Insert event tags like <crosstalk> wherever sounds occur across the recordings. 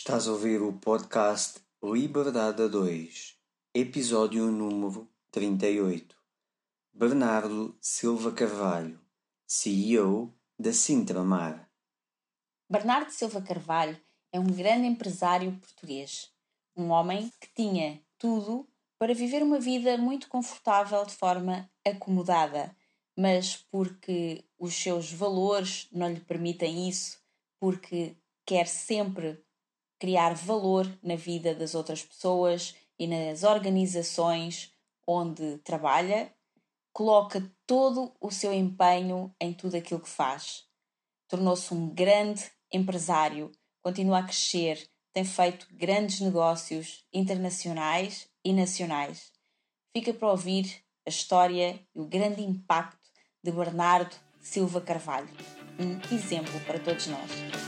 Estás a ouvir o podcast Liberdade a 2, episódio número 38. Bernardo Silva Carvalho, CEO da Sintra Mar. Bernardo Silva Carvalho é um grande empresário português, um homem que tinha tudo para viver uma vida muito confortável de forma acomodada, mas porque os seus valores não lhe permitem isso, porque quer sempre criar valor na vida das outras pessoas e nas organizações onde trabalha, coloca todo o seu empenho em tudo aquilo que faz. Tornou-se um grande empresário, continua a crescer, tem feito grandes negócios internacionais e nacionais. Fica para ouvir a história e o grande impacto de Bernardo Silva Carvalho, um exemplo para todos nós.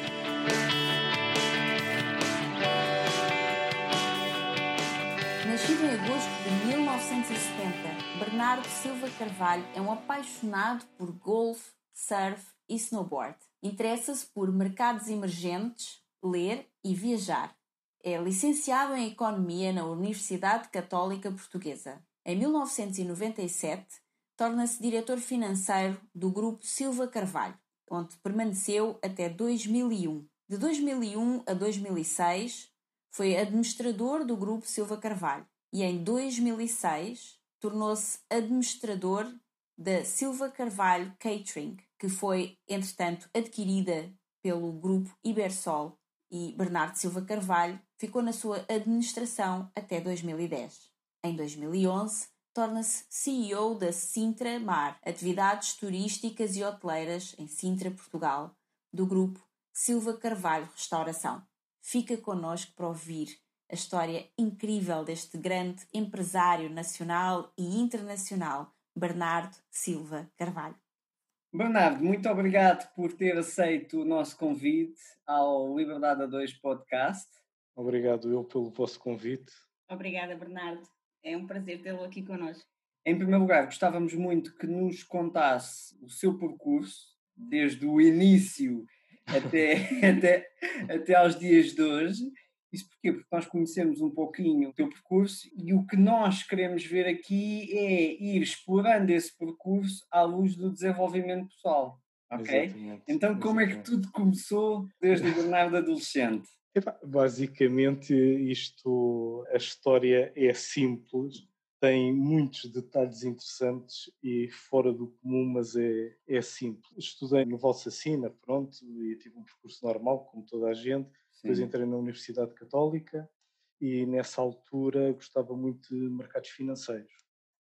Nascido em agosto de 1970, Bernardo Silva Carvalho é um apaixonado por golfe, surf e snowboard. Interessa-se por mercados emergentes, ler e viajar. É licenciado em Economia na Universidade Católica Portuguesa. Em 1997, torna-se diretor financeiro do Grupo Silva Carvalho, onde permaneceu até 2001. De 2001 a 2006, foi administrador do Grupo Silva Carvalho e em 2006 tornou-se administrador da Silva Carvalho Catering, que foi, entretanto, adquirida pelo Grupo Ibersol e Bernardo Silva Carvalho ficou na sua administração até 2010. Em 2011, torna-se CEO da Sintra Mar, atividades turísticas e hoteleiras em Sintra, Portugal, do grupo Silva Carvalho Restauração. Fica connosco para ouvir a história incrível deste grande empresário nacional e internacional, Bernardo Silva Carvalho. Bernardo, muito obrigado por ter aceito o nosso convite ao Liberdade a 2 podcast. Obrigado eu pelo vosso convite. Obrigada, Bernardo. É um prazer tê-lo aqui connosco. Em primeiro lugar, gostávamos muito que nos contasse o seu percurso, desde o início até, <laughs> até, até aos dias de hoje. Isso porquê? Porque nós conhecemos um pouquinho o teu percurso e o que nós queremos ver aqui é ir explorando esse percurso à luz do desenvolvimento pessoal. Ok? Exatamente, Então, como é que exatamente. tudo começou desde o Bernardo adolescente? Epá, basicamente, isto, a história é simples, tem muitos detalhes interessantes e fora do comum, mas é, é simples. Estudei no Valsacina, pronto, e tive um percurso normal, como toda a gente. Depois Sim. entrei na Universidade Católica e nessa altura gostava muito de mercados financeiros.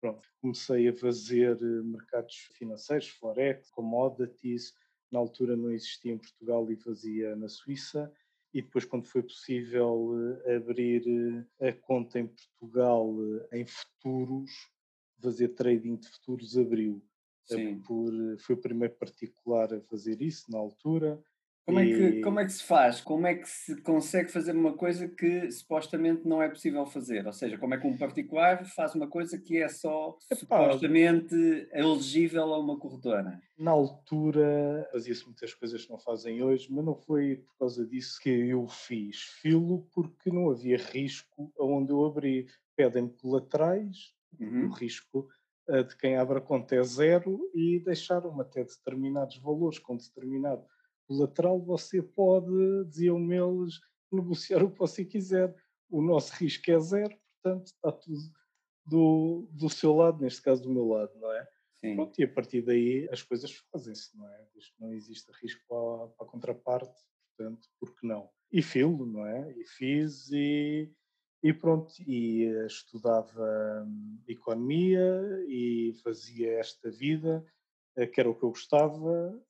Pronto, comecei a fazer eh, mercados financeiros, Forex, commodities. Na altura não existia em Portugal e fazia na Suíça. E depois, quando foi possível eh, abrir eh, a conta em Portugal eh, em futuros, fazer trading de futuros, abriu. Sim. Por, foi o primeiro particular a fazer isso na altura Como, e... é que, como é que se faz? Como é que se consegue fazer uma coisa que supostamente não é possível fazer? Ou seja, como é que um particular faz uma coisa que é só Epá, supostamente elegível a uma corretora? Na altura fazia-se muitas coisas que não fazem hoje, mas não foi por causa disso que eu fiz. Filo porque não havia risco aonde eu abri. Pedem colaterais, uhum. o risco eh, de quem abre a conta é zero e deixaram até determinados valores com determinado colateral, você pode, diziam eles, negociar o que você quiser. O nosso risco é zero, portanto está tudo do, do seu lado, neste caso do meu lado, não é? Sim. Pronto, e a partir daí as coisas fazem-se, não é? Desde que não existe risco para, para a contraparte, portanto, por que não? E filo, não é? E fiz e, e pronto, e estudava hum, economia e fazia esta vida, eh, que era o que eu gostava,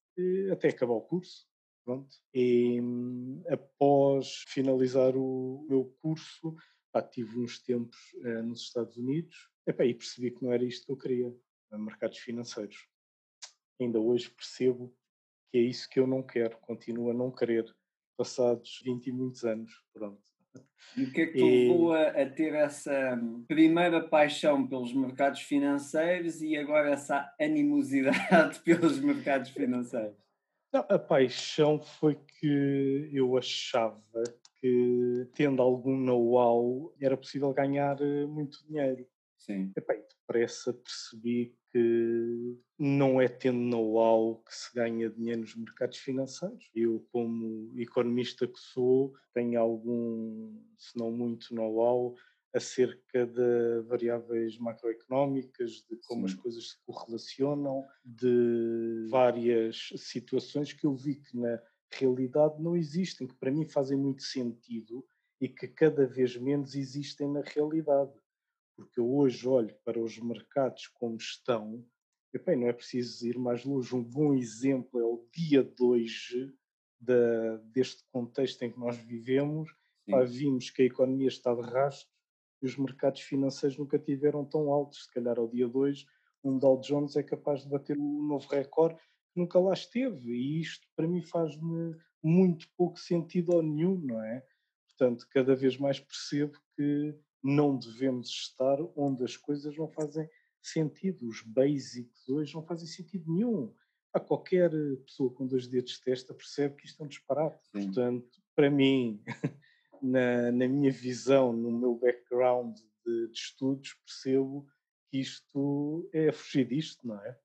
até acabar o curso. Pronto. E hum, após finalizar o meu curso, pá, tive uns tempos eh, nos Estados Unidos epá, e percebi que não era isto que eu queria, mercados financeiros. Ainda hoje percebo que é isso que eu não quero, continuo a não querer, passados 20 e muitos anos. Pronto. E o que é que te levou a, a, ter essa hum, primeira paixão pelos mercados financeiros e agora essa animosidade <laughs> pelos mercados financeiros? Não, a paixão foi que eu achava que, tendo algum know-how, era possível ganhar eh, muito dinheiro. Sim. Epá, e depressa percebi que não é tendo know-how que se ganha dinheiro nos mercados financeiros. Eu, como economista que sou, tenho algum, se não muito know-how, acerca de variáveis macroeconómicas, de como Sim. as coisas se correlacionam, de várias situações que eu vi que na realidade não existem, que para mim fazem muito sentido e que cada vez menos existem na realidade. Porque eu hoje olho para os mercados como estão, e, bem, não é preciso ir mais longe. Um bom exemplo é o dia 2 deste contexto em que nós vivemos. Pá, vimos que a economia está de rastro e os mercados financeiros nunca tiveram tão altos. Se calhar ao dia 2, um Dow Jones é capaz de bater um novo recorde que nunca lá esteve. E isto, para mim, faz-me muito pouco sentido ou nenhum, não é? Portanto, cada vez mais percebo que não devemos estar onde as coisas não fazem sentido. Os basics hoje não fazem sentido nenhum. A qualquer pessoa com dois dedos de testa percebe que isto é um disparate. Sim. Portanto, para mim, <laughs> na, na minha visão, no meu background de, de, estudos, percebo que isto é fugir disto, não é?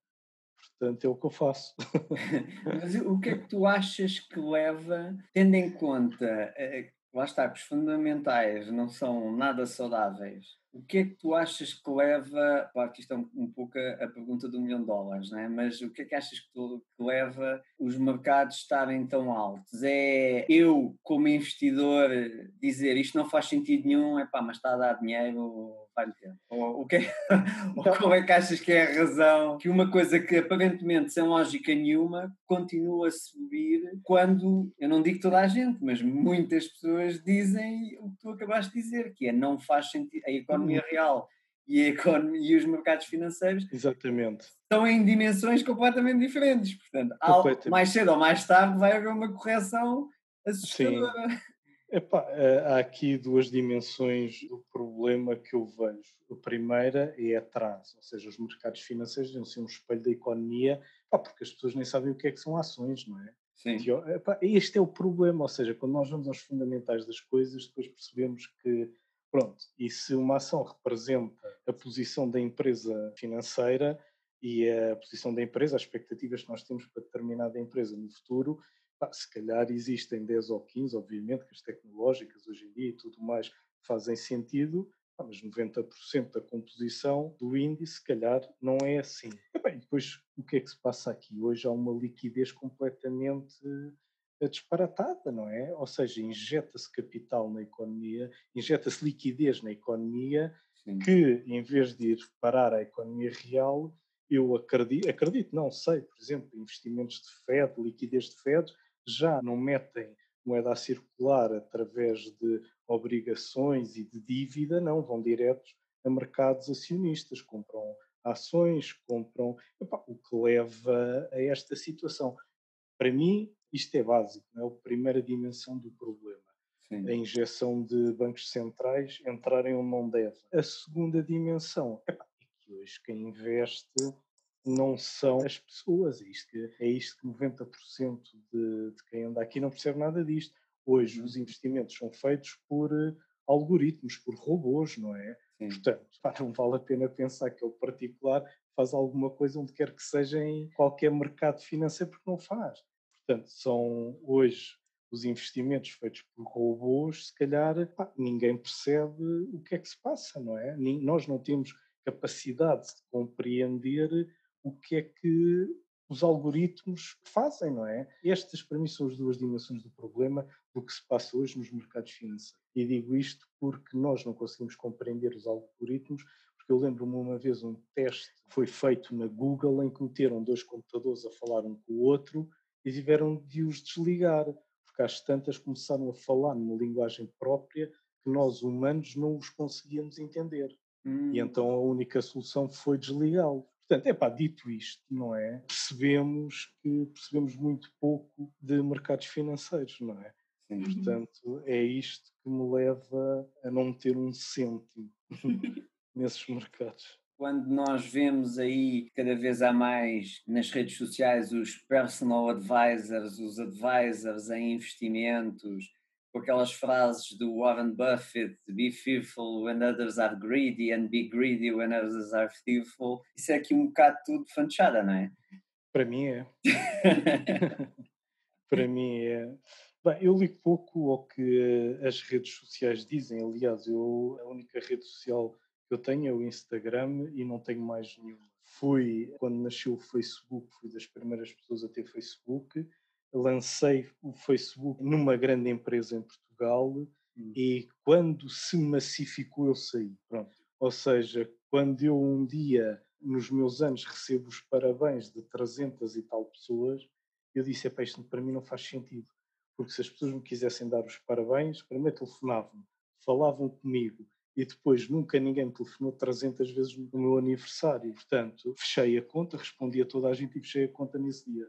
Portanto, é o que eu faço. <laughs> Mas o que é que tu achas que leva, tendo em conta, eh, lá está, que os fundamentais não são nada saudáveis, o que é que tu achas que leva, claro que isto é um, pouco a, a, pergunta do milhão de dólares, né? mas o que é que achas que, tu, que leva os mercados estarem tão altos? É eu, como investidor, dizer isto não faz sentido nenhum, é pá, mas está a dar dinheiro, vai meter. Ou, o que é, <laughs> ou como é que achas que é a razão que uma coisa que aparentemente sem lógica nenhuma continua a subir quando, eu não digo toda a gente, mas muitas pessoas dizem o que tu acabaste de dizer, que é não faz sentido, a economia economia real e, economia, e os mercados financeiros Exatamente. estão em dimensões completamente diferentes. Portanto, completamente. mais cedo ou mais tarde vai haver uma correção assustadora. Sim. Epá, eh, há aqui duas dimensões do problema que eu vejo. A primeira é atraso, ou seja, os mercados financeiros devem ser um espelho da economia, porque as pessoas nem sabem o que é que são ações, não é? Sim. Epá, este é o problema, ou seja, quando nós vamos aos fundamentais das coisas, depois percebemos que Pronto, e se uma ação representa a posição da empresa financeira e a posição da empresa, as expectativas que nós temos para determinada empresa no futuro, pá, se calhar existem 10 ou 15, obviamente, que as tecnológicas hoje em dia e tudo mais fazem sentido, pá, mas 90% da composição do índice, se calhar, não é assim. E bem, depois, o que é que se passa aqui? Hoje há uma liquidez completamente disparatada, não é? Ou seja, injeta-se capital na economia, injeta-se liquidez na economia, Sim. que em vez de ir parar a economia real, eu acredito, acredito, não sei, por exemplo, investimentos de Fed, liquidez de Fed, já não metem moeda a circular através de obrigações e de dívida, não, vão diretos a mercados acionistas, compram ações, compram. Epá, o que leva a esta situação. Para mim, isto é básico, não é? a primeira dimensão do problema. Sim. A injeção de bancos centrais entrarem onde não deve. A segunda dimensão é que hoje quem investe não são as pessoas. É isto que, é isto que 90% de, de quem anda aqui não percebe nada disto. Hoje os investimentos são feitos por uh, algoritmos, por robôs, não é? Sim. Portanto, não vale a pena pensar que o particular faz alguma coisa onde quer que seja em qualquer mercado financeiro, porque não faz. Portanto, são hoje os investimentos feitos por robôs, se calhar pá, ninguém percebe o que é que se passa, não é? Nós não temos capacidade de compreender o que é que os algoritmos fazem, não é? Estas, para mim, são as duas dimensões do problema do que se passa hoje nos mercados financeiros. E digo isto porque nós não conseguimos compreender os algoritmos, porque eu lembro-me uma vez um teste que foi feito na Google em que meteram dois computadores a falar um com o outro e tiveram de os desligar, porque às tantas começaram a falar numa linguagem própria que nós humanos não os conseguíamos entender. Hum. E então a única solução foi desligá-lo. Portanto, é pá, dito isto, não é? Percebemos que percebemos muito pouco de mercados financeiros, não é? Sim. Portanto, é isto que me leva a não ter um cêntimo <laughs> nesses mercados. Quando nós vemos aí cada vez há mais nas redes sociais os personal advisors, os advisors em investimentos, com aquelas frases do Warren Buffett, be fearful when others are greedy and be greedy when others are fearful. Isso é aqui um bocado tudo fanchada, não é? Para mim é. <laughs> Para mim é. Bem, eu ligo pouco ao que as redes sociais dizem. Aliás, eu, a única rede social eu tenho é o Instagram e não tenho mais nenhuma. Fui, quando nasceu o Facebook, fui das primeiras pessoas a ter Facebook lancei o Facebook numa grande empresa em Portugal hum. e quando se massificou eu saí. Pronto. Ou seja, quando eu um dia, nos meus anos, recebo os parabéns de 300 e tal pessoas, eu disse, isto para mim não faz sentido. Porque se as pessoas me quisessem dar os parabéns, primeiro telefonavam, falavam comigo e depois nunca ninguém me telefonou 300 vezes no meu aniversário. Portanto, fechei a conta, respondi a toda a gente e fechei a conta nesse dia.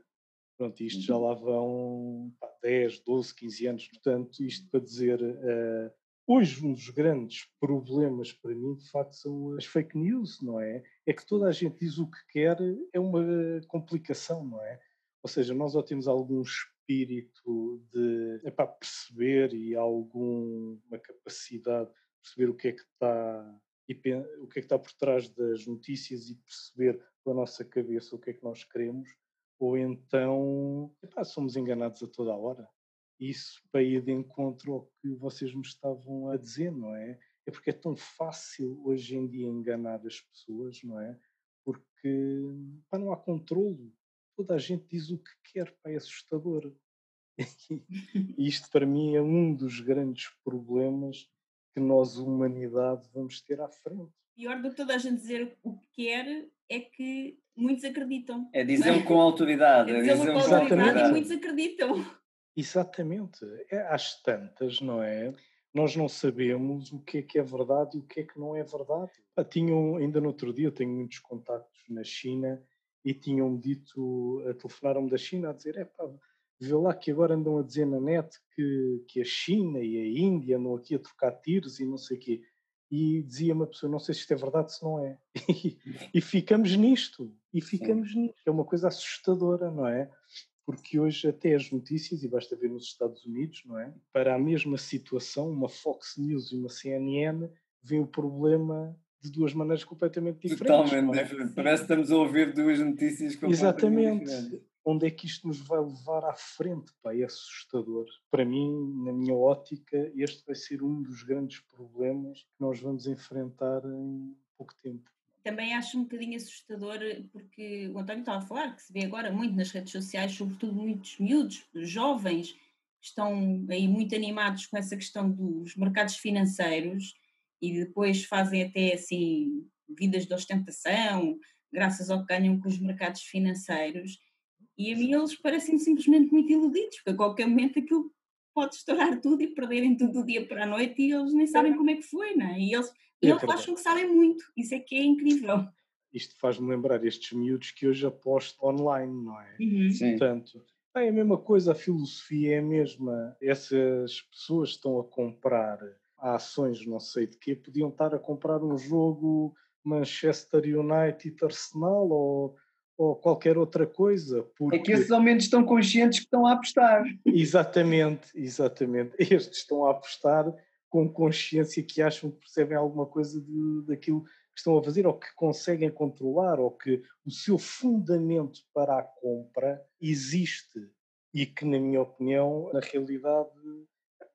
Pronto, isto já uhum. lá vão pá, 10, 12, 15 anos. Portanto, isto para dizer, uh, hoje um dos grandes problemas para mim, de facto, são as fake news, não é? É que toda a gente diz o que quer, é uma complicação, não é? Ou seja, nós ou temos algum espírito de epá, perceber e alguma capacidade de perceber o que é que está e o que é que está por trás das notícias e perceber pela nossa cabeça o que é que nós queremos, ou então epá, somos enganados a toda a hora. Isso para ir de encontro ao que vocês me estavam a dizer, não é? É porque é tão fácil hoje em dia enganar as pessoas, não é? Porque pá, não há controle. Toda a gente diz o que quer, pá, é assustador. <laughs> E isto para mim é um dos grandes problemas que nós, humanidade, vamos ter à frente. Pior do que toda a gente dizer o que quer é que muitos acreditam. É dizer com autoridade. É dizer com autoridade e muitos acreditam. Exatamente. É, às tantas, não é? Nós não sabemos o que é que é verdade e o que é que não é verdade. Ah, tinham, ainda no outro dia, eu tenho muitos contactos na China e tinham dito, telefonaram-me da China a dizer, é pá, vê lá que agora andam a dizer na net que, que a China e a Índia andam aqui a trocar tiros e não sei o quê e dizia uma pessoa, não sei se isto é verdade, se não é. E, <laughs> e ficamos nisto, e ficamos Sim. nisto. É uma coisa assustadora, não é? Porque hoje até as notícias, e basta ver nos Estados Unidos, não é? Para a mesma situação, uma Fox News e uma CNN, vem o problema de duas maneiras completamente diferentes. Totalmente é? diferente. Parece que estamos a ouvir duas notícias completamente Exatamente. diferentes onde é que isto nos vai levar à frente? Pá, é assustador. Para mim, na minha ótica, este vai ser um dos grandes problemas que nós vamos enfrentar em pouco tempo. Também acho um bocadinho assustador, porque o António estava a falar que se vê agora muito nas redes sociais, sobretudo muitos miúdos, jovens, estão aí muito animados com essa questão dos mercados financeiros e depois fazem até assim vidas de ostentação, graças ao que ganham com os mercados financeiros e a mim eles parecem simplesmente muito iludidos, porque a qualquer momento aquilo pode estourar tudo e perderem tudo do dia para a noite e eles nem sabem como é que foi, não é? E eles, é eles acham que sabem muito, isso é que é incrível. Isto faz-me lembrar estes miúdos que hoje apostam online, não é? Uhum. Portanto, É a mesma coisa, a filosofia é a mesma. Essas pessoas estão a comprar ações não sei de quê, podiam estar a comprar um jogo Manchester United Arsenal ou, ou qualquer outra coisa. Porque... É que esses aumentos estão conscientes que estão a apostar. Exatamente, exatamente. Estes estão a apostar com consciência que acham que percebem alguma coisa de, daquilo que estão a fazer ou que conseguem controlar ou que o seu fundamento para a compra existe e que, na minha opinião, na realidade,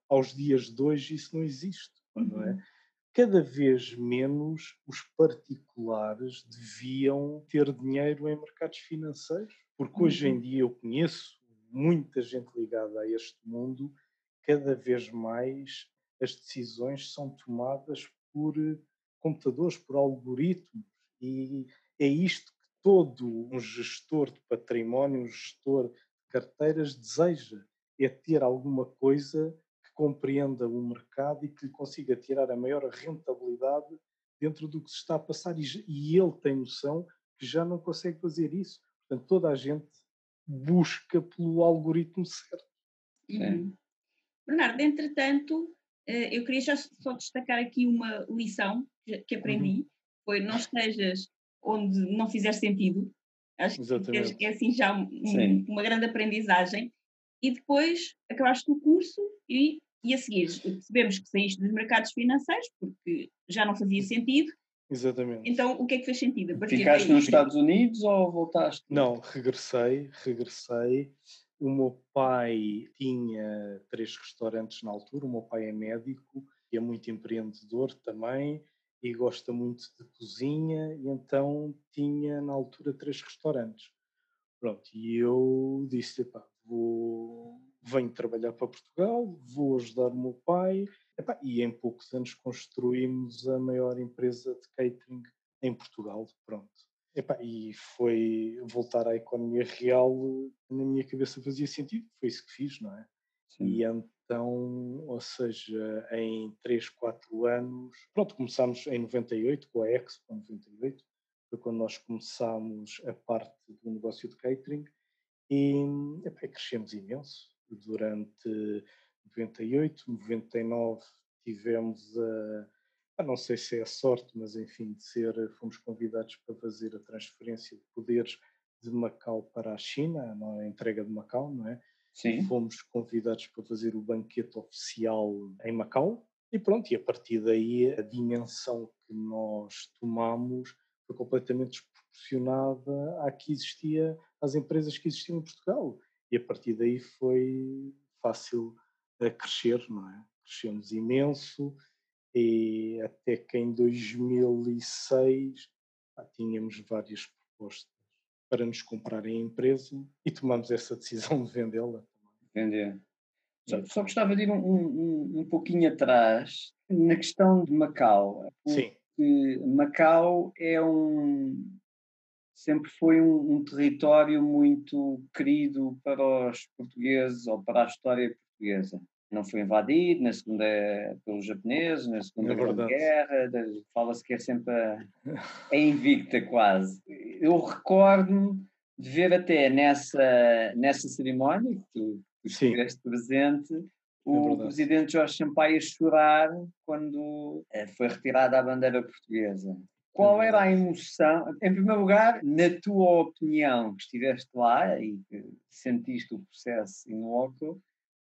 aos dias de hoje isso não existe, não é? Cada vez menos os particulares deviam ter dinheiro em mercados financeiros, porque hoje em uhum. dia eu conheço muita gente ligada a este mundo, cada vez mais as decisões são tomadas por computadores, por algoritmos, e é isto que todo um gestor de património, um gestor de carteiras deseja, é ter alguma coisa compreenda o mercado e que lhe consiga tirar a maior rentabilidade dentro do que se está a passar e, e ele tem noção que já não consegue fazer isso. Portanto, toda a gente busca pelo algoritmo certo. Uhum. Bernardo, entretanto, eh, eu queria só destacar aqui uma lição que aprendi, uhum. foi não estejas onde não fizer sentido. Acho Exatamente. que é, é assim já um, uma grande aprendizagem. E depois acabaste o curso e, e a seguir percebemos que saíste dos mercados financeiros porque já não fazia sentido. Exatamente. Então, o que é que fez sentido? Ficaste daí? nos Estados Unidos ou voltaste? Não, regressei, regressei. O meu pai tinha três restaurantes na altura. O meu pai é médico e é muito empreendedor também e gosta muito de cozinha e então tinha na altura três restaurantes. Pronto, e eu disse, vou, venho trabalhar para Portugal, vou ajudar o meu pai, epá, e em poucos anos construímos a maior empresa de catering em Portugal, pronto. Epá, e foi voltar à economia real, na minha cabeça fazia sentido, foi isso que fiz, não é? Sim. E então, ou seja, em 3, 4 anos, pronto, começámos em 98 com a Expo 98, foi quando nós começámos a parte do negócio de catering e epá, crescemos imenso. Durante 98, 99 tivemos a não sei se é a sorte, mas enfim, de ser, fomos convidados para fazer a transferência de poderes de Macau para a China, a entrega de Macau, não é? Sim. Fomos convidados para fazer o banquete oficial em Macau e pronto, e a partir daí a dimensão que nós tomamos foi completamente desproporcionada à que existia, às empresas que existiam em Portugal. E a partir daí foi fácil a crescer, não é? Crescemos imenso, e até que em 2006 tínhamos várias propostas para nos comprarem a empresa e tomamos essa decisão de vendê-la. Vender. Só, só, gostava de ir um, um, um pouquinho atrás na questão de Macau. Sim. Macau é um sempre foi um, um, território muito querido para os portugueses ou para a história portuguesa não foi invadido, na segunda pelos japoneses, na segunda é guerra, fala-se que é sempre a, a invicta quase. Eu recordo-me de ver até nessa, nessa cerimónia que tu, estiveste presente, é o é presidente Jorge Sampaio chorar quando eh, foi retirada a bandeira portuguesa. Qual era a emoção? Em primeiro lugar, na tua opinião, que estiveste lá e que sentiste o processo in loco,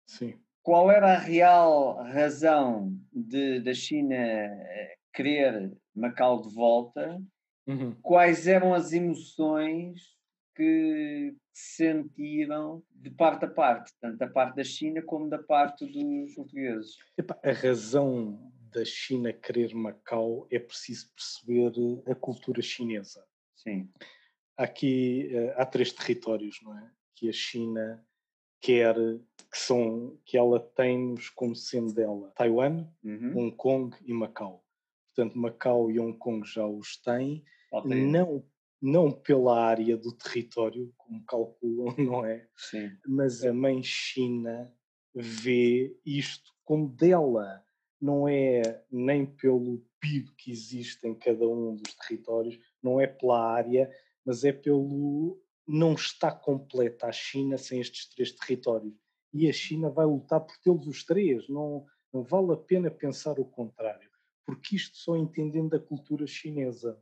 Sim qual era a real razão de, da China eh, querer Macau de volta? Uhum. Quais eram as emoções que sentiram de parte a parte, tanto da parte da China como da parte dos portugueses? a razão da China querer Macau é preciso perceber a cultura chinesa. Sim. Aqui eh, há três territórios, não é? Que a China quer que são que ela tem-nos como sendo dela Taiwan, uhum. Hong Kong e Macau. Portanto, Macau e Hong Kong já os têm, não não pela área do território, como calculam, <laughs> não é? Sim. Mas a mãe China vê isto como dela, não é nem pelo PIB que existe em cada um dos territórios, não é pela área, mas é pelo não está completa a China sem estes três territórios. E a China vai lutar por tê-los os três. Não, não vale a pena pensar o contrário, porque isto só entendendo a cultura chinesa,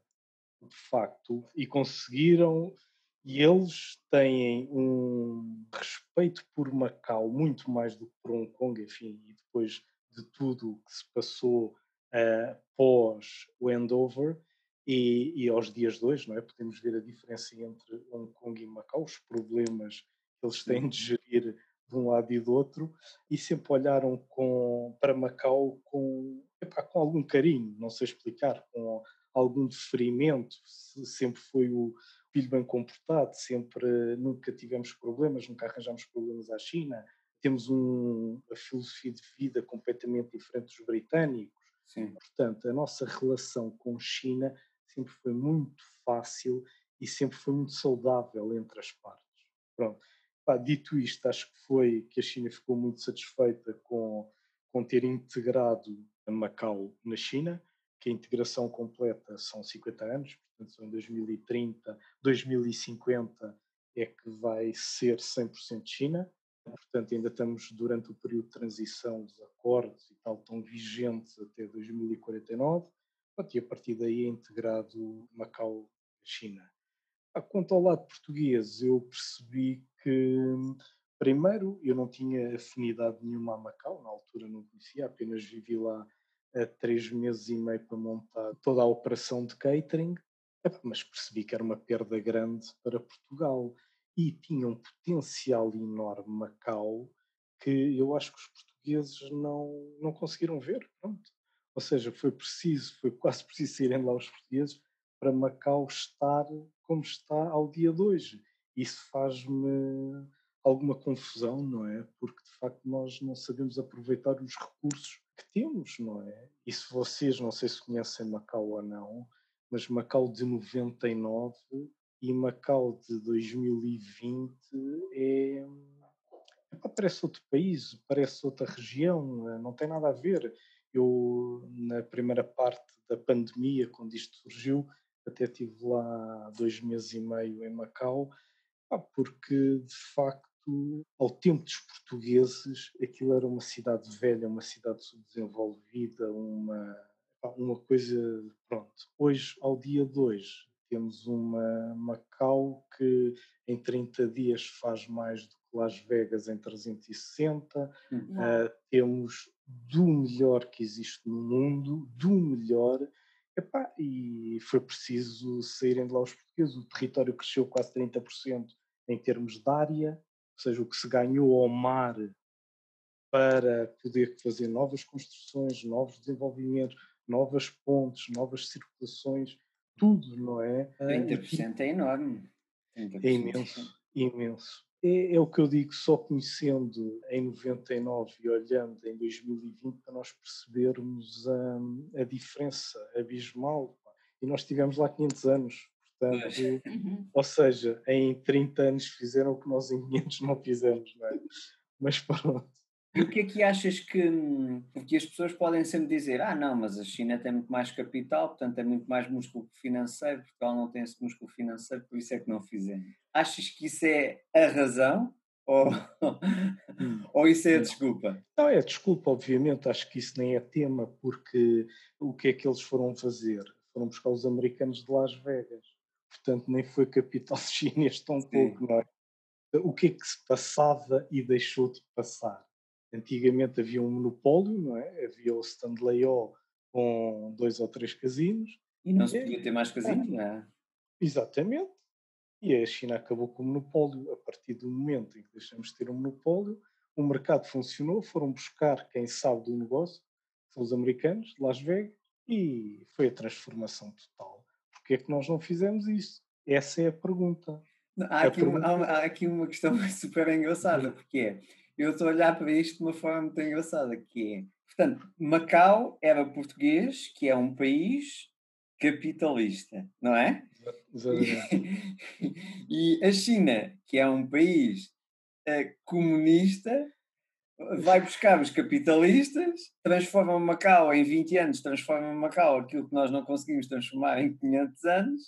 de facto, e conseguiram. E eles têm um respeito por Macau muito mais do que por Hong Kong, enfim, e depois de tudo o que se passou uh, pós o handover, e, e, aos dias de hoje, não é? Podemos ver a diferença entre Hong Kong e Macau, os problemas que eles têm de gerir de um lado e do outro, e sempre olharam com, para Macau com, epá, com algum carinho, não sei explicar, com algum deferimento, sempre foi o filho bem comportado, sempre nunca tivemos problemas, nunca arranjamos problemas à China, temos um, uma filosofia de vida completamente diferente dos britânicos, Sim. portanto a nossa relação com China sempre foi muito fácil e sempre foi muito saudável entre as partes. Pronto. Pá, dito isto, acho que foi que a China ficou muito satisfeita com, com ter integrado a Macau na China, que a integração completa são 50 anos, portanto são em 2030, 2050 é que vai ser 100% China, portanto ainda estamos durante o período de transição dos acordos e tal, estão vigentes até 2049, e a partir daí é integrado Macau-China. Quanto ao lado português, eu percebi que, primeiro, eu não tinha afinidade nenhuma a Macau, na altura não conhecia, apenas vivi lá há três meses e meio para montar toda a operação de catering, mas percebi que era uma perda grande para Portugal e tinha um potencial enorme Macau que eu acho que os portugueses não, não conseguiram ver. Pronto. Ou seja, foi preciso, foi quase <laughs> preciso irem lá os portugueses para Macau estar como está ao dia de hoje. Isso faz-me alguma confusão, não é? Porque de facto nós não sabemos aproveitar os recursos que temos, não é? E se vocês, não sei se conhecem Macau ou não, mas Macau de 99 e Macau de 2020 é. Parece outro país, parece outra região, não tem nada a ver. Eu, na primeira parte da pandemia, quando isto surgiu, até estive lá dois meses e meio em Macau, porque de facto, ao tempo dos portugueses, aquilo era uma cidade velha, uma cidade subdesenvolvida, uma, uma coisa. Pronto. Hoje, ao dia de hoje, temos uma Macau que em 30 dias faz mais do que Las Vegas em 360. Uhum. Uh, temos do melhor que existe no mundo, do melhor. Epá, e foi preciso saírem de lá os portugueses. O território cresceu quase 30% em termos de área, ou seja, o que se ganhou ao mar para poder fazer novas construções, novos desenvolvimentos, novas pontes, novas circulações, tudo, não é? 30% é enorme. 30%. É imenso, imenso é, é, o que eu digo, só conhecendo em 99 e olhando em 2020 para nós percebermos a, a diferença abismal. E nós tivemos lá 500 anos, portanto, <laughs> uhum. ou seja, em 30 anos fizeram o que nós em 500 não fizemos, não é? Mas pronto. E o que é que achas que. Porque as pessoas podem sempre dizer: ah, não, mas a China tem muito mais capital, portanto tem muito mais músculo financeiro, Portugal não tem esse músculo financeiro, por isso é que não fizemos. Achas que isso é a razão? Ou, hum. <laughs> ou isso é a desculpa? Não, é a desculpa, obviamente. Acho que isso nem é tema, porque o que é que eles foram fazer? Foram buscar os americanos de Las Vegas. Portanto, nem foi capital <laughs> chinês tão Sim. pouco, não é? O que é que se passava e deixou de passar? Antigamente havia um monopólio, não é? Havia o Stanley O com dois ou três casinos. E não se podia ter mais casinos, não é? Exatamente. E a China acabou com o monopólio. A partir do momento em que deixamos de ter um monopólio, o mercado funcionou, foram buscar quem sabe do negócio, são os americanos, de Las Vegas, e foi a transformação total. Porquê é que nós não fizemos isso? Essa é a pergunta. Há, aqui, pergunta... Uma, há, há aqui uma questão <laughs> super engraçada, porque é, eu estou a olhar para isto de uma forma muito engraçada, que é, portanto, Macau era português, que é um país capitalista, não é? Exatamente. E, <laughs> e a China, que é um país uh, comunista, vai buscar os capitalistas, transforma Macau em 20 anos, transforma Macau aquilo que nós não conseguimos transformar em 500 anos,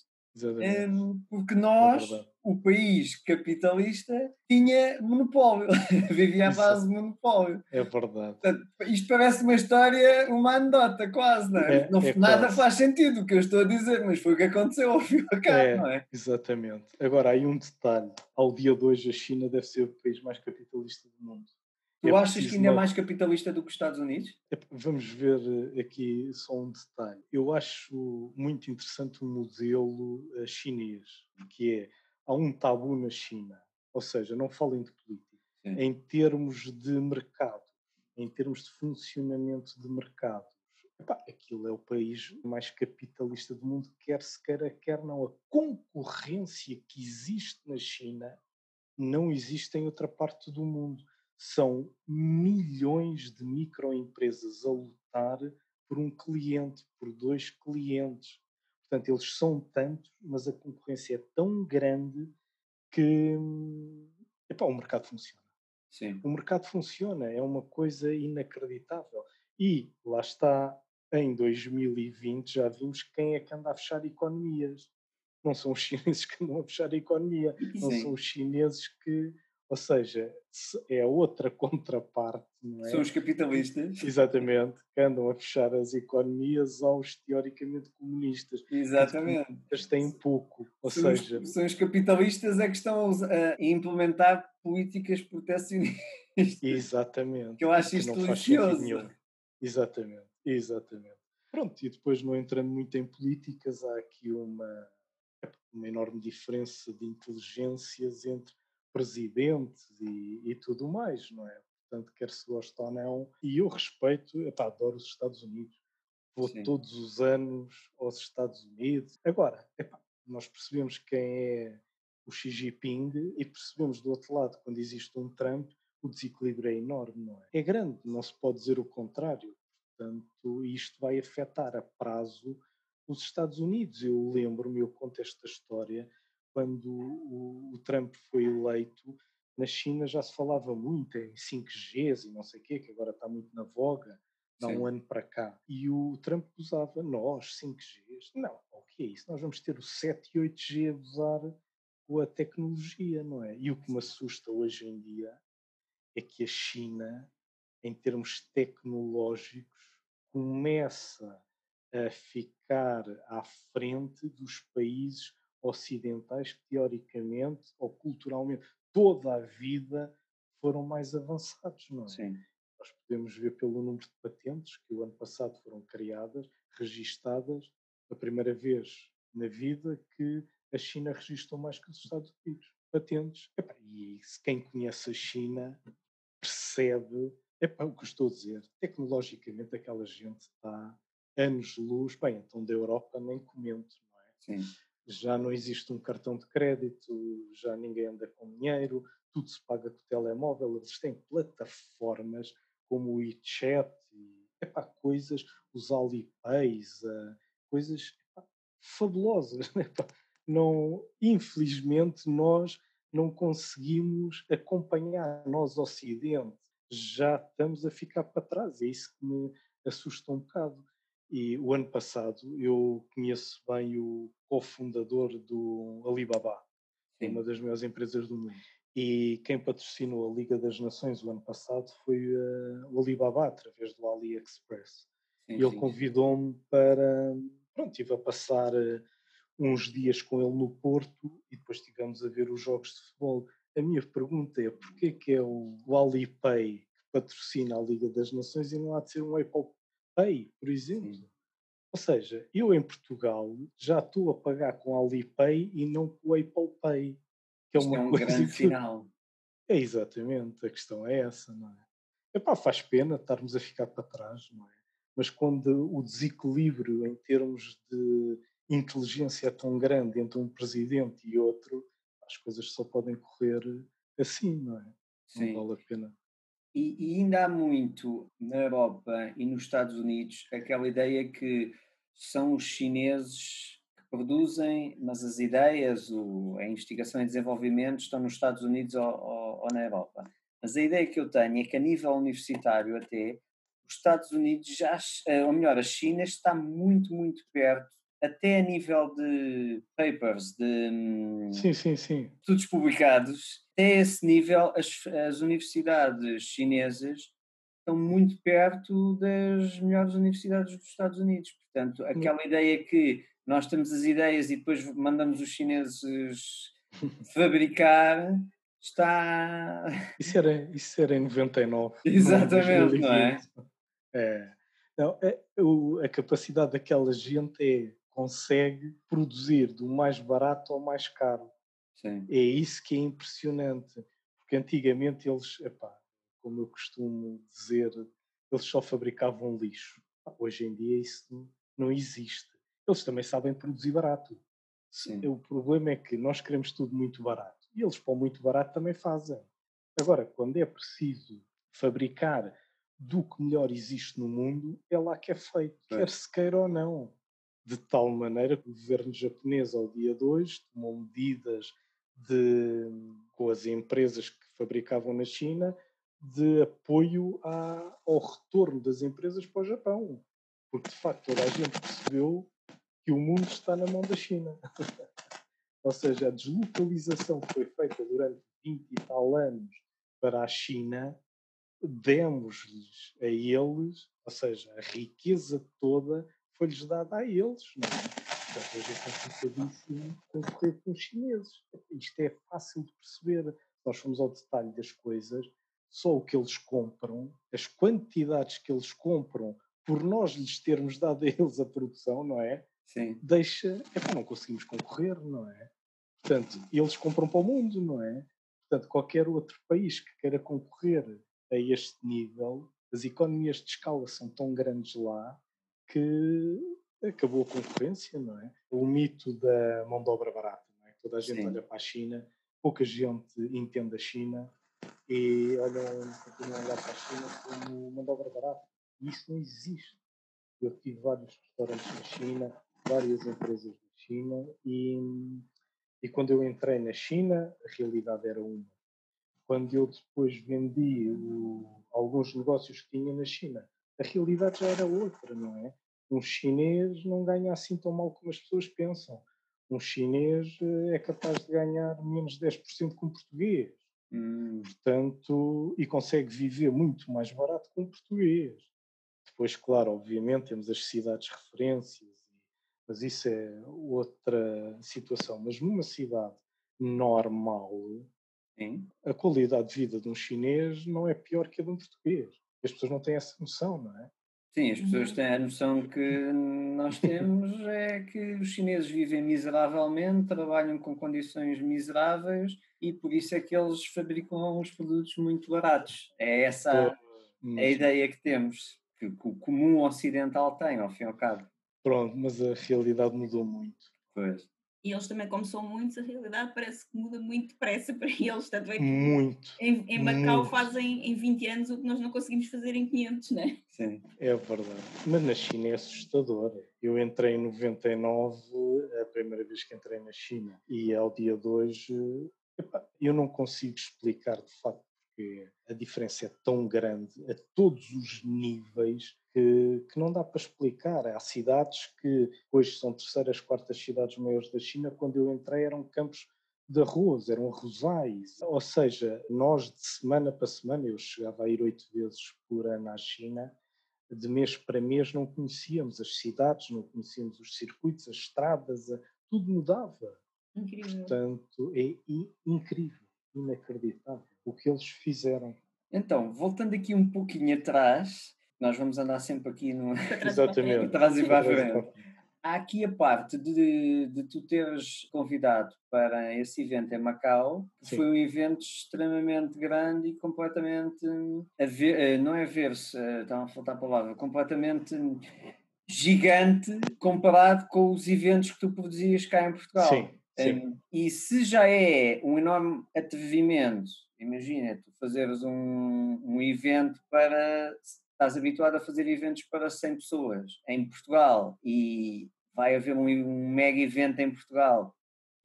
um, porque nós, é o país capitalista, tinha monopólio, <laughs> vivia à base de monopólio. É verdade. Portanto, isto parece uma história, uma anedota quase, não é? é não, é nada quase. faz sentido o que eu estou a dizer, mas foi o que aconteceu ao fim e é, não é? Exatamente. Agora, há aí um detalhe. Ao dia de hoje, a China deve ser o país mais capitalista do mundo. Tu é achas que ainda é mais capitalista do que os Estados Unidos? Vamos ver eh, aqui só um detalhe. Eu acho muito interessante o modelo eh, chinês, porque é, há um tabu na China, ou seja, não falem de política, Sim. em termos de mercado, em termos de funcionamento de mercados. Epá, aquilo é o país mais capitalista do mundo, quer se queira, quer não. A concorrência que existe na China não existe em outra parte do mundo são milhões de microempresas a lutar por um cliente, por dois clientes. Portanto, eles são tantos, mas a concorrência é tão grande que epá, o mercado funciona. Sim. O mercado funciona, é uma coisa inacreditável. E lá está, em 2020 já vimos quem é que anda a fechar economias. Não são os <laughs> chineses que andam a fechar a economia, não Sim. são os chineses que ou seja, é outra <laughs> contraparte, não é? São os capitalistas. Exatamente, que andam a fechar as economias aos teoricamente comunistas. Exatamente. Eles têm pouco, ou são seja... Os, são os capitalistas é que estão a implementar políticas protecionistas. <laughs> Exatamente. Que eu acho isto delicioso. Exatamente, exatamente. Pronto, e depois não entrando muito em políticas, há aqui uma, uma enorme diferença de inteligências entre presidentes e, e, tudo mais, não é? Portanto, quer se goste ou não. E eu respeito, epá, adoro os Estados Unidos. Vou Sim. todos os anos aos Estados Unidos. Agora, epá, nós percebemos quem é o Xi Jinping e percebemos do outro lado, quando existe um Trump, o desequilíbrio é enorme, não é? É grande, não se pode dizer o contrário. Portanto, isto vai afetar a prazo os Estados Unidos. Eu lembro-me, eu conto esta história, quando o, o, Trump foi eleito, na China já se falava muito em 5Gs e não sei o quê, que agora está muito na voga, há um ano para cá. E o Trump usava nós, 5Gs. Não, o que é isso? Nós vamos ter o 7 e 8G a usar com a tecnologia, não é? E o que me assusta hoje em dia é que a China, em termos tecnológicos, começa a ficar à frente dos países ocidentais que, teoricamente ou culturalmente, toda a vida foram mais avançados, não é? Sim. Nós podemos ver pelo número de patentes que o ano passado foram criadas, registadas, a primeira vez na vida que a China registrou mais que os Estados Unidos. Patentes. Epá, e quem conhece a China percebe epá, o que estou a dizer. Tecnologicamente aquela gente está anos-luz. Bem, então da Europa nem comento, não é? Sim já não existe um cartão de crédito, já ninguém anda com dinheiro, tudo se paga com o telemóvel, eles têm plataformas como o WeChat e epá, coisas, os Alipays, uh, coisas epá, fabulosas. <laughs> Epá. Não, infelizmente nós não conseguimos acompanhar, nós Ocidente, já estamos a ficar para trás, é isso que me assusta um bocado. E o ano passado eu conheço bem o cofundador do Alibaba, é Sim. uma das maiores empresas do mundo. E quem patrocinou a Liga das Nações o ano passado foi uh, o Alibaba, através do AliExpress. Sim, ele convidou-me para. Pronto, estive a passar uh, uns dias com ele no Porto e depois estivemos a ver os jogos de futebol. A minha pergunta é: porquê que é o, o Alipay que patrocina a Liga das Nações e não há de ser um Apple Pay, por exemplo. Sim. Ou seja, eu em Portugal já estou a pagar com a Alipay e não com o Apple Pay. Que é, uma é um coisa grande que... final. É exatamente, a questão é essa, não é? Epá, faz pena estarmos a ficar para trás, não é? Mas quando o desequilíbrio em termos de inteligência é tão grande entre um presidente e outro, as coisas só podem correr assim, não é? Sim. Não vale a pena. E, e, ainda há muito na Europa e nos Estados Unidos aquela ideia que são os chineses que produzem, mas as ideias, o, a investigação e desenvolvimento estão nos Estados Unidos ou, ou, ou, na Europa. Mas a ideia que eu tenho é que a nível universitário até, os Estados Unidos já, ou melhor, a China está muito, muito perto até a nível de papers, de hum, Sim, sim, sim. estudos publicados, até esse nível as, as universidades chinesas estão muito perto das melhores universidades dos Estados Unidos. Portanto, aquela ideia que nós temos as ideias e depois mandamos os chineses <laughs> fabricar está. Isso era, isso era em 99. <laughs> Exatamente, não é? É. Não, é, o, a capacidade daquela gente é consegue produzir do mais barato ao mais caro. Sim. É isso que é impressionante. Porque antigamente eles, epá, como eu costumo dizer, eles só fabricavam lixo. Hoje em dia isso não existe. Eles também sabem produzir barato. Sim. O problema é que nós queremos tudo muito barato. E eles, para o muito barato, também fazem. Agora, quando é preciso fabricar do que melhor existe no mundo, é lá que é feito, É. quer se queira ou não. De tal maneira que o governo japonês, ao dia 2, tomou medidas de, com as empresas que fabricavam na China de apoio à- ao retorno das empresas para o Japão. Porque, de facto, toda a gente percebeu que o mundo está na mão da China. <laughs> Ou seja, a deslocalização que foi feita durante 20 e tal anos para a China, demos-lhes a eles, ou seja, a riqueza toda foi-lhes dada a eles. Não é? Portanto, hoje é complicadíssimo concorrer com os chineses. Isto é fácil de perceber. Nós fomos ao detalhe das coisas, só o que eles compram, as quantidades que eles compram, por nós lhes termos dado a eles a produção, não é? Sim. deixa. É para não conseguimos concorrer, não é? Portanto, eles compram para o mundo, não é? Portanto, qualquer outro país que queira concorrer a este nível, as economias de escala são tão grandes lá que acabou a concorrência, não é? O mito da mão de obra barata, não é? Toda a gente Sim. olha para a China, pouca gente entende a China e olham, continuam a olhar para a China como mão de obra barata. E isso não existe. Eu tive vários restaurantes na China, várias empresas na China e, e quando eu entrei na China, a realidade era uma. Quando eu depois vendi o- alguns negócios que tinha na China, a realidade já era outra, não é? Um chinês não ganha assim tão mal como as pessoas pensam. Um chinês eh, é capaz de ganhar menos de 10% que um português Hum, portanto, e consegue viver muito mais barato que um português. Depois, claro, obviamente, temos as cidades referências, mas isso é outra situação. Mas numa cidade normal, sim. a qualidade de vida de um chinês não é pior que a de um português. As pessoas não têm essa noção, não é? Sim, as pessoas têm a noção que nós <laughs> temos é que os chineses vivem miseravelmente, trabalham com condições miseráveis e por isso é que eles fabricam os produtos muito baratos. É essa a ideia que temos, que, que o comum ocidental tem, ao fim e ao cabo. pronto, mas a realidade mudou muito. Pois. E eles também, como são muitos, a realidade parece que muda muito depressa <laughs> para eles. Tanto é Muito. em, em Macau muito. fazem em 20 anos o que nós não conseguimos fazer em 500, né? Sim. É verdade. Mas na China é assustador. Eu entrei em 99, a primeira vez que entrei na China, e ao dia de hoje, epá, eu não consigo explicar de facto porque a diferença é tão grande a todos os níveis que, que não dá para explicar. Há cidades que hoje são terceiras, quartas cidades maiores da China. Quando eu entrei eram campos de arroz, eram arrozais. Ou seja, nós de semana para semana, eu chegava a ir oito vezes por ano à China, de mês para mês não conhecíamos as cidades, não conhecíamos os circuitos, as estradas, tudo mudava. Incrível. Portanto, é i- incrível, inacreditável o que eles fizeram. Então, voltando aqui um pouquinho atrás, nós vamos andar sempre aqui no, Exatamente. <laughs> atrás e para a frente. Há aqui a parte de, de tu teres convidado para esse evento em Macau, que Sim. foi um evento extremamente grande e completamente a ver, eh, não é ver-se, está a faltar a palavra, completamente gigante comparado com os eventos que tu produzias cá em Portugal. Sim, sim. Um, e se já é um enorme atrevimento, imagina, tu fazeres um, um evento para. Estás habituado a fazer eventos para 100 pessoas em Portugal e vai haver um, um mega evento em Portugal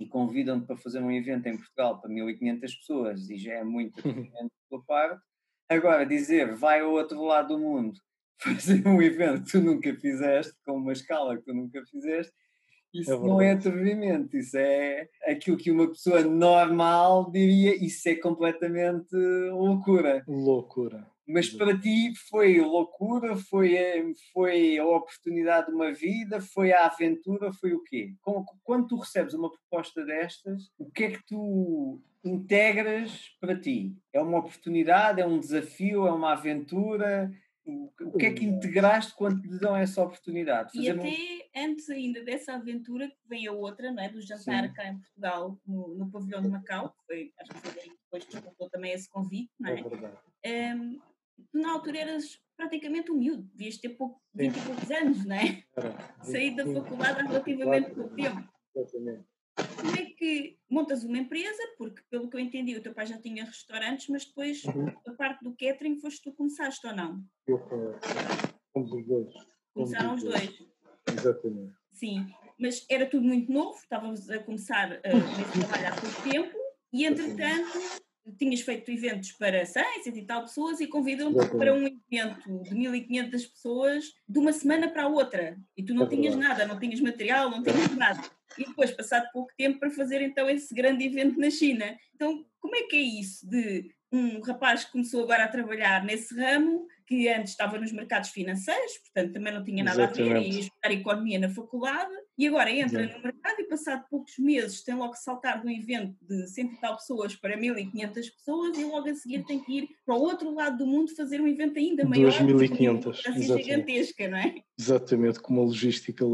e convidam-te para fazer um evento em Portugal para 1500 pessoas e já é muito <laughs> da tua parte. Agora, dizer vai ao outro lado do mundo <laughs> fazer um evento que tu nunca fizeste, com uma escala que tu nunca fizeste, Isso é não é atrevimento, isso é aquilo que uma pessoa normal diria, isso é completamente loucura. Loucura. Mas para ti foi loucura, foi, foi a oportunidade de uma vida, foi a aventura, foi o quê? Quando tu recebes uma proposta destas, o que é que tu integras para ti? É uma oportunidade, é um desafio, é uma aventura? O que é que integraste quando te dão essa oportunidade? Fazer e até um... antes ainda dessa aventura, vem a outra, não é? do jantar Sim. cá em Portugal, no, no pavilhão de Macau, que foi, acho que foi depois que também esse convite, não é? é verdade. Um, na altura eras praticamente um miúdo, devias ter pouco, 20 e poucos anos, não é? <laughs> Saí da faculdade há relativamente pouco tempo. Exatamente. Como é que montas uma empresa? Porque, pelo que eu entendi, o teu pai já tinha restaurantes, mas depois uhum. a parte do catering foste tu começaste ou não? Eu fomos os dois. Começaram os dois. Exatamente. Sim, mas era tudo muito novo, estávamos a começar a, a trabalhar há pouco tempo e, entretanto, tinhas feito eventos para 100, 100 e tal pessoas e convidam-te para um evento de 1500 pessoas de uma semana para a outra. E tu não é tinhas nada, não tinhas material, não tinhas nada. E depois, passado pouco tempo, para fazer então esse grande evento na China. Então, como é que é isso de um rapaz que começou agora a trabalhar nesse ramo que antes estava nos mercados financeiros, portanto também não tinha nada Exatamente. a ver, ia estudar economia na faculdade, e agora entra Exato. no mercado e passado poucos meses tem logo que saltar de um evento de cento e tal pessoas para 1500 pessoas e logo a seguir tem que ir para o outro lado do mundo fazer um evento ainda maior. 2500, gigantesca, não é? Exatamente, com uma logística...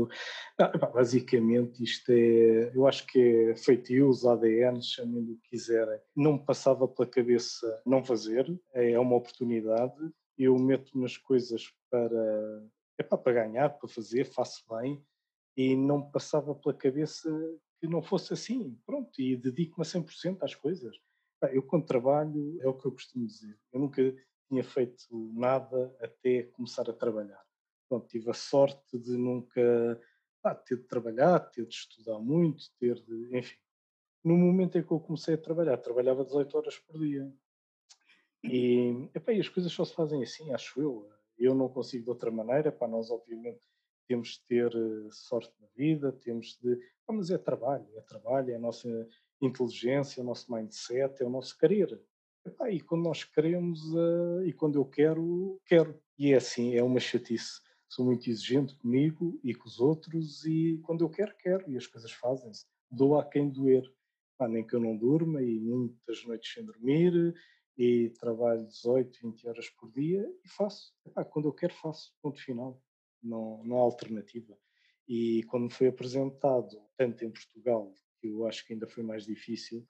basicamente isto é, eu acho que é feitios, ADN, chamem do que quiserem. Não me passava pela cabeça não fazer, é uma oportunidade, eu meto-me nas coisas para, é para ganhar, para fazer, faço bem, e não passava pela cabeça que não fosse assim, pronto, e dedico-me a 100% às coisas. Eu quando trabalho, é o que eu costumo dizer, eu nunca tinha feito nada até começar a trabalhar. Pronto, tive a sorte de nunca ah, ter de trabalhar, ter de estudar muito, ter de, enfim. No momento em que eu comecei a trabalhar, trabalhava 18 horas por dia. E, epá, e as coisas só se fazem assim, acho eu. Eu não consigo de outra maneira. Para nós, obviamente, temos de ter eh, sorte na vida, temos de. Ah, mas é trabalho, é trabalho, é a nossa inteligência, é o nosso mindset, é o nosso querer. Epá, e quando nós queremos, uh, e quando eu quero, quero. E é assim, é uma chatice. Sou muito exigente comigo e com os outros, e quando eu quero, quero. E as coisas fazem-se. Dou a quem doer. nem que eu não durma, e muitas noites sem dormir, e trabalho 18, 20 horas por dia e faço. Epá, quando eu quero, faço. Ponto final. Não, não há alternativa. E quando foi apresentado, tanto em Portugal, que eu acho que ainda foi mais difícil,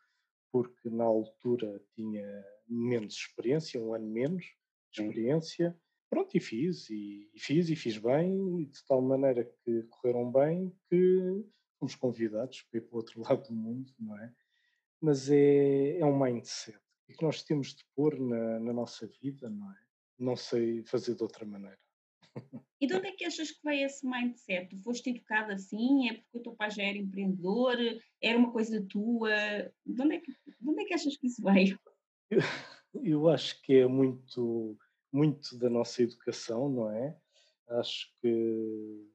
porque na altura tinha menos experiência, um ano menos de experiência. Pronto, e fiz, e, e fiz, e fiz bem, de tal maneira que correram bem que fomos convidados para ir para o outro <laughs> lado do mundo, não é? Mas é, é um mindset e que nós temos de pôr na, na nossa vida, não é? Não sei fazer de outra maneira. E de onde é que achas que veio esse mindset? Tu foste educado assim? É porque o teu pai já era empreendedor? Era uma coisa tua? De onde é que, de onde é que achas que isso veio? Eu, <laughs> eu acho que é muito, muito da nossa educação, não é? Acho que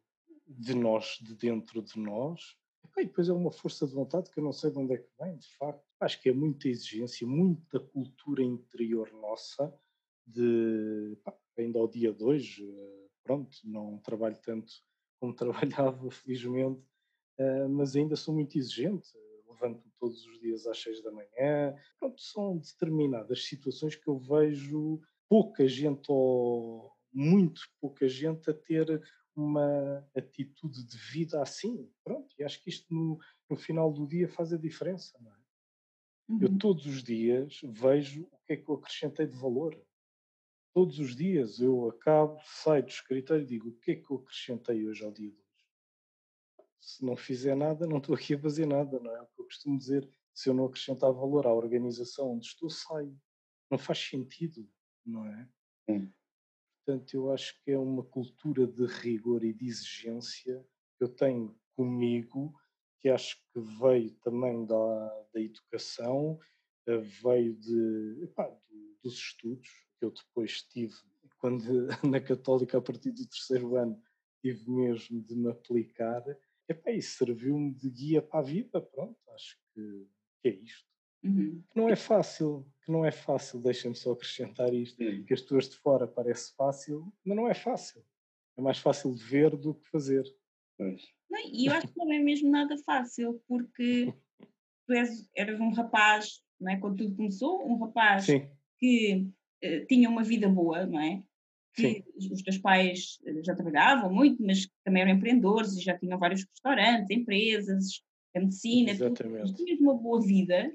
de nós, de dentro de nós, e depois é uma força de vontade que eu não sei de onde é que vem, de facto. Acho que é muita exigência, muita cultura interior nossa, de pá, ainda ao dia de hoje, eh, pronto, não trabalho tanto <laughs> como trabalhava, felizmente, eh, mas ainda sou muito exigente. Levanto-me todos os dias às seis da manhã. Pronto, são determinadas situações que eu vejo pouca gente ou muito pouca gente a ter uma atitude de vida assim. Pronto, e acho que isto no, no final do dia faz a diferença, não é? Uhum. Eu todos os dias vejo o que é que eu acrescentei de valor. Todos os dias eu acabo, saio do escritório e digo o que é que eu acrescentei hoje ao dia de hoje. Se não fizer nada, não estou aqui a fazer nada, não é? o que eu costumo dizer. Se eu não acrescentar valor à organização onde estou, saio. Não faz sentido, não é? Hum. Portanto, eu acho que é uma cultura de rigor e de exigência que eu tenho comigo, que acho que veio também da, da educação, eh, veio de, epá, dos estudos que eu depois tive, quando <laughs> na Católica, a partir do terceiro ano, tive mesmo de me aplicar. epá, e serviu-me de guia para a vida, pronto, acho que, que é isto. Uhum. Que não é fácil, que não é fácil, deixem-me só acrescentar isto, Sim. que as pessoas de fora parece fácil, mas não é fácil. É mais fácil ver do que fazer. Pois. Não, e eu acho que não é mesmo nada fácil, porque <laughs> tu és, eras um rapaz, não é? quando tudo começou, um rapaz Sim, que eh, tinha uma vida boa, não é? sim, Que os os teus pais eh, já trabalhavam muito, mas também eram empreendedores e já tinham vários restaurantes, empresas, a medicina, exatamente. Tinhas uma boa vida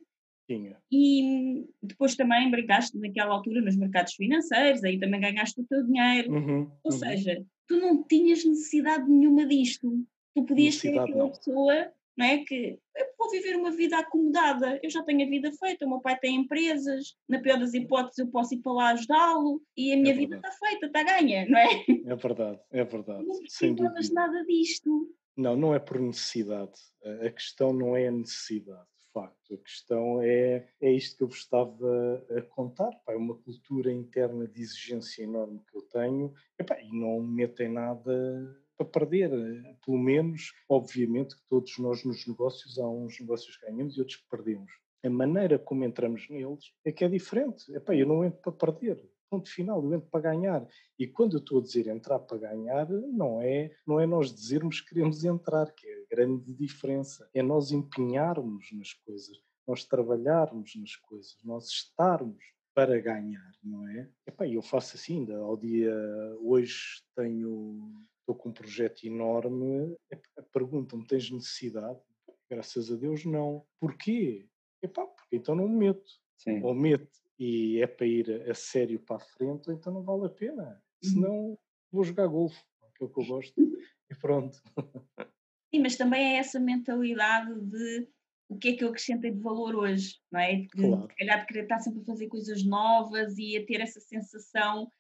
Tinha. e hum, depois também brincaste naquela altura nos mercados financeiros, aí também ganhaste o teu dinheiro. Uhum, Ou uhum. seja, tu não tinhas necessidade nenhuma disto. Tu podias ser aquela não. pessoa, não é? Que eu vou viver uma vida acomodada, eu já tenho a vida feita, o meu pai tem empresas, na pior das hipóteses eu posso ir para lá ajudá-lo e a minha vida verdade. está feita, está ganha, não é? É verdade, é verdade. Não dúvida. nada disto. Não, não é por necessidade. A questão não é a necessidade, de facto. A questão é, é isto que eu vos estava a contar. Pá, é uma cultura interna de exigência enorme que eu tenho Epá, e não me metem nada para perder. Pelo menos, obviamente, que todos nós nos negócios, há uns negócios que ganhamos e outros que perdemos. A maneira como entramos neles é que é diferente. Epá, eu não entro para perder. Ponto final, eu entro para ganhar. E quando eu estou a dizer entrar para ganhar, não é, não é nós dizermos que queremos entrar, que é a grande diferença. É nós empenharmos nas coisas, nós trabalharmos nas coisas, nós estarmos para ganhar, não é? Epá, eu faço assim, ainda ao dia hoje tenho estou com um projeto enorme, perguntam-me, tens necessidade? Graças a Deus não. Porquê? Epá, porque então não me meto Sim. ou mete e é para ir a sério para a frente, ou então não vale a pena. Senão vou jogar golfe, que é o que eu gosto, e pronto. Sim, mas também é essa mentalidade de o que é que eu acrescentei de valor hoje, não é? De, Claro. Se calhar de querer estar sempre a fazer coisas novas e a ter essa sensação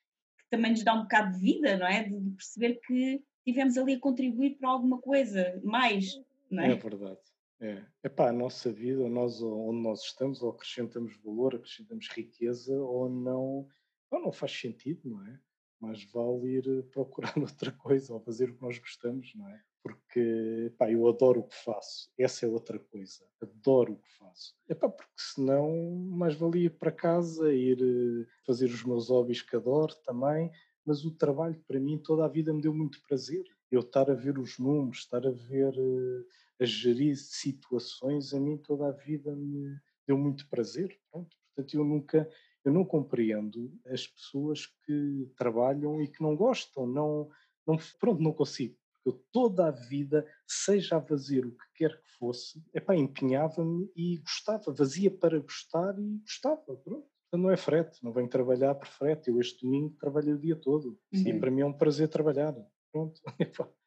também nos dá um bocado de vida, não é? De, perceber que tivemos ali a contribuir para alguma coisa mais, não É é? verdade. É. Epá, a nossa vida, nós onde nós estamos, ou acrescentamos valor, acrescentamos riqueza, ou não, ou não faz sentido, não é? Mas vale ir procurar <laughs> outra coisa, ou fazer o que nós gostamos, não é? Porque, pá, eu adoro o que faço, essa é outra coisa, adoro o que faço. Epá, porque senão mais valia ir para casa, ir eh, fazer os meus hobbies que adoro também, mas o trabalho para mim toda a vida me deu muito prazer. Eu estar a ver os números, estar a ver, eh, a gerir situações, a mim toda a vida me deu muito prazer. Pronto. Portanto, eu nunca, eu não compreendo as pessoas que trabalham e que não gostam, não, não, pronto, não consigo. Eu toda a vida, seja a fazer o que quer que fosse, epá, empenhava-me e gostava, fazia para gostar e gostava, pronto. Não é frete, não venho trabalhar por frete. Eu este domingo trabalho o dia todo. E Uhum. para mim é um prazer trabalhar. Pronto.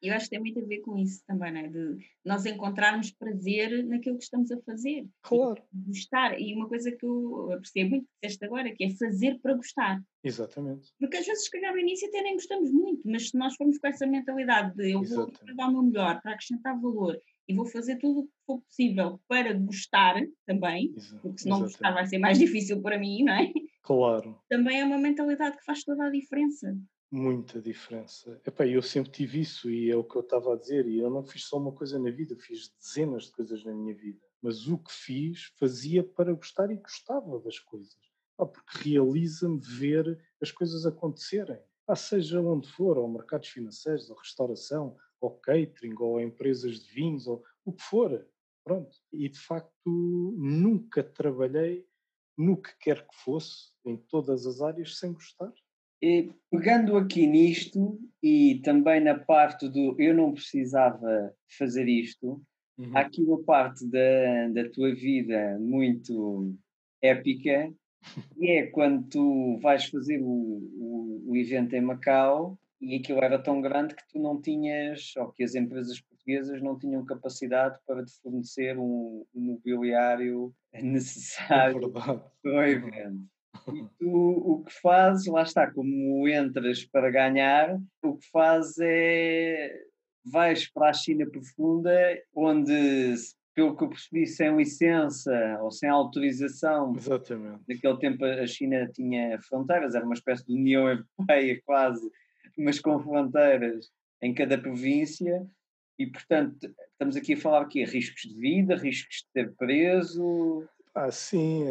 E <laughs> eu acho que tem muito a ver com isso também, não é? De nós encontrarmos prazer naquilo que estamos a fazer. Claro. Gostar. E uma coisa que eu apreciei muito que disseste agora, que é fazer para gostar. Exatamente. Porque às vezes, se calhar, no início até nem gostamos muito, mas se nós formos com essa mentalidade de eu vou Exatamente. dar o meu melhor, para acrescentar valor e vou fazer tudo o que for possível para gostar também, Exa- porque se não gostar vai ser mais <laughs> difícil para mim, não é? Claro. Também é uma mentalidade que faz toda a diferença. Muita diferença. Epá, eu sempre tive isso e é o que eu estava a dizer. E eu não fiz só uma coisa na vida, fiz dezenas de coisas na minha vida. Mas o que fiz, fazia para gostar e gostava das coisas. Pá, porque realiza-me ver as coisas acontecerem. Pá, seja onde for, ou mercados financeiros, ou restauração, ou catering, ou empresas de vinhos, ou o que for. Pronto. E de facto nunca trabalhei no que quer que fosse, em todas as áreas, sem gostar. E pegando aqui nisto e também na parte do eu não precisava fazer isto, Uhum. há aqui uma parte da, da tua vida muito épica, <laughs> e é quando tu vais fazer o, o, o evento em Macau e aquilo era tão grande que tu não tinhas, ou que as empresas portuguesas não tinham capacidade para te fornecer um, um mobiliário É <laughs> necessário verdade. para o evento. E tu o que fazes, lá está, como entras para ganhar, o que fazes é vais para a China profunda, onde, pelo que eu percebi, sem licença ou sem autorização, Exatamente. naquele tempo a China tinha fronteiras, era uma espécie de União Europeia quase, mas com fronteiras em cada província. E, portanto, estamos aqui a falar o quê? Riscos de vida, riscos de ter preso? Ah, sim.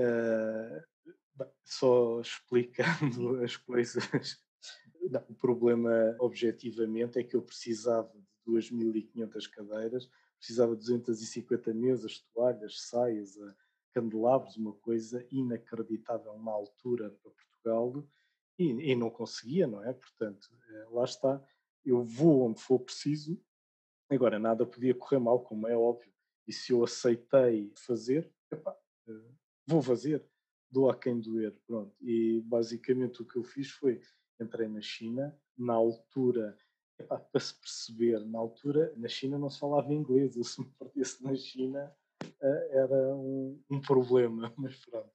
Só explicando <laughs> as coisas. Não, o problema, objetivamente, é que eu precisava de 2.500 cadeiras, precisava de 250 mesas, toalhas, saias, candelabros, uma coisa inacreditável na altura para Portugal, e, e não conseguia, não é? Portanto, eh, lá está, eu vou onde for preciso, agora nada podia correr mal, como é óbvio, e se eu aceitei fazer, epá, eh, vou fazer, dou a quem doer, pronto. E basicamente o que eu fiz foi, entrei na China, na altura epá, para se perceber, na altura, na China não se falava inglês, <laughs> eu se me perdesse na China uh, era um, um, problema, <laughs> mas pronto.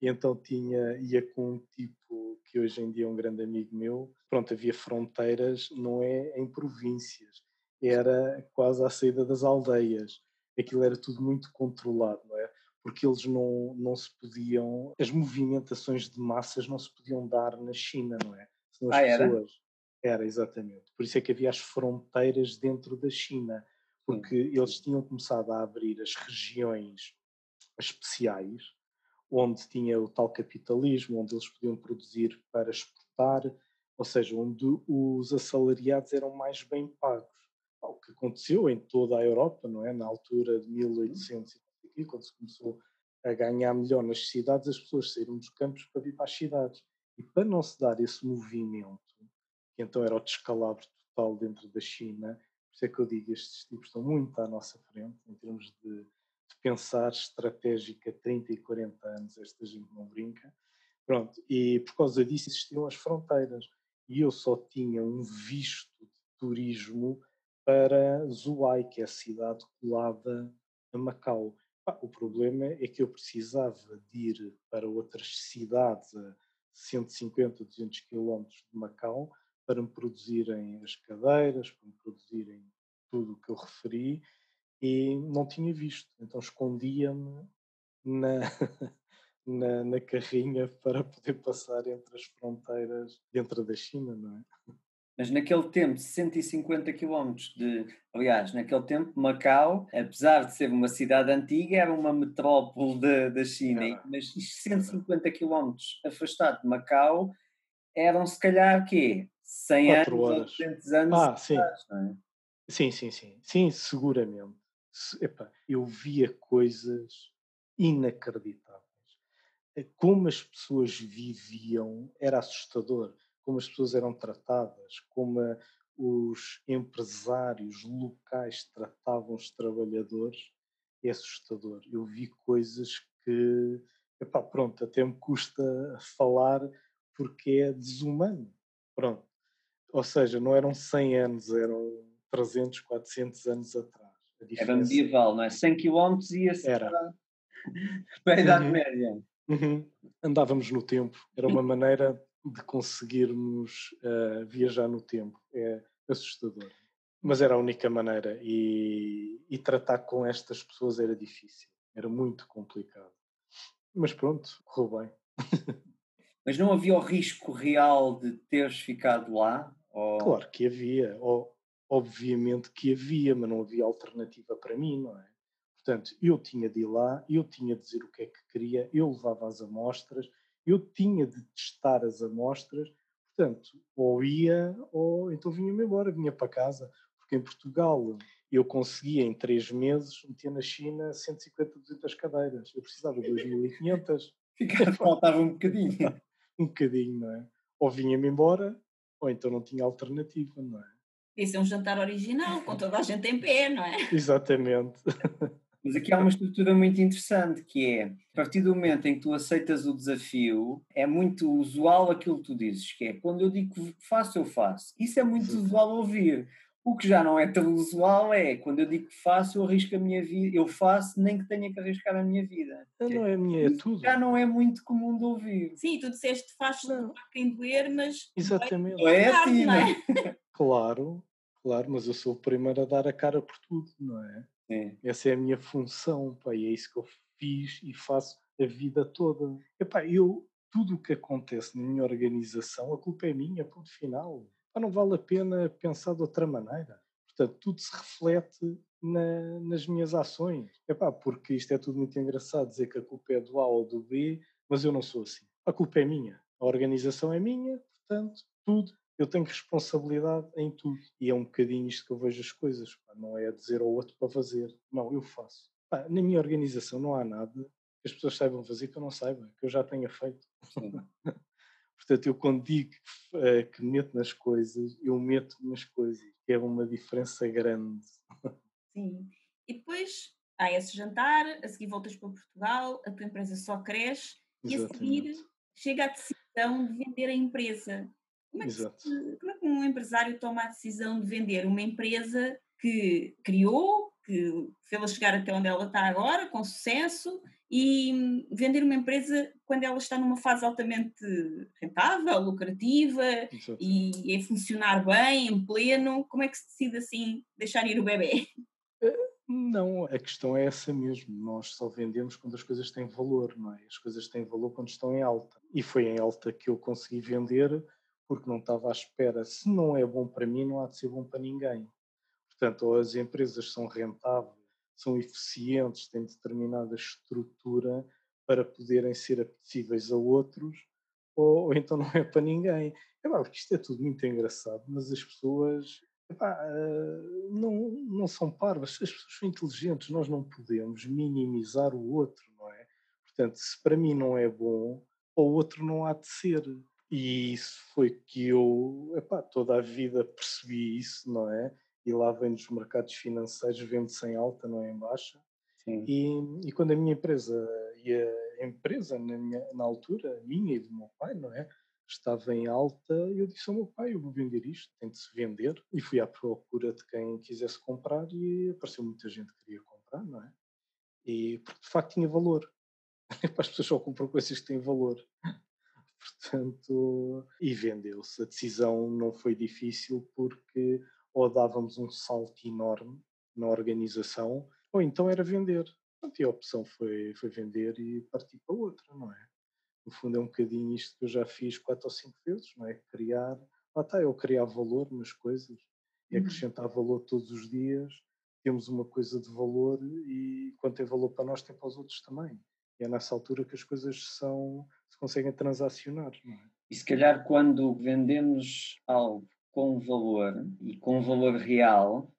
E então tinha, ia com um tipo que hoje em dia é um grande amigo meu, pronto, havia fronteiras, não é em províncias, era quase à saída das aldeias, aquilo era tudo muito controlado, não é? Porque eles não, não se podiam, as movimentações de massas não se podiam dar na China, não é? Senão as ah, pessoas, era? Era, exatamente. Por isso é que havia as fronteiras dentro da China, porque eles tinham começado a abrir as regiões especiais, onde tinha o tal capitalismo, onde eles podiam produzir para exportar, ou seja, onde os assalariados eram mais bem pagos. O que aconteceu em toda a Europa, não é? Na altura de 1800 quando se começou a ganhar melhor nas cidades, as pessoas saíram dos campos para vir para as cidades. E para não se dar esse movimento, que então era o descalabro total dentro da China. Por isso é que eu digo, estes tipos estão muito à nossa frente em termos de, de pensar estratégica 30 e 40 anos, esta gente não brinca. Pronto, e por causa disso existiam as fronteiras e eu só tinha um visto de turismo para Zhuhai, que é a cidade colada a Macau. O problema é que eu precisava de ir para outras cidades a 150, 200 quilómetros de Macau para me produzirem as cadeiras, para me produzirem tudo o que eu referi, e não tinha visto. Então escondia-me na, <laughs> na, na, carrinha para poder passar entre as fronteiras dentro da China, não é? Mas naquele tempo, 150 km de. Aliás, naquele tempo, Macau, apesar de ser uma cidade antiga, era uma metrópole da China. É, mas 150 km afastado de Macau eram, se calhar, quê? 100 anos horas. ou 200 anos ah, sim. Atrás, é? sim, sim, sim, sim, seguramente. Epa, eu via coisas inacreditáveis. Como as pessoas viviam era assustador. Como as pessoas eram tratadas, como os empresários locais tratavam os trabalhadores, é assustador. Eu vi coisas que, epá, pronto, até me custa falar porque é desumano. Pronto, ou seja, não eram 100 anos, eram 300, 400 anos atrás. Era medieval, não é? 100 km ia-se era. <laughs> para a Idade uhum. Média. Uhum. Andávamos no tempo, era uma maneira de conseguirmos uh, viajar no tempo. É assustador. Mas era a única maneira e, e tratar com estas pessoas era difícil, era muito complicado. Mas pronto, correu bem. <laughs> Mas não havia o risco real de teres ficado lá? Ou... Claro que havia, ou, obviamente que havia, mas não havia alternativa para mim, não é? Portanto, eu tinha de ir lá, eu tinha de dizer o que é que queria, eu levava as amostras, eu tinha de testar as amostras, portanto, ou ia ou então vinha-me embora, vinha para casa, porque em Portugal eu conseguia em três meses meter na China 150, 200 cadeiras, eu precisava de 2.500. <laughs> Faltava um bocadinho. <laughs> um bocadinho, não é? Ou vinha-me embora, ou então não tinha alternativa, não é? Isso é um jantar original, com toda a gente em pé, não é? Exatamente. <laughs> Mas aqui há uma estrutura muito interessante que é, a partir do momento em que tu aceitas o desafio, é muito usual aquilo que tu dizes, que é quando eu digo que faço, eu faço. Isso é muito usual ouvir. O que já não é tão usual é quando eu digo que faço, eu arrisco a minha vida, eu faço nem que tenha que arriscar a minha vida. Não é minha, é tudo. Já não é muito comum de ouvir. Sim, tu disseste faz não. quem doer, mas. Exatamente. Não é, é assim, não é? <laughs> <laughs> claro, claro, mas eu sou o primeiro a dar a cara por tudo, não é? É. Essa é a minha função, pá, e é isso que eu fiz e faço a vida toda. Epá, eu, tudo o que acontece na minha organização, a culpa é minha, ponto final não vale a pena pensar de outra maneira. Portanto, tudo se reflete na, nas minhas ações. Epá, porque isto é tudo muito engraçado dizer que a culpa é do A ou do B, mas eu não sou assim. A culpa é minha. A organização é minha, portanto, tudo. Eu tenho responsabilidade em tudo. E é um bocadinho isto que eu vejo as coisas. Pá. Não é dizer ao outro para fazer. Não, eu faço. Pá, na minha organização não há nada que as pessoas saibam fazer que eu não saiba, que eu já tenha feito. <laughs> Portanto, eu quando digo uh, que meto nas coisas, eu meto nas coisas, que é uma diferença grande. <laughs> Sim. E depois há esse jantar, a seguir voltas para Portugal, a tua empresa só cresce Exatamente. e a seguir chega a decisão de vender a empresa. Como é, que, como é que um empresário toma a decisão de vender uma empresa que criou, que fez-la chegar até onde ela está agora, com sucesso, e vender uma empresa quando ela está numa fase altamente rentável, lucrativa e a funcionar bem, em pleno, como é que se decide assim deixar ir o bebê? Eh, não, a questão é essa mesmo. Nós só vendemos quando as coisas têm valor, não é? As coisas têm valor quando estão em alta. E foi em alta que eu consegui vender porque não estava à espera. Se não é bom para mim, não há de ser bom para ninguém. Portanto, ou as empresas são rentáveis são eficientes, têm determinada estrutura para poderem ser apetecíveis a outros, ou, ou então não é para ninguém. É pá, porque isto é tudo muito engraçado, mas as pessoas uh, não, não são parvas, as pessoas são inteligentes, nós não podemos minimizar o outro, não é? Portanto, se para mim não é bom, o outro não há de ser. E isso foi que eu, epá, toda a vida percebi isso, não é? e lá vem dos mercados financeiros, vende-se em alta, não é em baixa. E, e, quando a minha empresa, e a empresa na, minha, na altura, minha e do meu pai, não é? Estava em alta, eu disse ao meu pai: Eu vou vender isto, tem de se vender. E fui à procura de quem quisesse comprar, e apareceu muita gente que queria comprar, não é? E porque de facto tinha valor. <laughs> As pessoas só compram coisas que têm valor. <laughs> Portanto, e vendeu-se. A decisão não foi difícil porque ou dávamos um salto enorme na organização, ou então era vender. E a opção foi, foi vender e partir para outra, não é? No fundo é um bocadinho isto que eu já fiz quatro ou cinco vezes, não é? Criar, lá está, eu criar valor nas coisas e uhum. acrescentar valor todos os dias. Temos uma coisa de valor e quando tem valor para nós, tem para os outros também. E é nessa altura que as coisas são, se conseguem transacionar, é? E se calhar quando vendemos algo com valor e com valor real,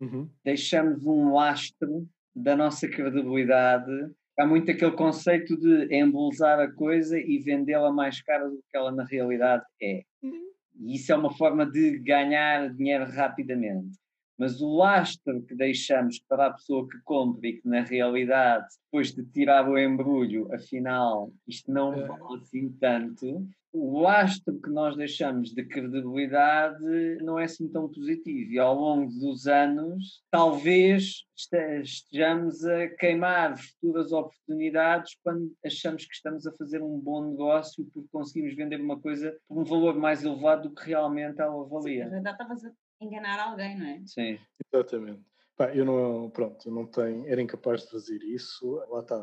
uhum. deixamos um lastro da nossa credibilidade. Há muito aquele conceito de embolsar a coisa e vendê-la mais cara do que ela na realidade é. Uhum. E isso é uma forma de ganhar dinheiro rapidamente. Mas o lastro que deixamos para a pessoa que compra e que na realidade, depois de tirar o embrulho, afinal, isto não é. vale assim tanto, o lastro que nós deixamos de credibilidade não é assim tão positivo e ao longo dos anos talvez estejamos a queimar futuras oportunidades quando achamos que estamos a fazer um bom negócio porque conseguimos vender uma coisa por um valor mais elevado do que realmente ela valia. Sim, estavas a enganar alguém, não é? Sim. Exatamente. Pá, eu não, pronto, eu não tenho, era incapaz de fazer isso, lá está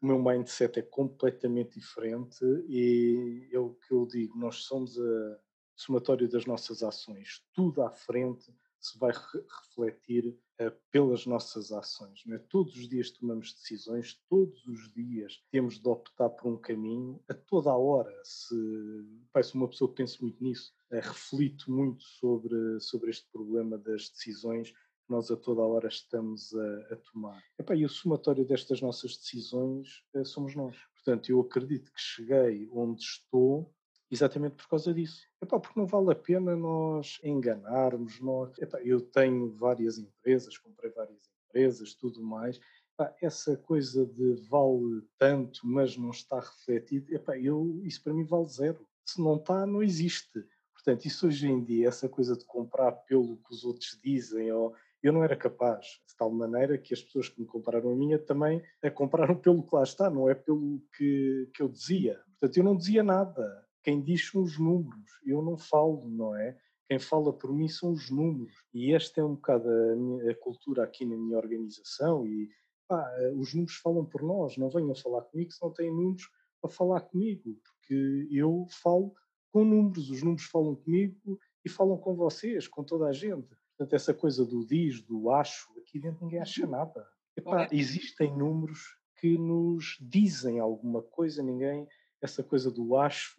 o meu mindset é completamente diferente e é o que eu digo, nós somos a somatório das nossas ações. Tudo à frente se vai re refletir uh, pelas nossas ações. É? Todos os dias tomamos decisões, todos os dias temos de optar por um caminho, a toda a hora. Se parece uma pessoa que pensa muito nisso, uh, reflito muito sobre, sobre este problema das decisões nós a toda a hora estamos a, a tomar. Epá, e o somatório destas nossas decisões é, somos nós. Portanto, eu acredito que cheguei onde estou exatamente por causa disso. Epá, porque não vale a pena nós enganarmos. Nós... Epá, eu tenho várias empresas, comprei várias empresas, tudo mais. Epá, essa coisa de vale tanto, mas não está refletido, epá, eu, isso para mim vale zero. Se não está, não existe. Portanto, isso hoje em dia, essa coisa de comprar pelo que os outros dizem, ou eu não era capaz, de tal maneira que as pessoas que me compraram a minha também a compraram pelo que lá está, não é pelo que, que eu dizia. Portanto, eu não dizia nada. Quem diz são os números, eu não falo, não é? Quem fala por mim são os números. E esta é um bocado a, minha, a cultura aqui na minha organização e pá, os números falam por nós, não venham falar comigo se não têm números para falar comigo, porque eu falo com números, os números falam comigo e falam com vocês, com toda a gente. Portanto, essa coisa do diz, do acho, aqui dentro ninguém acha Uhum. nada. Epá, existem números que nos dizem alguma coisa, ninguém, essa coisa do acho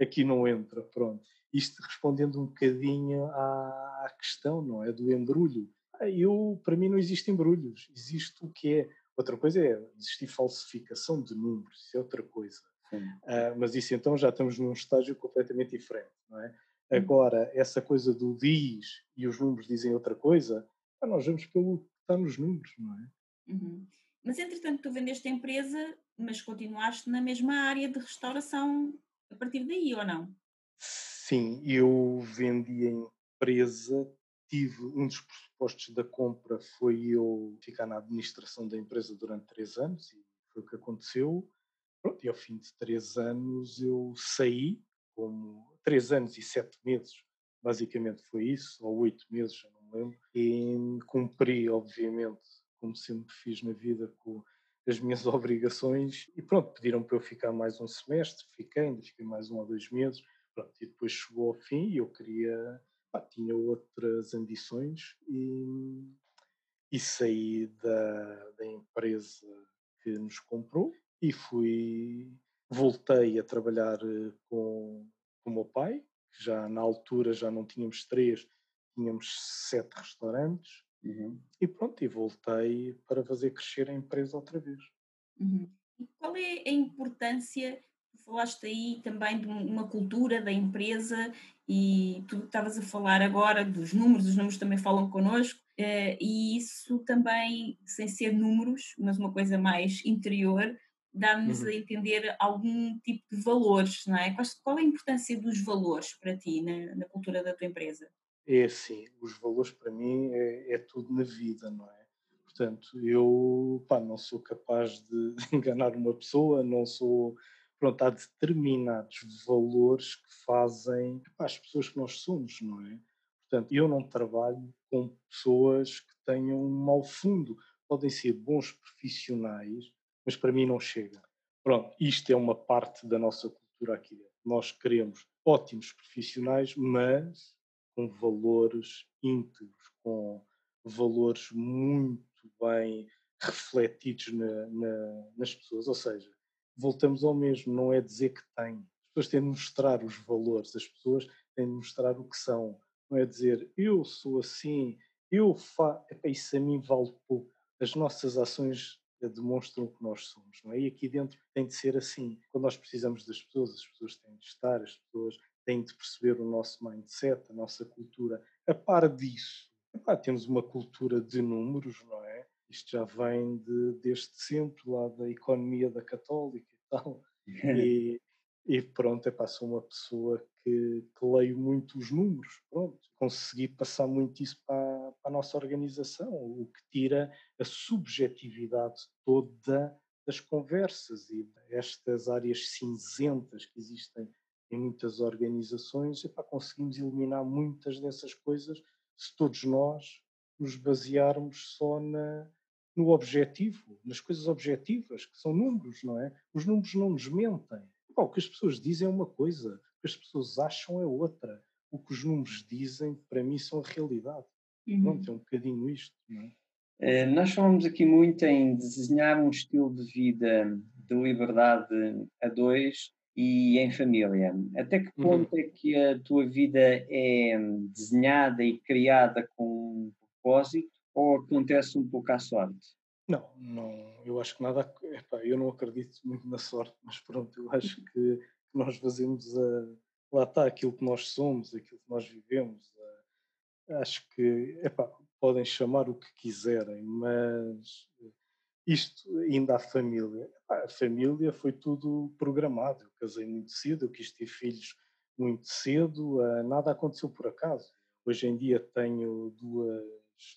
aqui não entra, pronto. Isto respondendo um bocadinho à, à questão, não é? Do embrulho. Ah, Eu, para mim não existe embrulhos, existe o que é. Outra coisa é existir falsificação de números, isso é outra coisa. Uh, mas isso então já estamos num estágio completamente diferente, não é? Agora, essa coisa do diz e os números dizem outra coisa, ah, nós vamos pelo que está nos números, não é? Uhum. Mas entretanto, tu vendeste a empresa, mas continuaste na mesma área de restauração a partir daí, ou não? Sim, eu vendi a empresa, tive um dos pressupostos da compra foi eu ficar na administração da empresa durante três anos e foi o que aconteceu. Pronto, e ao fim de três anos eu saí, como três anos e sete meses, basicamente foi isso, ou oito meses, já não me lembro, e cumpri, obviamente, como sempre fiz na vida, com as minhas <laughs> obrigações, e pronto, pediram para eu ficar mais um semestre, fiquei, ainda fiquei mais um ou dois meses, pronto, e depois chegou ao fim e eu queria, pá, tinha outras ambições e, e saí da, da empresa que nos comprou e fui, voltei a trabalhar eh, com, com o meu pai, que já na altura já não tínhamos três, tínhamos sete restaurantes, Uhum. e pronto, e voltei para fazer crescer a empresa outra vez. Uhum. E qual é a importância, falaste aí também de um- uma cultura da empresa e tu estavas a falar agora dos números, os números também falam connosco, eh, e isso também, sem ser números, mas uma coisa mais interior, dá-nos Uhum. a entender algum tipo de valores, não é? Qual é a importância dos valores para ti na, na cultura da tua empresa? É assim, os valores para mim é, é tudo na vida, não é? Portanto, eu pá, não sou capaz de <laughs> enganar uma pessoa, não sou. Pronto, há determinados valores que fazem pá, as pessoas que nós somos, não é? Portanto, eu não trabalho com pessoas que tenham um mau fundo. Podem ser bons profissionais, mas para mim não chega. Pronto, isto é uma parte da nossa cultura aqui. Nós queremos ótimos profissionais, mas com valores íntegros, com valores muito bem refletidos na- na- nas pessoas. Ou seja, voltamos ao mesmo, não é dizer que têm. As pessoas têm de mostrar os valores, as pessoas têm de mostrar o que são. Não é dizer eu sou assim, eu faço. Isso a mim vale pouco. As nossas ações eh, demonstram o que nós somos, não é? E aqui dentro tem de ser assim. Quando nós precisamos das pessoas, as pessoas têm de estar, as pessoas têm de perceber o nosso mindset, a nossa cultura. A par disso, epá, temos uma cultura de números, não é? Isto já vem de, desde sempre, lá da economia da católica e tal. E, <laughs> e pronto, epá, sou uma pessoa que, que leio muito os números, pronto. Consegui passar muito isso para, para a nossa organização, o que tira a subjetividade toda das conversas e estas áreas cinzentas que existem em muitas organizações, epá, conseguimos eliminar muitas dessas coisas se todos nós nos basearmos só na, no objetivo, nas coisas objetivas, que são números, não é? Os números não nos mentem. Epá, o que as pessoas dizem é uma coisa, o que as pessoas acham é outra. O que os números dizem, para mim, são a realidade. Pronto, é um bocadinho isto, não é? Eh, Nós falamos aqui muito em desenhar um estilo de vida de liberdade a dois e em família. Até que Uhum. ponto é que a tua vida é desenhada e criada com um propósito ou acontece um pouco à sorte? Não, não, eu acho que nada. Epá, eu não acredito muito na sorte, mas pronto, eu acho que nós fazemos a, lá está aquilo que nós somos, aquilo que nós vivemos. a- acho que epá, podem chamar o que quiserem, mas isto ainda a família. A família foi tudo programado. Eu casei muito cedo, eu quis ter filhos muito cedo, ah, nada aconteceu por acaso. Hoje em dia tenho duas,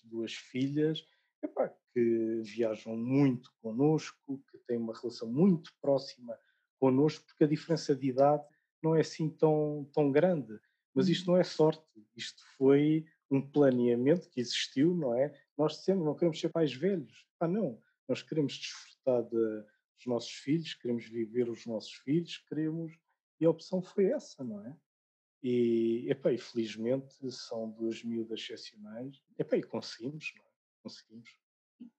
duas filhas epá, que viajam muito connosco, que têm uma relação muito próxima connosco, porque a diferença de idade não é assim tão, tão grande. Mas isto não é sorte, isto foi um planeamento que existiu, não é? Nós dissemos, não queremos ser pais velhos. Ah, não, nós queremos desfrutar de, dos nossos filhos, queremos viver os nossos filhos, queremos. E a opção foi essa, não é? E, epá, e felizmente são duas miúdas excepcionais. Epá, e conseguimos, não é? Conseguimos.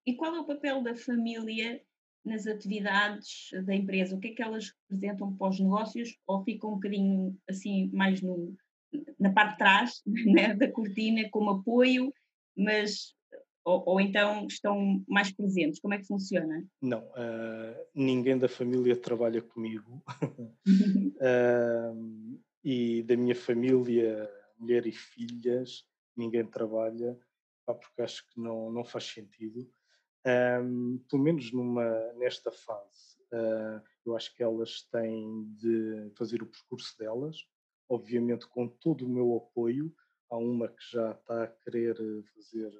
E qual é o papel da família nas atividades da empresa? O que é que elas representam para os negócios ou ficam um bocadinho assim mais no, na parte de trás <laughs> né, da cortina como apoio, mas ou, ou, então estão mais presentes? Como é que funciona? Não, uh, ninguém da família trabalha comigo. uh, <laughs> e da minha família, mulher e filhas, ninguém trabalha, pá, porque acho que não, não faz sentido. Um, pelo menos numa, nesta fase, uh, eu acho que elas têm de fazer o percurso delas, obviamente com todo o meu apoio. Há uma que já está a querer fazer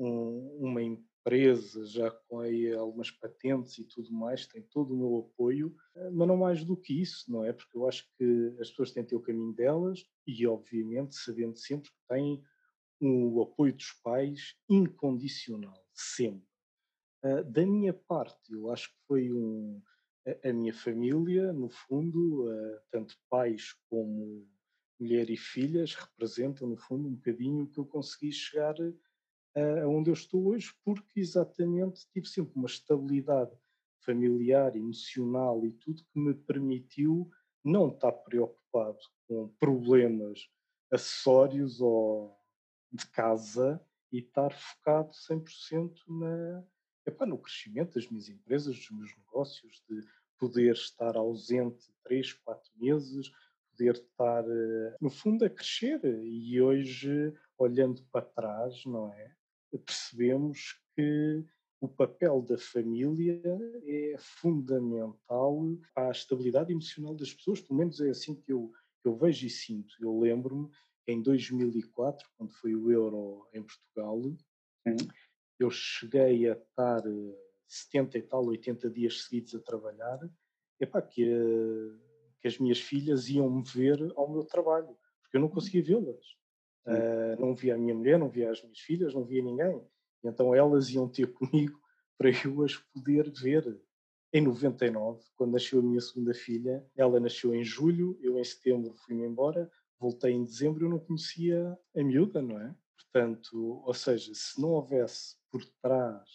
um, uma empresa, já com aí algumas patentes e tudo mais, tem todo o meu apoio, eh, mas não mais do que isso, não é? Porque eu acho que as pessoas têm que ter o caminho delas e, obviamente, sabendo sempre que têm o apoio dos pais incondicional, sempre. Uh, da minha parte, eu acho que foi um, a, a minha família, no fundo, uh, tanto pais como mulher e filhas, representam, no fundo, um bocadinho o que eu consegui chegar aonde eu estou hoje, porque exatamente tive sempre uma estabilidade familiar, emocional e tudo que me permitiu não estar preocupado com problemas acessórios ou de casa e estar focado 100% na, epá, no crescimento das minhas empresas, dos meus negócios, de poder estar ausente três, quatro meses, poder estar, eh, no fundo, a crescer. E hoje, olhando para trás, não é? Percebemos que o papel da família é fundamental a estabilidade emocional das pessoas, pelo menos é assim que eu, que eu vejo e sinto. Eu lembro-me em 2004, quando foi o Euro em Portugal, Sim. eu cheguei a estar 70 e tal, 80 dias seguidos a trabalhar, epá, que, que as minhas filhas iam-me ver ao meu trabalho, porque eu não conseguia vê-las. Uh, não via a minha mulher, não via as minhas filhas, não via ninguém. Então elas iam ter <laughs> comigo para eu as poder ver. Em 99, quando nasceu a minha segunda filha, ela nasceu em julho, eu em setembro fui-me embora, voltei em dezembro, eu não conhecia a miúda, não é? Portanto, ou seja, se não houvesse por trás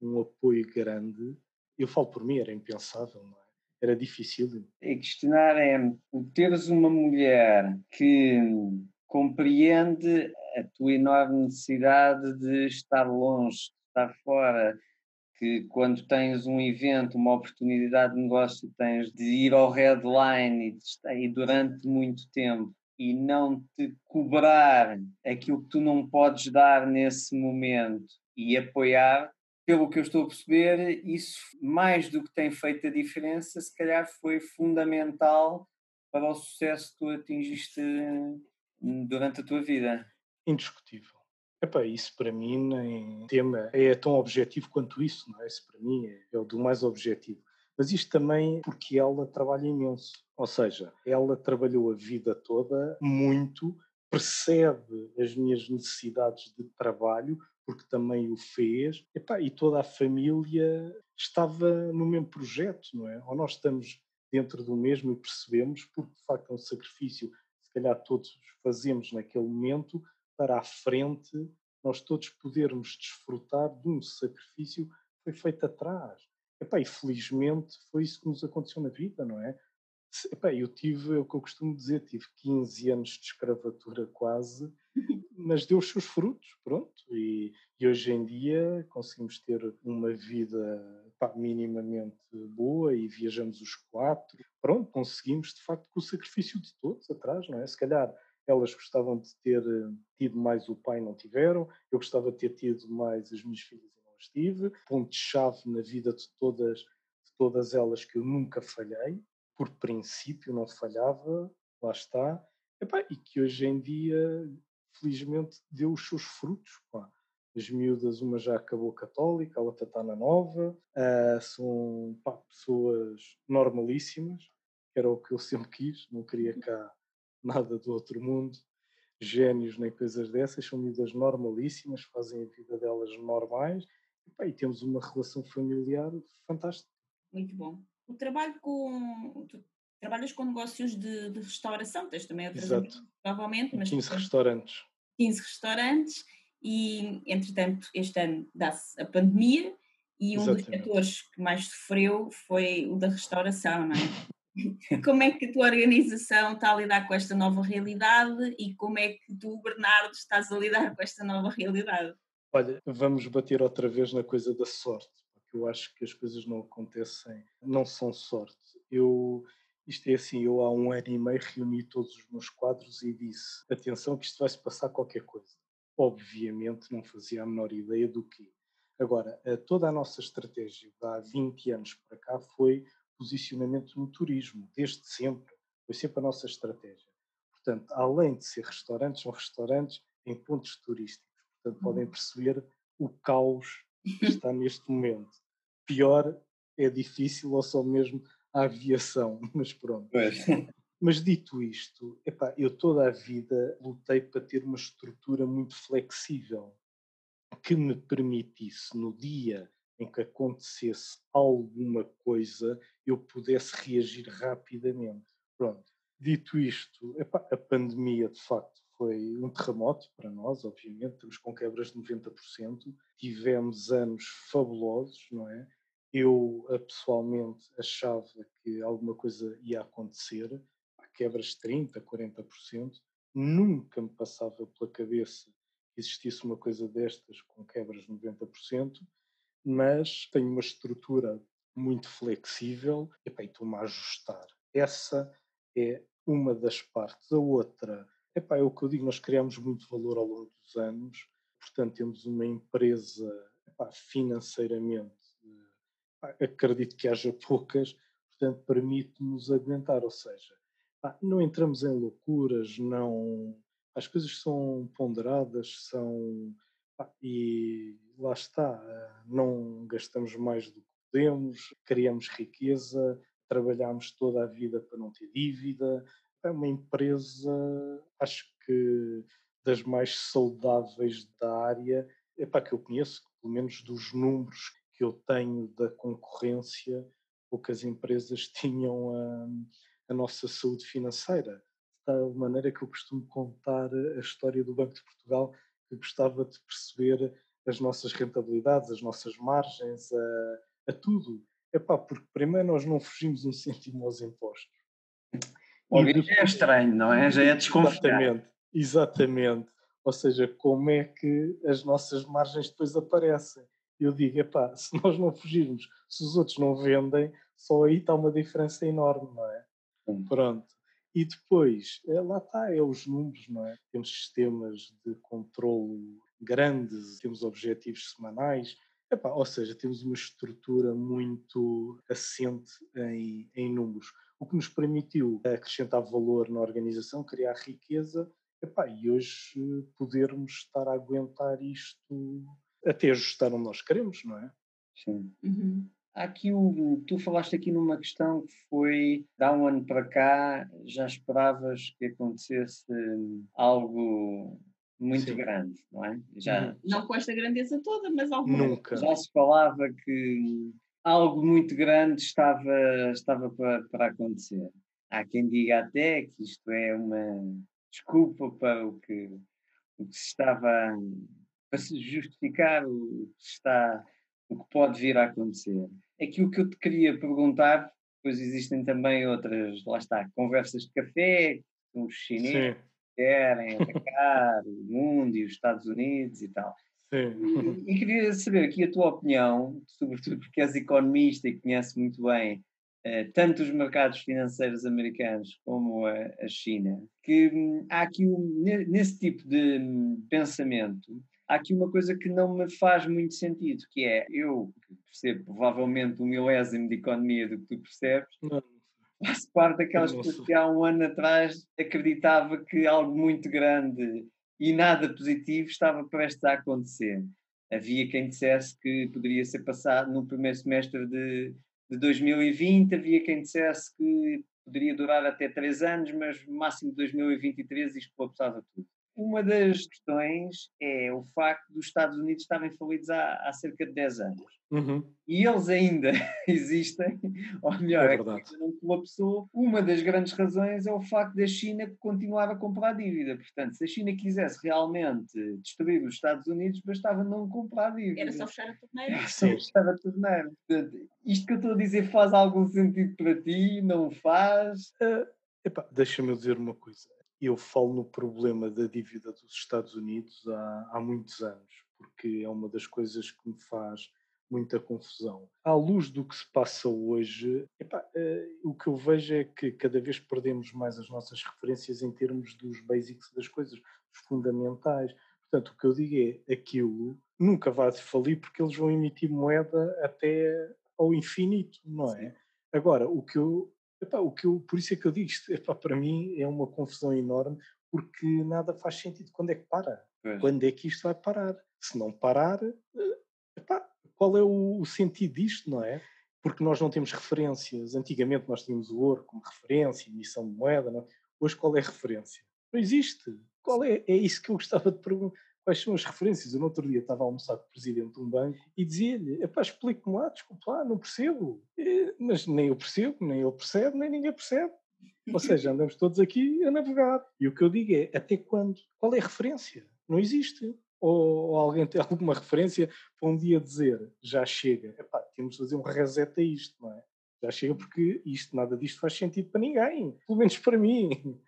um apoio grande, eu falo por mim, era impensável, não é? Era difícil. E questionar é, teres uma mulher que compreende a tua enorme necessidade de estar longe, de estar fora, que quando tens um evento, uma oportunidade de negócio, tens de ir ao headline e, de estar, aí durante muito tempo e não te cobrar aquilo que tu não podes dar nesse momento e apoiar, pelo que eu estou a perceber, isso mais do que tem feito a diferença, se calhar foi fundamental para o sucesso que tu atingiste durante a tua vida? Indiscutível. Epá, isso para mim nem tema é tão objetivo quanto isso, não é? Isso para mim é, é o do mais objetivo. Mas isto também porque ela trabalha imenso. Ou seja, ela trabalhou a vida toda muito, percebe as minhas necessidades de trabalho, porque também o fez, Epá, e toda a família estava no mesmo projeto, não é? Ou nós estamos dentro do mesmo e percebemos, porque de facto é um sacrifício calhar todos fazemos naquele momento, para à frente nós todos podermos desfrutar de um sacrifício que foi feito atrás. Epá, e felizmente foi isso que nos aconteceu na vida, não é? Epá, eu tive, é o que eu costumo dizer, tive 15 anos de escravatura quase, <laughs> mas deu os seus frutos, pronto. E, e hoje em dia conseguimos ter uma vida pá, minimamente boa e viajamos os quatro. Pronto, conseguimos de facto com o sacrifício de todos atrás, não é? Se calhar elas gostavam de ter eh, tido mais o pai, não tiveram. Eu gostava de ter tido mais as minhas filhas e não as tive. Ponto-chave na vida de todas, de todas elas que eu nunca falhei por princípio não falhava, lá está, e que hoje em dia, felizmente, deu os seus frutos. Pá. As miúdas, uma já acabou católica, a outra está na nova, uh, são pá, pessoas normalíssimas, que era o que eu sempre quis, não queria cá nada do outro mundo, gênios nem coisas dessas, são miúdas normalíssimas, fazem a vida delas normais, e, e temos uma relação familiar fantástica. Muito bom o trabalho com. Tu trabalhas com negócios de, de restauração, tens também outras Exato. provavelmente, mas 15 tens restaurantes. 15 restaurantes e, entretanto, este ano dá-se a pandemia e um dos Exatamente. setores que mais sofreu foi o da restauração, não é? <laughs> Como é que a tua organização está a lidar com esta nova realidade e como é que tu, Bernardo, estás a lidar com esta nova realidade? Olha, vamos bater outra vez na coisa da sorte, porque eu acho que as coisas não acontecem, não são sorte. Eu, isto é assim, eu há um ano e meio reuni todos os meus quadros e disse, atenção que isto vai-se passar qualquer coisa. Obviamente não fazia a menor ideia do que. Agora, toda a nossa estratégia de há 20 anos para cá foi posicionamento no turismo, desde sempre. Foi sempre a nossa estratégia. Portanto, além de ser restaurantes, são restaurantes em pontos turísticos. Portanto, podem perceber o caos que está neste momento. Pior é difícil ou só mesmo a aviação, <laughs> mas pronto. Pois. Mas dito isto, epá, eu toda a vida lutei para ter uma estrutura muito flexível que me permitisse, no dia em que acontecesse alguma coisa, eu pudesse reagir rapidamente. Pronto. Dito isto, epá, a pandemia de facto foi um terremoto para nós, obviamente, estamos com quebras de 90%, tivemos anos fabulosos, não é? Eu pessoalmente achava que alguma coisa ia acontecer, quebras de 30%, 40%, nunca me passava pela cabeça que existisse uma coisa destas com quebras de 90%, mas tenho uma estrutura muito flexível e estou-me a ajustar. Essa é uma das partes. A outra, epá, é o que eu digo, nós criamos muito valor ao longo dos anos, portanto temos uma empresa epá, financeiramente, epá, acredito que haja poucas, portanto permite-nos aguentar, ou seja, não entramos em loucuras, não as coisas são ponderadas, são e lá está, eh, não gastamos mais do que podemos, criamos riqueza, trabalhamos toda a vida para não ter dívida. É uma empresa, acho que das mais saudáveis da área, é para que eu conheço, pelo menos dos números que eu tenho da concorrência, poucas empresas <laughs> tinham a, a nossa saúde financeira. De tal maneira que eu costumo contar a história do Banco de Portugal, que gostava de perceber as nossas rentabilidades, as nossas margens, a, a tudo. Epá, porque primeiro nós não fugimos um cêntimo aos impostos. E aí já é estranho, não é? Já é desconfiar. Exatamente, exatamente. Ou seja, como é que as nossas margens depois aparecem? Eu digo, epá, se nós não fugirmos, se os outros não vendem, só aí está uma diferença enorme, não é? Sim. Pronto. E depois, é, lá está, é os números, não é? Temos sistemas de controle grandes, temos objetivos semanais, Epá, ou seja, temos uma estrutura muito assente em, em números, o que nos permitiu acrescentar valor na organização, criar riqueza, epá, e hoje eh, podermos estar a aguentar isto até ajustar onde nós queremos, não é? Sim. Uhum. Há aqui o, tu falaste aqui numa questão que foi, há um ano para cá, já esperavas que acontecesse algo muito Sim. grande, não é? Já, Uhum. Não com esta grandeza toda, mas alguma. Nunca. já se falava que algo muito grande estava, estava para, para acontecer. Há quem diga até que isto é uma desculpa para o que, o que se estava para se justificar o que está o que pode vir a acontecer. Aquilo que eu te queria perguntar, pois existem também outras, lá está, conversas de café, com os chineses Sim, querem <laughs> atacar o mundo e os Estados Unidos e tal. sim. E, e queria saber aqui a tua opinião, sobretudo porque és economista e conheces muito bem eh, tanto os mercados financeiros americanos como a, a China, que hum, há aqui, um, ne- nesse tipo de hum, pensamento, há aqui uma coisa que não me faz muito sentido, que é, eu que percebo provavelmente um milésimo de economia do que tu percebes, Não, faço parte daquelas pessoas que há um ano atrás acreditava que algo muito grande e nada positivo estava prestes a acontecer. Havia quem dissesse que poderia ser passado no primeiro semestre de, de 2020, havia quem dissesse que poderia durar até três anos, mas no máximo de 2023 isto colapsava tudo. Uma das questões é o facto dos Estados Unidos estarem falidos há, há cerca de 10 anos. Uhum. E eles ainda <laughs> existem, ou melhor, É é não colapsou. Uma das grandes razões é o facto da China continuar a comprar dívida. Portanto, se a China quisesse realmente destruir os Estados Unidos, bastava não comprar dívida. Era só fechar a torneira. Era só fechar a torneira. Portanto, isto que eu estou a dizer faz algum sentido para ti? Não faz? Epá, Deixa-me dizer uma coisa. Eu falo no problema da dívida dos Estados Unidos há, há muitos anos, porque é uma das coisas que me faz muita confusão. À luz do que se passa hoje, epá, eh, o que eu vejo é que cada vez perdemos mais as nossas referências em termos dos basics das coisas, dos fundamentais. Portanto, o que eu digo é aquilo nunca vai falir porque eles vão emitir moeda até ao infinito, não é? Agora, o que eu Epá, o que eu, por isso é que eu digo isto, <laughs> epá, para mim é uma confusão enorme, porque nada faz sentido. Quando é que para? Pois. Quando é que isto vai parar? Se não parar, eh, epá, qual é o, o sentido disto, não é? Porque nós não temos referências. Antigamente nós tínhamos o ouro como referência, emissão de moeda. Não é? Hoje qual é a referência? Não existe. Qual é? É isso que eu gostava de perguntar. Quais são as referências? Eu no outro dia estava a almoçar com o presidente de um banco e dizia-lhe: epá, explique-me lá, desculpe lá, não percebo. Eh, Mas nem eu percebo, nem ele percebe, nem ninguém percebe. Ou <laughs> seja, andamos todos aqui a navegar. E o que eu digo é: até quando? Qual é a referência? Não existe. Ou, ou alguém tem <laughs> alguma referência para um dia dizer: já chega, epá, temos de fazer um reset a isto, não é? Já chega porque isto, nada disto faz sentido para ninguém, pelo menos para mim.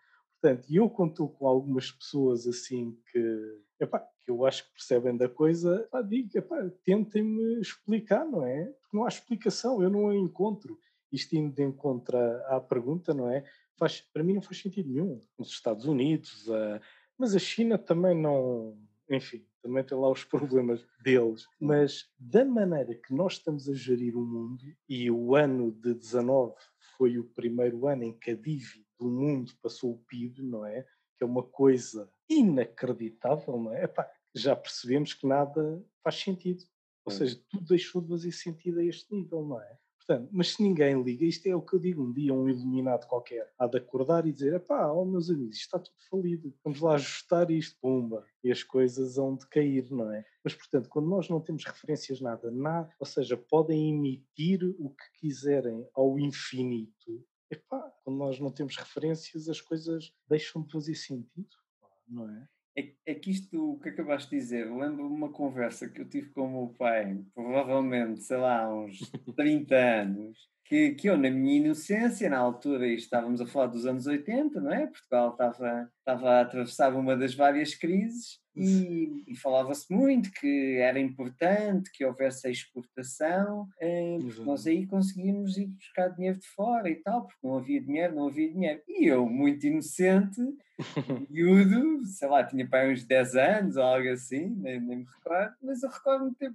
Portanto, e eu estou com algumas pessoas assim que, epá, que eu acho que percebem da coisa, pá, digo, epá, tentem-me explicar, não é? Porque não há explicação, eu não a encontro. Isto indo de encontro à, à pergunta, não é? Faz, para mim não faz sentido nenhum. Os Estados Unidos, a- mas a China também não, enfim, também tem lá os <laughs> problemas deles. Mas da maneira que nós estamos a gerir o mundo, e o ano de 19 foi o primeiro ano em que a dívida do mundo passou o PIB, não é? Que é uma coisa inacreditável, não é? Epá, já percebemos que nada faz sentido. Ou seja, tudo deixou de fazer sentido a este nível, não é? Portanto, mas se ninguém liga, isto é o que eu digo, um dia um iluminado qualquer há de acordar e dizer, epá, ó meus amigos, isto está tudo falido, vamos lá ajustar isto, pumba, e as coisas vão de cair, não é? Mas, portanto, quando nós não temos referências nada, nada, ou seja, podem emitir o que quiserem ao infinito, epá, quando nós não temos referências, as coisas deixam de fazer sentido, não é? É, é que isto que acabaste de dizer, lembro-me uma conversa que eu tive com o meu pai, provavelmente, sei lá, uns <laughs> 30 anos, que, que eu, na minha inocência, na altura, e estávamos a falar dos anos 80, não é? Portugal estava, estava a atravessar uma das várias crises e, e falava-se muito que era importante que houvesse a exportação, eh, nós aí conseguíamos ir buscar dinheiro de fora e tal, porque não havia dinheiro, não havia dinheiro. E eu, muito inocente, <laughs> miúdo, sei lá, tinha para uns 10 anos ou algo assim, nem, nem me recordo, mas eu recordo-me de ter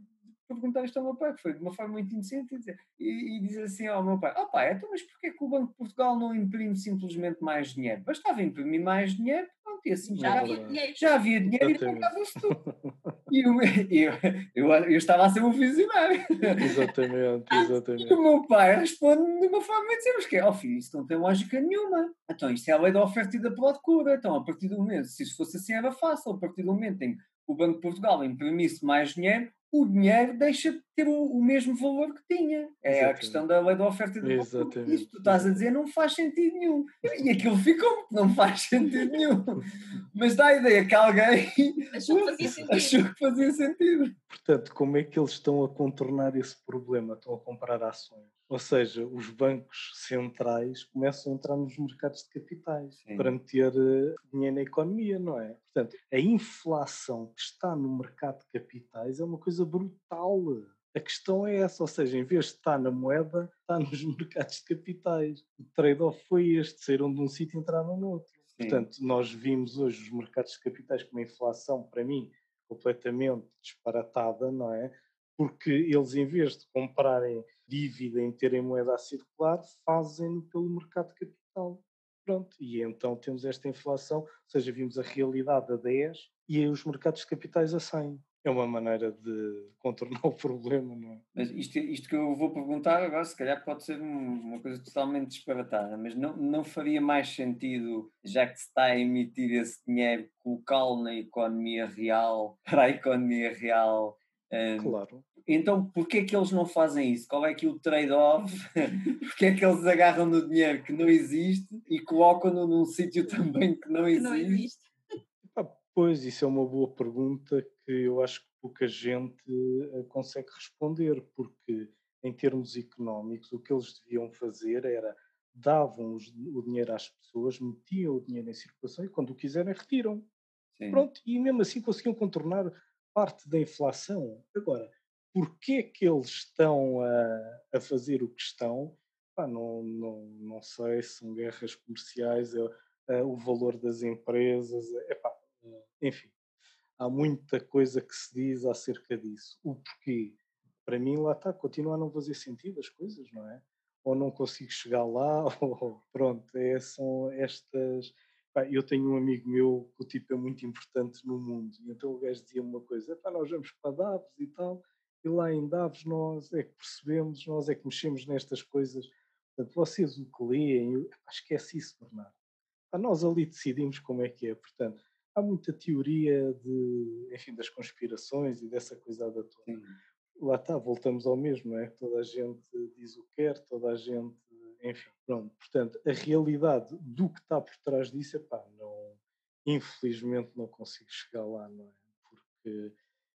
perguntar isto ao meu pai, que foi de uma forma muito inocente, e dizer, e, e dizer assim ao meu pai: Ó pai, então, mas porquê que o Banco de Portugal não imprime simplesmente mais dinheiro? Bastava imprimir mais dinheiro, e assim Já havia dinheiro. já havia dinheiro e pagava-se tudo. E eu, eu, eu, eu estava a ser um visionário. Exatamente, <laughs> E exatamente. o meu pai responde de uma forma a dizer: Mas que é, ó filho, isso não tem lógica nenhuma. Então, isto é a lei da oferta e da procura. Então, a partir do momento, se isso fosse assim, era fácil. A partir do momento em que o Banco de Portugal imprimisse mais dinheiro, o dinheiro deixa de ter o, o mesmo valor que tinha. É a Exatamente. questão da lei da oferta e procura. Exatamente. Isso tu estás a dizer não faz sentido nenhum. E aquilo ficou, não faz sentido nenhum. <laughs> Mas dá a ideia que alguém <laughs> Achou que fazia <laughs> sentido. achou que fazia sentido. Portanto, como é que eles estão a contornar esse problema? Estão a comprar ações. Ou seja, os bancos centrais começam a entrar nos mercados de capitais Sim. para meter eh, dinheiro na economia, não é? Portanto, a inflação que está no mercado de capitais é uma coisa brutal. A questão é essa, ou seja, em vez de estar na moeda, está <laughs> nos mercados de capitais. O trade-off foi este, saíram de um sítio e entraram no outro. Sim. Portanto, nós vimos hoje os mercados de capitais com uma inflação, para mim, completamente disparatada, não é? Porque eles, em vez de comprarem dívida em terem moeda a circular, fazem pelo mercado de capital. Pronto, e então temos esta inflação, ou seja, vimos a realidade a 10 e aí os mercados de capitais a 100. é uma maneira de contornar <laughs> o problema, não é? Mas isto, isto que eu vou perguntar agora, se calhar pode ser uma coisa totalmente disparatada, mas não, não faria mais sentido, já que se está a emitir esse dinheiro, colocá-lo na economia real, <laughs> para a economia real? Um, claro. Então, porquê é que eles não fazem isso? Qual é que é o trade-off? <laughs> porquê é que eles agarram no dinheiro que não existe e colocam-no num sítio também que não existe? Que não existe. Pois, isso é uma boa pergunta que eu acho que pouca gente eh, consegue responder, porque em termos económicos o que eles deviam fazer era davam o dinheiro às pessoas, metiam o dinheiro em circulação e quando o quiserem retiram. Sim. Pronto, e mesmo assim conseguiam contornar parte da inflação. Agora, porquê que eles estão a, a fazer o que estão? Não, não, não sei, são guerras comerciais, é, é, o valor das empresas, é, pá, enfim, há muita coisa que se diz acerca disso. O porquê? Para mim, lá está, continua a não fazer sentido as coisas, não é? Ou não consigo chegar lá, <laughs> ou pronto, é, são estas. Eu tenho um amigo meu que o tipo é muito importante no mundo, então o gajo dizia uma coisa: nós vamos para Davos e tal, e lá em Davos nós é que percebemos, nós é que mexemos nestas coisas. Portanto, vocês o que leem, esquece isso, Bernardo. Pá, nós ali decidimos como é que é. Portanto, há muita teoria de, enfim, das conspirações e dessa coisa toda. Sim. Lá está, voltamos ao mesmo, é? Toda a gente diz o que quer, toda a gente, enfim, pronto. Portanto, a realidade do que está por trás disso, é pá, não, infelizmente não consigo chegar lá, não é? Porque,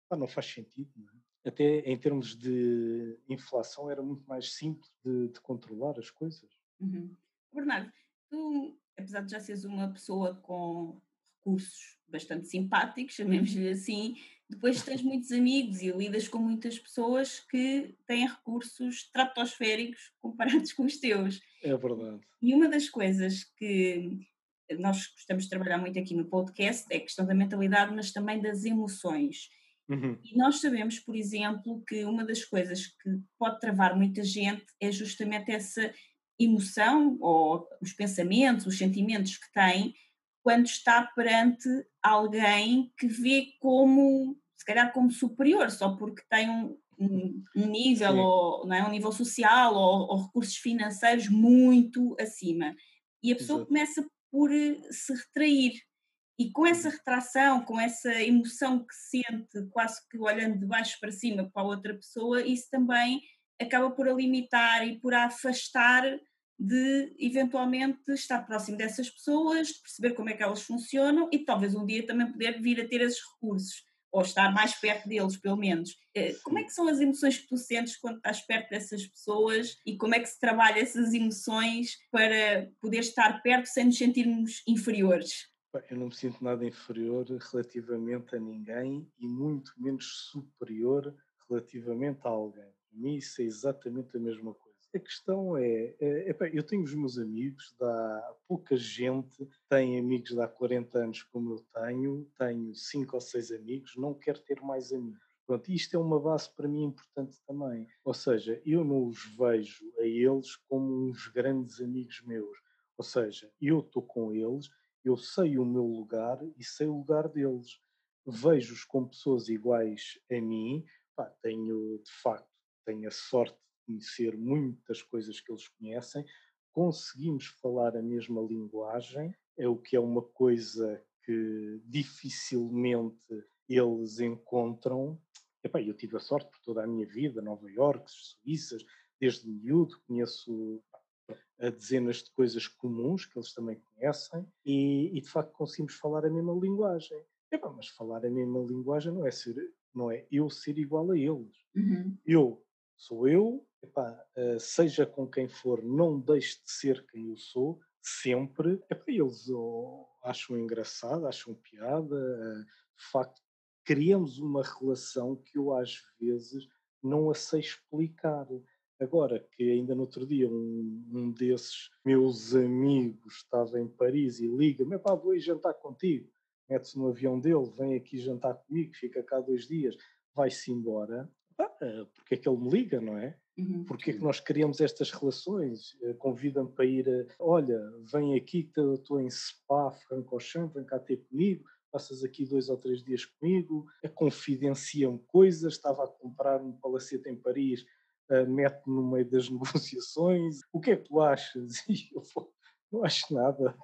pá, não faz sentido, não é? Até em termos de inflação era muito mais simples de, de controlar as coisas. Uhum. Bernardo, tu, apesar de já seres uma pessoa com recursos bastante simpáticos, chamemos-lhe assim, depois tens muitos amigos e lidas com muitas pessoas que têm recursos estratosféricos <laughs> comparados com os teus. É verdade. E uma das coisas que nós gostamos de trabalhar muito aqui no podcast é a questão da mentalidade, mas também das emoções. Uhum. E nós sabemos, por exemplo, que uma das coisas que pode travar muita gente é justamente essa emoção ou os pensamentos, os sentimentos que tem quando está perante alguém que vê como, se calhar como superior, só porque tem um, um, um nível, ou, não é, um nível social ou, ou, recursos financeiros muito acima. E a pessoa Exato. começa por eh, se retrair. E com essa retração, com essa emoção que sente, quase que olhando de baixo para cima para a outra pessoa, isso também acaba por a limitar e por a afastar de eventualmente estar próximo dessas pessoas, de perceber como é que elas funcionam e talvez um dia também poder vir a ter esses recursos ou estar mais perto deles, pelo menos. Eh, como é que são as emoções que tu sentes quando estás perto dessas pessoas e como é que se trabalha essas emoções para poder estar perto sem nos sentirmos inferiores? Eu não me sinto nada inferior relativamente a ninguém e muito menos superior relativamente a alguém. Para mim, isso é exatamente a mesma coisa. A questão é, é, eu tenho os meus amigos, dá pouca gente tem amigos de há 40 anos como eu tenho, tenho cinco ou seis amigos, não quero ter mais amigos. Pronto, isto é uma base para mim importante também. Ou seja, eu não os vejo a eles como uns grandes amigos meus. Ou seja, eu estou com eles, eu sei o meu lugar e sei o lugar deles. Vejo-os como pessoas iguais a mim. Pá, tenho, de facto, tenho a sorte conhecer muitas coisas que eles conhecem, conseguimos falar a mesma linguagem, é o que é uma coisa que dificilmente eles encontram. Epá, eu tive a sorte por toda a minha vida, Nova Iorque, Suíças, desde miúdo, conheço dezenas de coisas comuns que eles também conhecem e, e de facto conseguimos falar a mesma linguagem. Epá, mas falar a mesma linguagem não é ser, não é eu ser igual a eles. Uhum. Eu sou eu, epá, uh, seja com quem for, não deixe de ser quem eu sou, sempre. Epá, eles oh, acham engraçado, acham piada, uh, de facto, criamos uma relação que eu às vezes não a sei explicar. Agora que ainda no outro dia um, um desses meus amigos estava em Paris e liga-me, pá, vou ir jantar contigo. Mete-se no avião dele, vem aqui jantar comigo, fica cá dois dias, vai-se embora. Ah, porque é que ele me liga, não é? Uhum. Porque é que nós criamos estas relações? Eh, convida-me para ir, a, olha, vem aqui que estou em Spa, Francorchamps, vem cá ter comigo, passas aqui dois ou três dias comigo, confidenciam coisas, estava a comprar um palacete em Paris, mete-me no meio das <laughs> negociações, o que é que tu achas? <laughs> E eu não acho nada.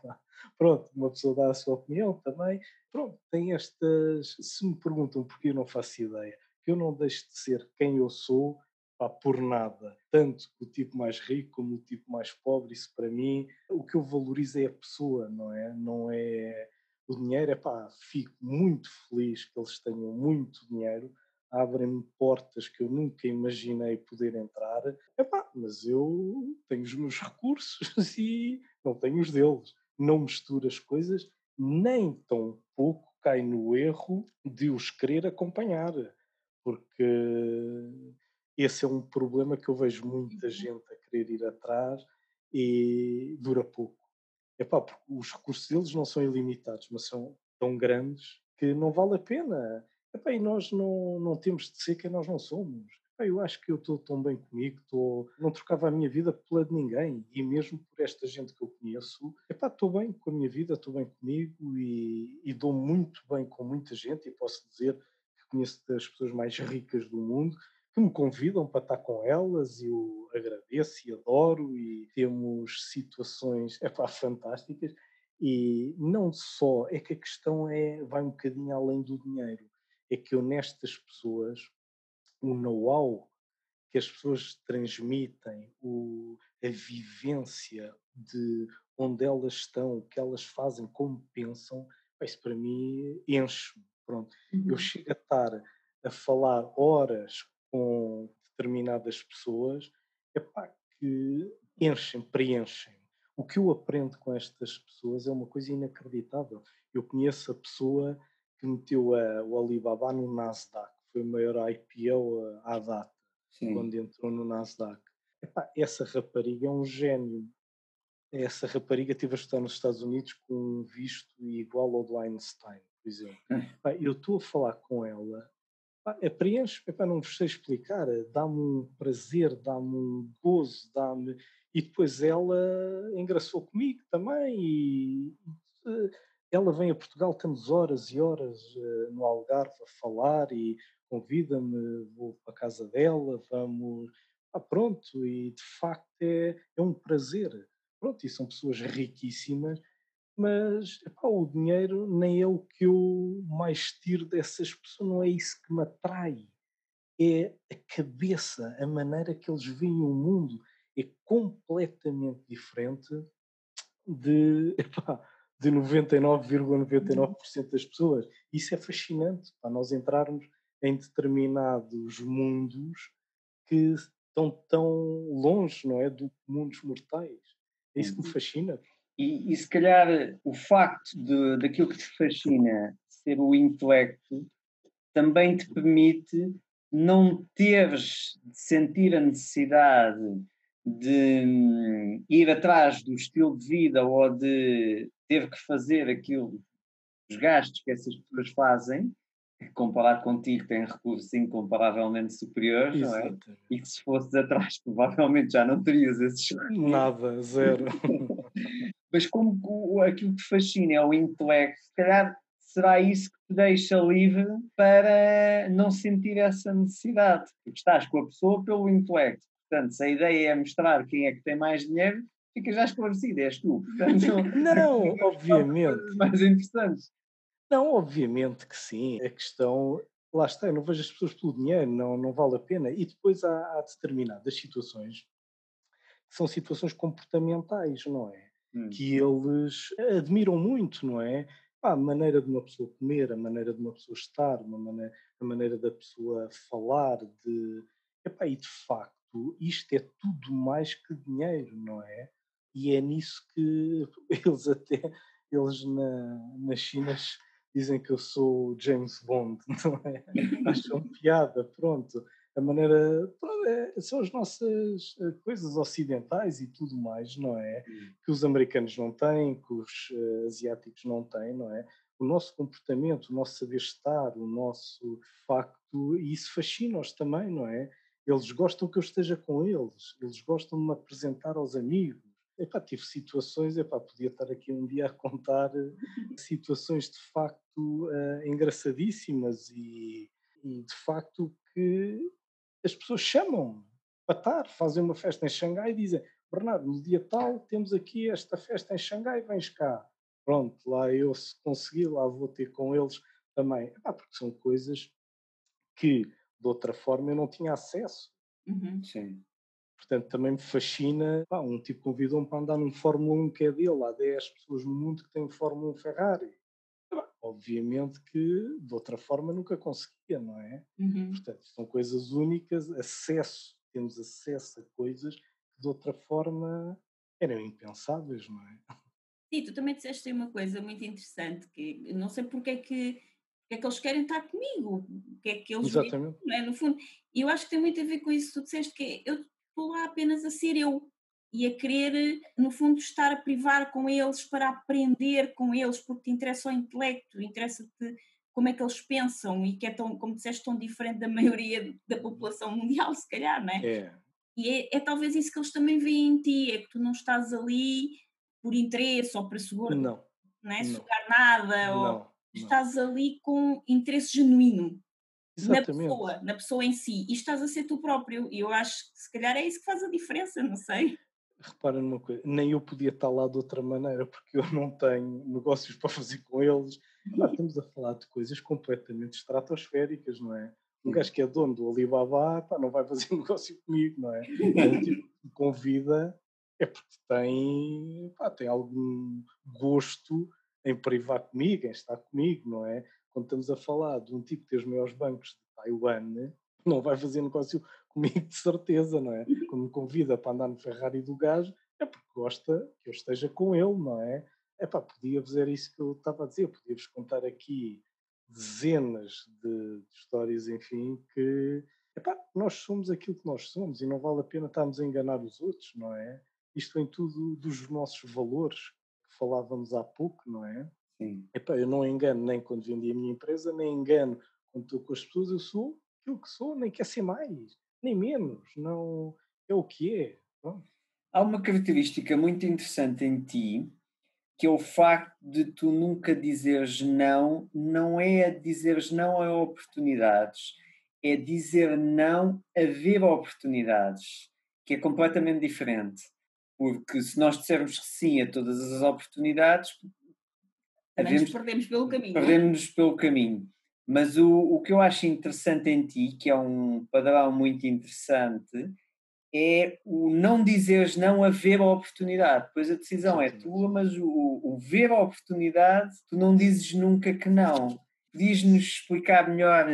Pronto, uma pessoa dá a sua opinião também. Pronto, tem estas. Se me perguntam porque eu não faço ideia, que eu não deixo de ser quem eu sou pá, por nada. Tanto o tipo mais rico como o tipo mais pobre, isso para mim, o que eu valorizo é a pessoa, não é? Não é o dinheiro, é pá, fico muito feliz que eles tenham muito dinheiro, abrem-me portas que eu nunca imaginei poder entrar, epá, mas eu tenho os meus <laughs> recursos e não tenho os deles. Não misturo as coisas, nem tão pouco cai no erro de os querer acompanhar, porque esse é um problema que eu vejo muita uhum. gente a querer ir atrás e dura pouco. Epá, porque os recursos deles não são ilimitados, mas são tão grandes que não vale a pena. Epá, e nós não, não temos de ser quem nós não somos. Eu acho que eu estou tão bem comigo, tô, não trocava a minha vida pela de ninguém. E mesmo por esta gente que eu conheço, estou bem com a minha vida, estou bem comigo e, e dou muito bem com muita gente. E posso dizer que conheço das pessoas mais ricas do mundo que me convidam para estar com elas e eu agradeço e adoro e temos situações epá, fantásticas e não só, é que a questão é, vai um bocadinho além do dinheiro, é que eu nestas pessoas, o know-how que as pessoas transmitem, o, a vivência de onde elas estão, o que elas fazem, como pensam, isso para mim enche-me. Pronto, uhum. eu chego a estar a falar horas com determinadas pessoas epá, que enchem, preenchem. O que eu aprendo com estas pessoas é uma coisa inacreditável. Eu conheço a pessoa que meteu a, o Alibaba no Nasdaq, foi o maior IPO à data, Sim. quando entrou no Nasdaq. Epá, essa rapariga é um gênio. Essa rapariga teve a estudar nos Estados Unidos com um visto igual ao do Einstein, por exemplo. Hum. Epá, eu estou a falar com ela é preenche, epá, não vos sei explicar, dá-me um prazer, dá-me um gozo, dá-me. E depois ela engraçou comigo também, e ela vem a Portugal, temos horas e horas uh, no Algarve a falar e convida-me, vou para a casa dela, vamos. Ah, pronto, e de facto é, é um prazer. Pronto, e são pessoas riquíssimas mas epá, o dinheiro nem é o que eu mais tiro dessas pessoas, não é isso que me atrai. É a cabeça, a maneira que eles veem o mundo é completamente diferente de, epá, de 99,99% ,99 das pessoas. Isso é fascinante para nós entrarmos em determinados mundos que estão tão longe, não é, do mundos mortais. É isso que me uhum. fascina. E, e se calhar o facto de, daquilo que te fascina ser o intelecto também te permite não teres de sentir a necessidade de hum, ir atrás do estilo de vida ou de ter que fazer aquilo, os gastos que essas pessoas fazem, que comparado contigo tem recursos incomparavelmente superiores, não é? E que se fosses atrás <laughs> provavelmente já não terias esses recursos. Nada, zero. <laughs> Mas como aquilo que te fascina é o intelecto, se calhar será isso que te deixa livre para não sentir essa necessidade. Porque estás com a pessoa pelo intelecto. Portanto, se a ideia é mostrar quem é que tem mais dinheiro, fica já esclarecido, és tu. Portanto, não, <laughs> obviamente. Mais interessantes. Não, obviamente que sim. A questão, lá está, eu não vejo as pessoas pelo dinheiro, não, não vale a pena. E depois há, há determinadas situações que são situações comportamentais, não é? Hum. Que eles admiram muito, não é? a maneira de uma pessoa comer, a maneira de uma pessoa estar, uma maneira, a maneira da pessoa falar, de. Epá, e de facto, isto é tudo mais que dinheiro, não é? E é nisso que <laughs> eles até, eles na, nas Chinas dizem que eu sou James Bond, <laughs> não é? Acham piada, pronto. A maneira. Pronto, é, são as nossas eh, coisas ocidentais e tudo mais, não é? Hum. Que os americanos não têm, que os uh, asiáticos não têm, não é? O nosso comportamento, o nosso saber estar, o nosso facto, e isso fascina-os também, não é? Eles gostam que eu esteja com eles, eles gostam de me apresentar aos amigos, epá, tive situações, epá, podia estar aqui um dia a contar eh, situações de facto uh, engraçadíssimas e, e, de facto que as pessoas chamam para estar, fazem uma festa em Xangai e dizem Bernardo, no dia tal temos aqui esta festa em Xangai, vens cá. Pronto, lá eu se conseguir, lá vou ter com eles também. Epá, porque são coisas que de outra forma eu não tinha acesso. Uhum. Sim. Portanto, também me fascina. Pá, um tipo convidou-me para andar num Fórmula 1 que é dele. Há 10 pessoas no mundo que têm um Fórmula 1 Ferrari. obviamente que de outra forma nunca conseguia, não é? Uhum. Portanto, são coisas únicas, acesso, temos acesso a coisas que de outra forma eram impensáveis, não é? Sim, tu também disseste uma coisa muito interessante, que não sei porque é que que é que eles querem estar comigo, o que é que eles Exatamente. É? no fundo. E eu acho que tem muito a ver com isso que tu disseste, que é, eu estou lá apenas a ser eu e a querer, no fundo, estar a privar com eles para aprender com eles, porque te interessa o intelecto, interessa-te como é que eles pensam e que é tão, como disseste, tão diferente da <laughs> maioria da população mundial, se calhar, não é? É. E é, é talvez isso que eles também veem em ti, é que tu não estás ali por interesse ou para segurar, não, não é? Sugar nada, não. ou estás ali com interesse genuíno Exatamente. na pessoa, na pessoa em si, e estás a ser tu próprio. E eu acho que se calhar é isso que faz a diferença, não sei. Repara numa coisa, nem eu podia estar lá de outra maneira, porque eu não tenho negócios <laughs> para fazer com eles. Ah, estamos a falar de coisas completamente estratosféricas, não é? Um gajo que é dono do Alibaba pá, não vai fazer <laughs> negócio comigo, não é? <laughs> é tipo, convida é porque tem, pá, tem algum gosto em privar comigo, em estar comigo, não é? Quando estamos a falar de um tipo que tem os maiores bancos de Taiwan, né? não vai fazer negócio <laughs> comigo de certeza, não é? Quando me convida para andar no Ferrari do gajo, é porque gosta que eu esteja com ele, não é? É pá, podia-vos, era isso que eu estava a dizer, podia-vos contar aqui dezenas de, de histórias, enfim, que epá, nós somos aquilo que nós somos e não vale a pena estarmos a enganar os outros, não é? Isto vem tudo dos nossos valores, falávamos há pouco, não é? Sim. Epá, eu não engano nem quando vendi a minha empresa, nem engano quando estou com as pessoas, eu sou aquilo que sou, nem quer ser mais, nem menos, não é o que é. Há uma característica muito interessante em ti, que é o facto de tu nunca dizeres não, não é dizeres não a oportunidades, é dizer não a ver oportunidades, que é completamente diferente. Porque se nós dissermos que sim a todas as oportunidades, havemos, perdemos pelo caminho. Perdemos pelo caminho. Mas o, o que eu acho interessante em ti, que é um padrão muito interessante, é o não dizeres não a ver a oportunidade. Pois a decisão é tua, mas o, o ver a oportunidade, tu não dizes nunca que não. Podias-nos explicar melhor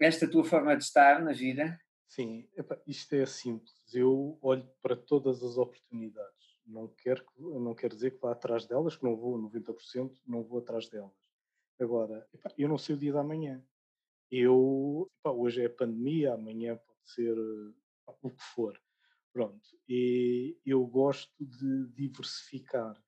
esta tua forma de estar na vida? Sim, epa, isto é simples. Eu olho para todas as oportunidades. Não quero, não quero dizer que vá atrás delas, que não vou 90%, não vou atrás delas. Agora, epa, eu não sei o dia da manhã. Eu, epa, hoje é pandemia, amanhã pode ser o que for. Pronto. E eu gosto de diversificar.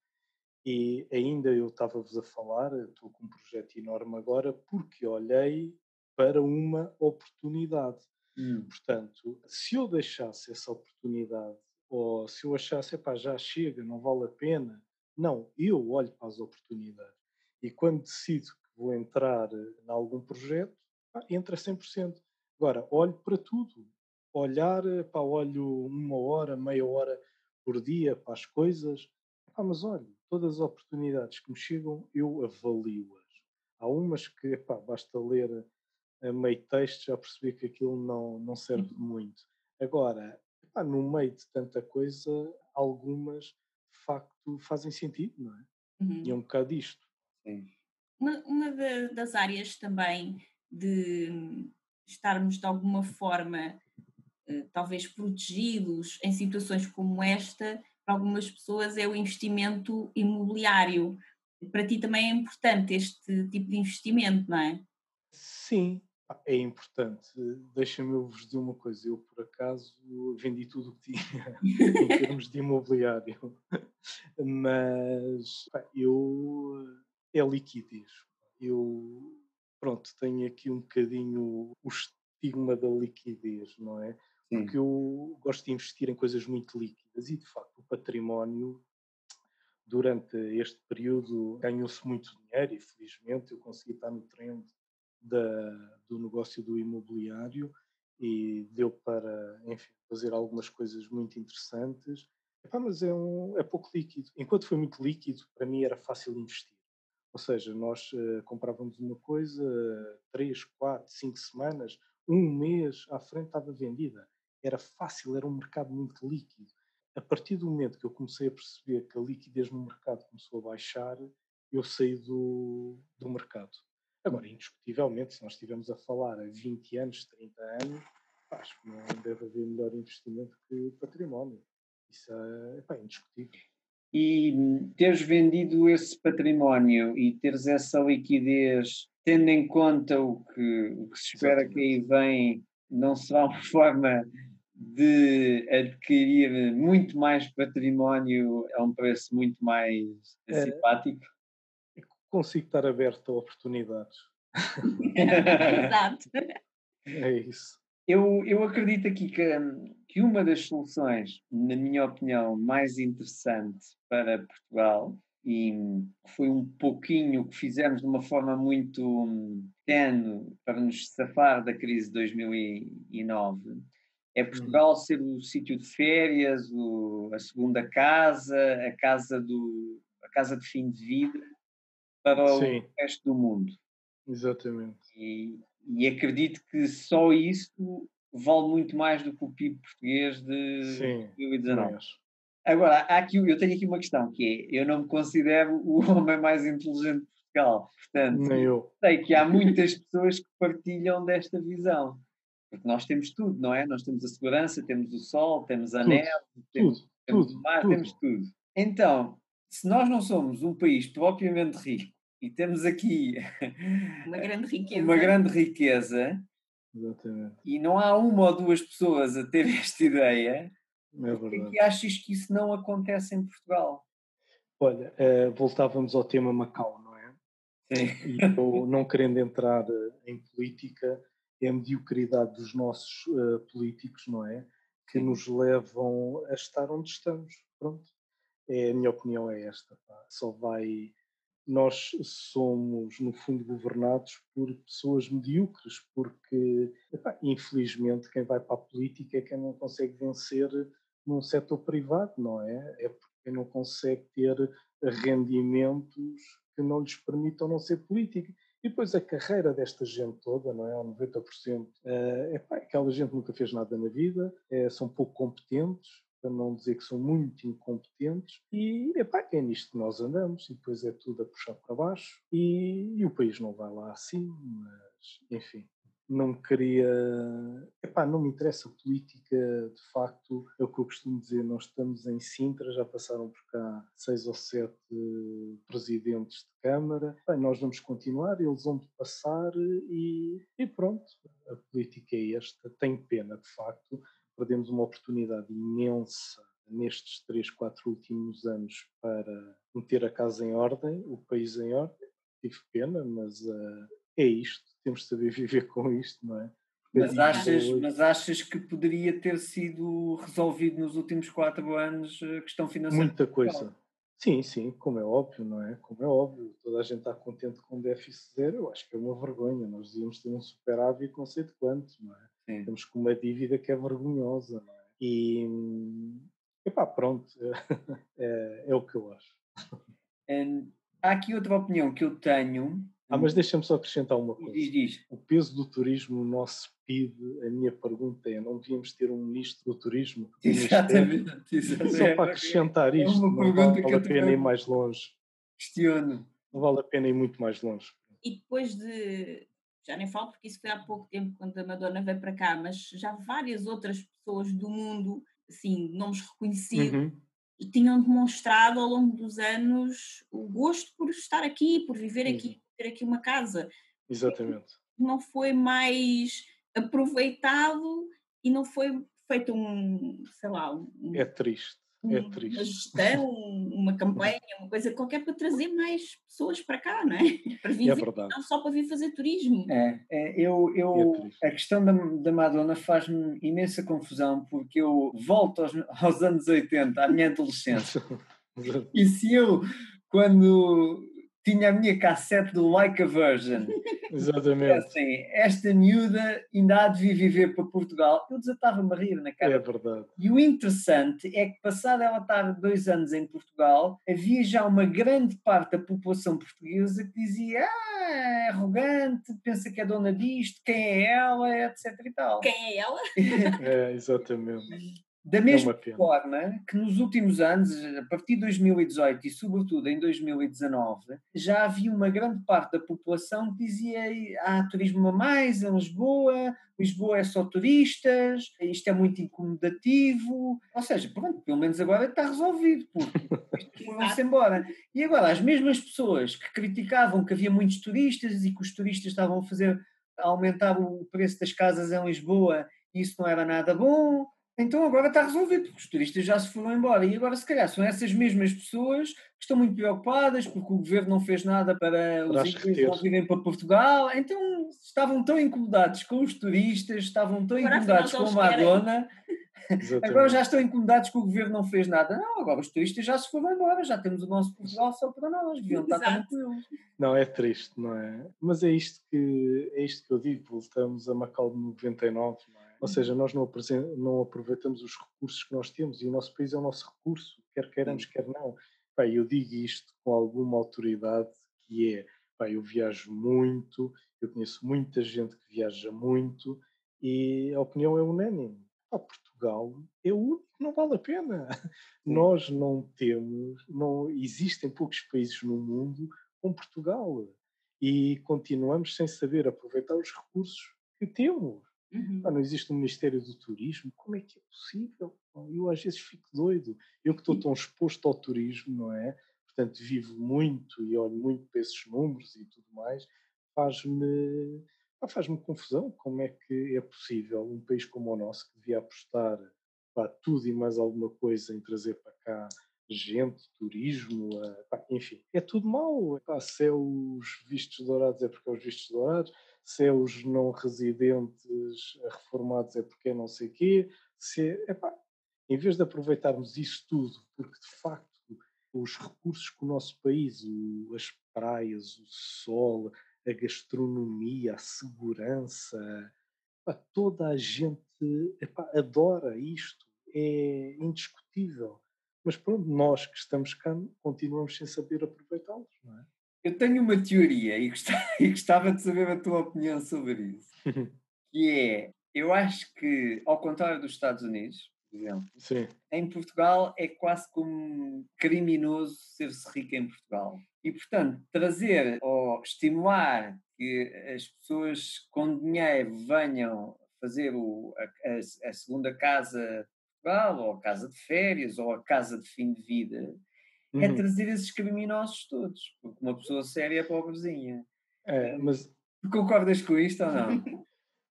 E ainda eu estava-vos a falar, estou com um projeto enorme agora, porque olhei para uma oportunidade. Hum. Portanto, se eu deixasse essa oportunidade, ou se eu achasse, pá, já chega, não vale a pena, não, eu olho para as oportunidades. E quando decido que vou entrar em algum projeto, pá, entra 100%. Agora, olho para tudo. Olhar, pá, olho uma hora, meia hora por dia para as coisas. Mas olha, todas as oportunidades que me chegam, eu avalio-as. Há umas que, pá, basta ler a meio texto já percebi que aquilo não, não serve de muito. Agora, epá, no meio de tanta coisa, algumas de facto fazem sentido, não é? Uhum. E é um bocado isto. Sim. Uma, uma das áreas também de estarmos de alguma forma eh, talvez protegidos em situações como esta, para algumas pessoas é o investimento imobiliário. Para ti também é importante este tipo de investimento, não é? Sim, é importante. Deixa-me eu vos dizer uma coisa. Eu, por acaso, vendi tudo o que tinha <laughs> em termos de imobiliário. Mas pá, eu. É liquidez. Eu, pronto, tenho aqui um bocadinho o estigma da liquidez, não é? Sim. Porque eu gosto de investir em coisas muito líquidas e, de facto, o património, durante este período, ganhou-se muito dinheiro e, felizmente, eu consegui estar no trend da, do negócio do imobiliário e deu para, enfim, fazer algumas coisas muito interessantes. Epá, mas é, um, é pouco líquido. Enquanto foi muito líquido, para mim era fácil investir. Ou seja, nós uh, comprávamos uma coisa, três, quatro, cinco semanas, um mês à frente estava vendida. Era fácil, era um mercado muito líquido. A partir do momento que eu comecei a perceber que a liquidez no mercado começou a baixar, eu saí do, do mercado. Agora, indiscutivelmente, se nós estivermos a falar a 20 anos, 30 anos, acho que não deve haver melhor investimento que património. Isso é, é indiscutível. E teres vendido esse património e teres essa liquidez, tendo em conta o que, o que se espera Exatamente. que aí vem, não será uma <laughs> forma de adquirir muito mais património a um preço muito mais é, simpático? Consigo estar aberto a oportunidades. Exato. <laughs> É isso. Eu, eu acredito aqui que, que uma das soluções, na minha opinião, mais interessante para Portugal, e foi um pouquinho que fizemos de uma forma muito tenue para nos safar da crise de 2009, é Portugal ser o sítio de férias, o, a segunda casa, a casa, do, a casa de fim de vida para Sim. o resto do mundo. Exatamente. E, e acredito que só isso vale muito mais do que o PIB português de Sim, 2019. Agora, há aqui, eu tenho aqui uma questão, que é, eu não me considero o <laughs> homem mais inteligente de Portugal. Portanto, Nem eu. sei que há muitas pessoas que partilham desta visão. Porque nós temos tudo, não é? Nós temos a segurança, temos o sol, temos a tudo, neve, temos, tudo, temos tudo, o mar, tudo. temos tudo. Então, se nós não somos um país propriamente rico e temos aqui uma <laughs> grande riqueza, uma grande riqueza Exatamente. e não há uma ou duas pessoas a ter <laughs> esta ideia, é por que achas que isso não acontece em Portugal? Olha, uh, voltávamos ao tema Macau, não é? Sim. E eu, não querendo entrar eh, em política, é a mediocridade dos nossos uh, políticos, não é? Que Sim. nos levam a estar onde estamos. Pronto. É, a minha opinião é esta. Pá. Só vai nós somos, no fundo, governados por pessoas medíocres, porque, epá, infelizmente, quem vai para a política é quem não consegue vencer num setor privado, não é? É porque não consegue ter rendimentos que não lhes permitam não ser político. E depois a carreira desta gente toda, não é? 90%, é, epá, aquela gente nunca fez nada na vida, é, são pouco competentes, para não dizer que são muito incompetentes, e epá, é nisto que nós andamos, e depois é tudo a puxar para baixo, e, e o país não vai lá assim, mas enfim. Não queria. Epá, não me interessa a política, de facto, é o que eu costumo dizer. Nós estamos em Sintra, já passaram por cá seis ou sete presidentes de Câmara. Bem, nós vamos continuar, eles vão passar e, e pronto. A política é esta. Tenho pena, de facto, perdemos uma oportunidade imensa nestes três, quatro últimos anos para meter a casa em ordem, o país em ordem. Tive pena, mas uh, é isto, temos de saber <laughs> viver com isto, não é? Mas achas, mas achas que poderia ter sido resolvido nos últimos quatro anos a questão financeira? Muita coisa. Sim, sim, como é óbvio, não é? Como é óbvio, toda a gente está contente com o déficit zero, eu acho que é uma vergonha. Nós devíamos ter um superávit não sei de quanto, não é? Sim. Temos com uma dívida que é vergonhosa, não é? E, epá, pronto, <laughs> é, é o que eu acho. há aqui outra opinião que eu tenho. Ah, mas deixa-me só acrescentar uma coisa. Diz, diz. O peso do turismo no nosso PIB, a minha pergunta é: não devíamos ter um ministro do turismo? Exatamente. exatamente. Só para acrescentar é isto, não vale a pena ir mais longe. Questiono. Não vale a pena ir muito mais longe. E depois de, já nem falo porque isso foi há pouco tempo quando a Madonna veio para cá, mas já várias outras pessoas do mundo, assim, nomes reconhecidos, uhum. tinham demonstrado ao longo dos anos o gosto por estar aqui, por viver uhum. aqui, por ter aqui uma casa. Exatamente. Não foi mais aproveitado e não foi feito um, sei lá, um... É triste. É uma gestão, <laughs> uma campanha, uma coisa qualquer para trazer mais pessoas para cá, não é? <laughs> Para vir, é verdade. não só para vir fazer turismo. É, é eu, eu, é a questão da, da Madonna faz-me imensa confusão porque eu volto aos, aos anos 80, à minha adolescência. <laughs> e se eu, quando tinha a minha cassete do Like a Virgin. <laughs> Exatamente. Assim, esta miúda ainda há de vir viver para Portugal. Eu desatava-me a rir na cara. É verdade. E o interessante é que, passado ela estar dois anos em Portugal, havia já uma grande parte da população portuguesa que dizia ah, é arrogante, pensa que é dona disto, quem é ela, etc e tal. Quem é ela? <laughs> é, exatamente. Da é mesma é forma que nos últimos anos, a partir de 2018 e sobretudo em 2019, já havia uma grande parte da população que dizia há turismo a mais em Lisboa, Lisboa é só turistas, isto é muito incomodativo. Ou seja, pronto, pelo menos agora está resolvido, porque <laughs> vão-se embora. E agora, as mesmas pessoas que criticavam que havia muitos turistas e que os turistas estavam a fazer a aumentar o preço das casas em Lisboa, e isso não era nada bom então agora está resolvido, porque os turistas já se foram embora. E agora, se calhar, são essas mesmas pessoas que estão muito preocupadas porque o governo não fez nada para os ingleses não virem para Portugal. Então estavam tão incomodados com os turistas, estavam tão agora, incomodados com a Madonna. Agora já estão incomodados que o governo não fez nada. Não, agora os turistas já se foram embora, já temos o nosso Portugal só para nós, deviam estar tranquilos. Não, é triste, não é? Mas é isto que, é isto que eu digo, voltamos a Macau de 99, não é? Ou seja, nós não, não, aproveitamos os recursos que nós temos e o nosso país é o nosso recurso, quer queiramos, quer não. Pá, eu digo isto com alguma autoridade, que é, eu viajo muito, eu conheço muita gente que viaja muito e a opinião é unânime. Pá, Portugal é o único não vale a pena. Nós não temos, não existem poucos países no mundo com Portugal e continuamos sem saber aproveitar os recursos que temos. Uhum. Ah, não existe um Ministério do Turismo, como é que é possível? Eu às vezes fico doido. Eu que estou tão exposto ao turismo, não é? Portanto, vivo muito e olho muito para esses números e tudo mais, faz-me faz-me confusão como é que é possível um país como o nosso, que devia apostar para tudo e mais alguma coisa em trazer para cá gente, turismo, pá, enfim, é tudo mau. Pá, se é os vistos dourados é porque é os vistos dourados, se é os não residentes reformados é porque é não sei quê, se é, epá, em vez de aproveitarmos isso tudo, porque de facto os recursos que o nosso país, as praias, o sol, a gastronomia, a segurança, epá, toda a gente epá, adora isto, é indiscutível. Mas pronto, nós que estamos cá continuamos sem saber aproveitá-los, não é? Eu tenho uma teoria <laughs> e gostava, de saber a tua opinião sobre isso. <laughs> que é, eu acho que, ao contrário dos Estados Unidos, por exemplo, Sim. em Portugal é quase como criminoso ser-se rico em Portugal. E, portanto, trazer ou estimular que as pessoas com dinheiro venham fazer o, a, a, segunda casa de Portugal, ou a casa de férias, ou a casa de fim de vida, uhum. é trazer esses criminosos todos, porque uma pessoa séria é pobrezinha. É, mas... Concordas com isto ou não? <laughs>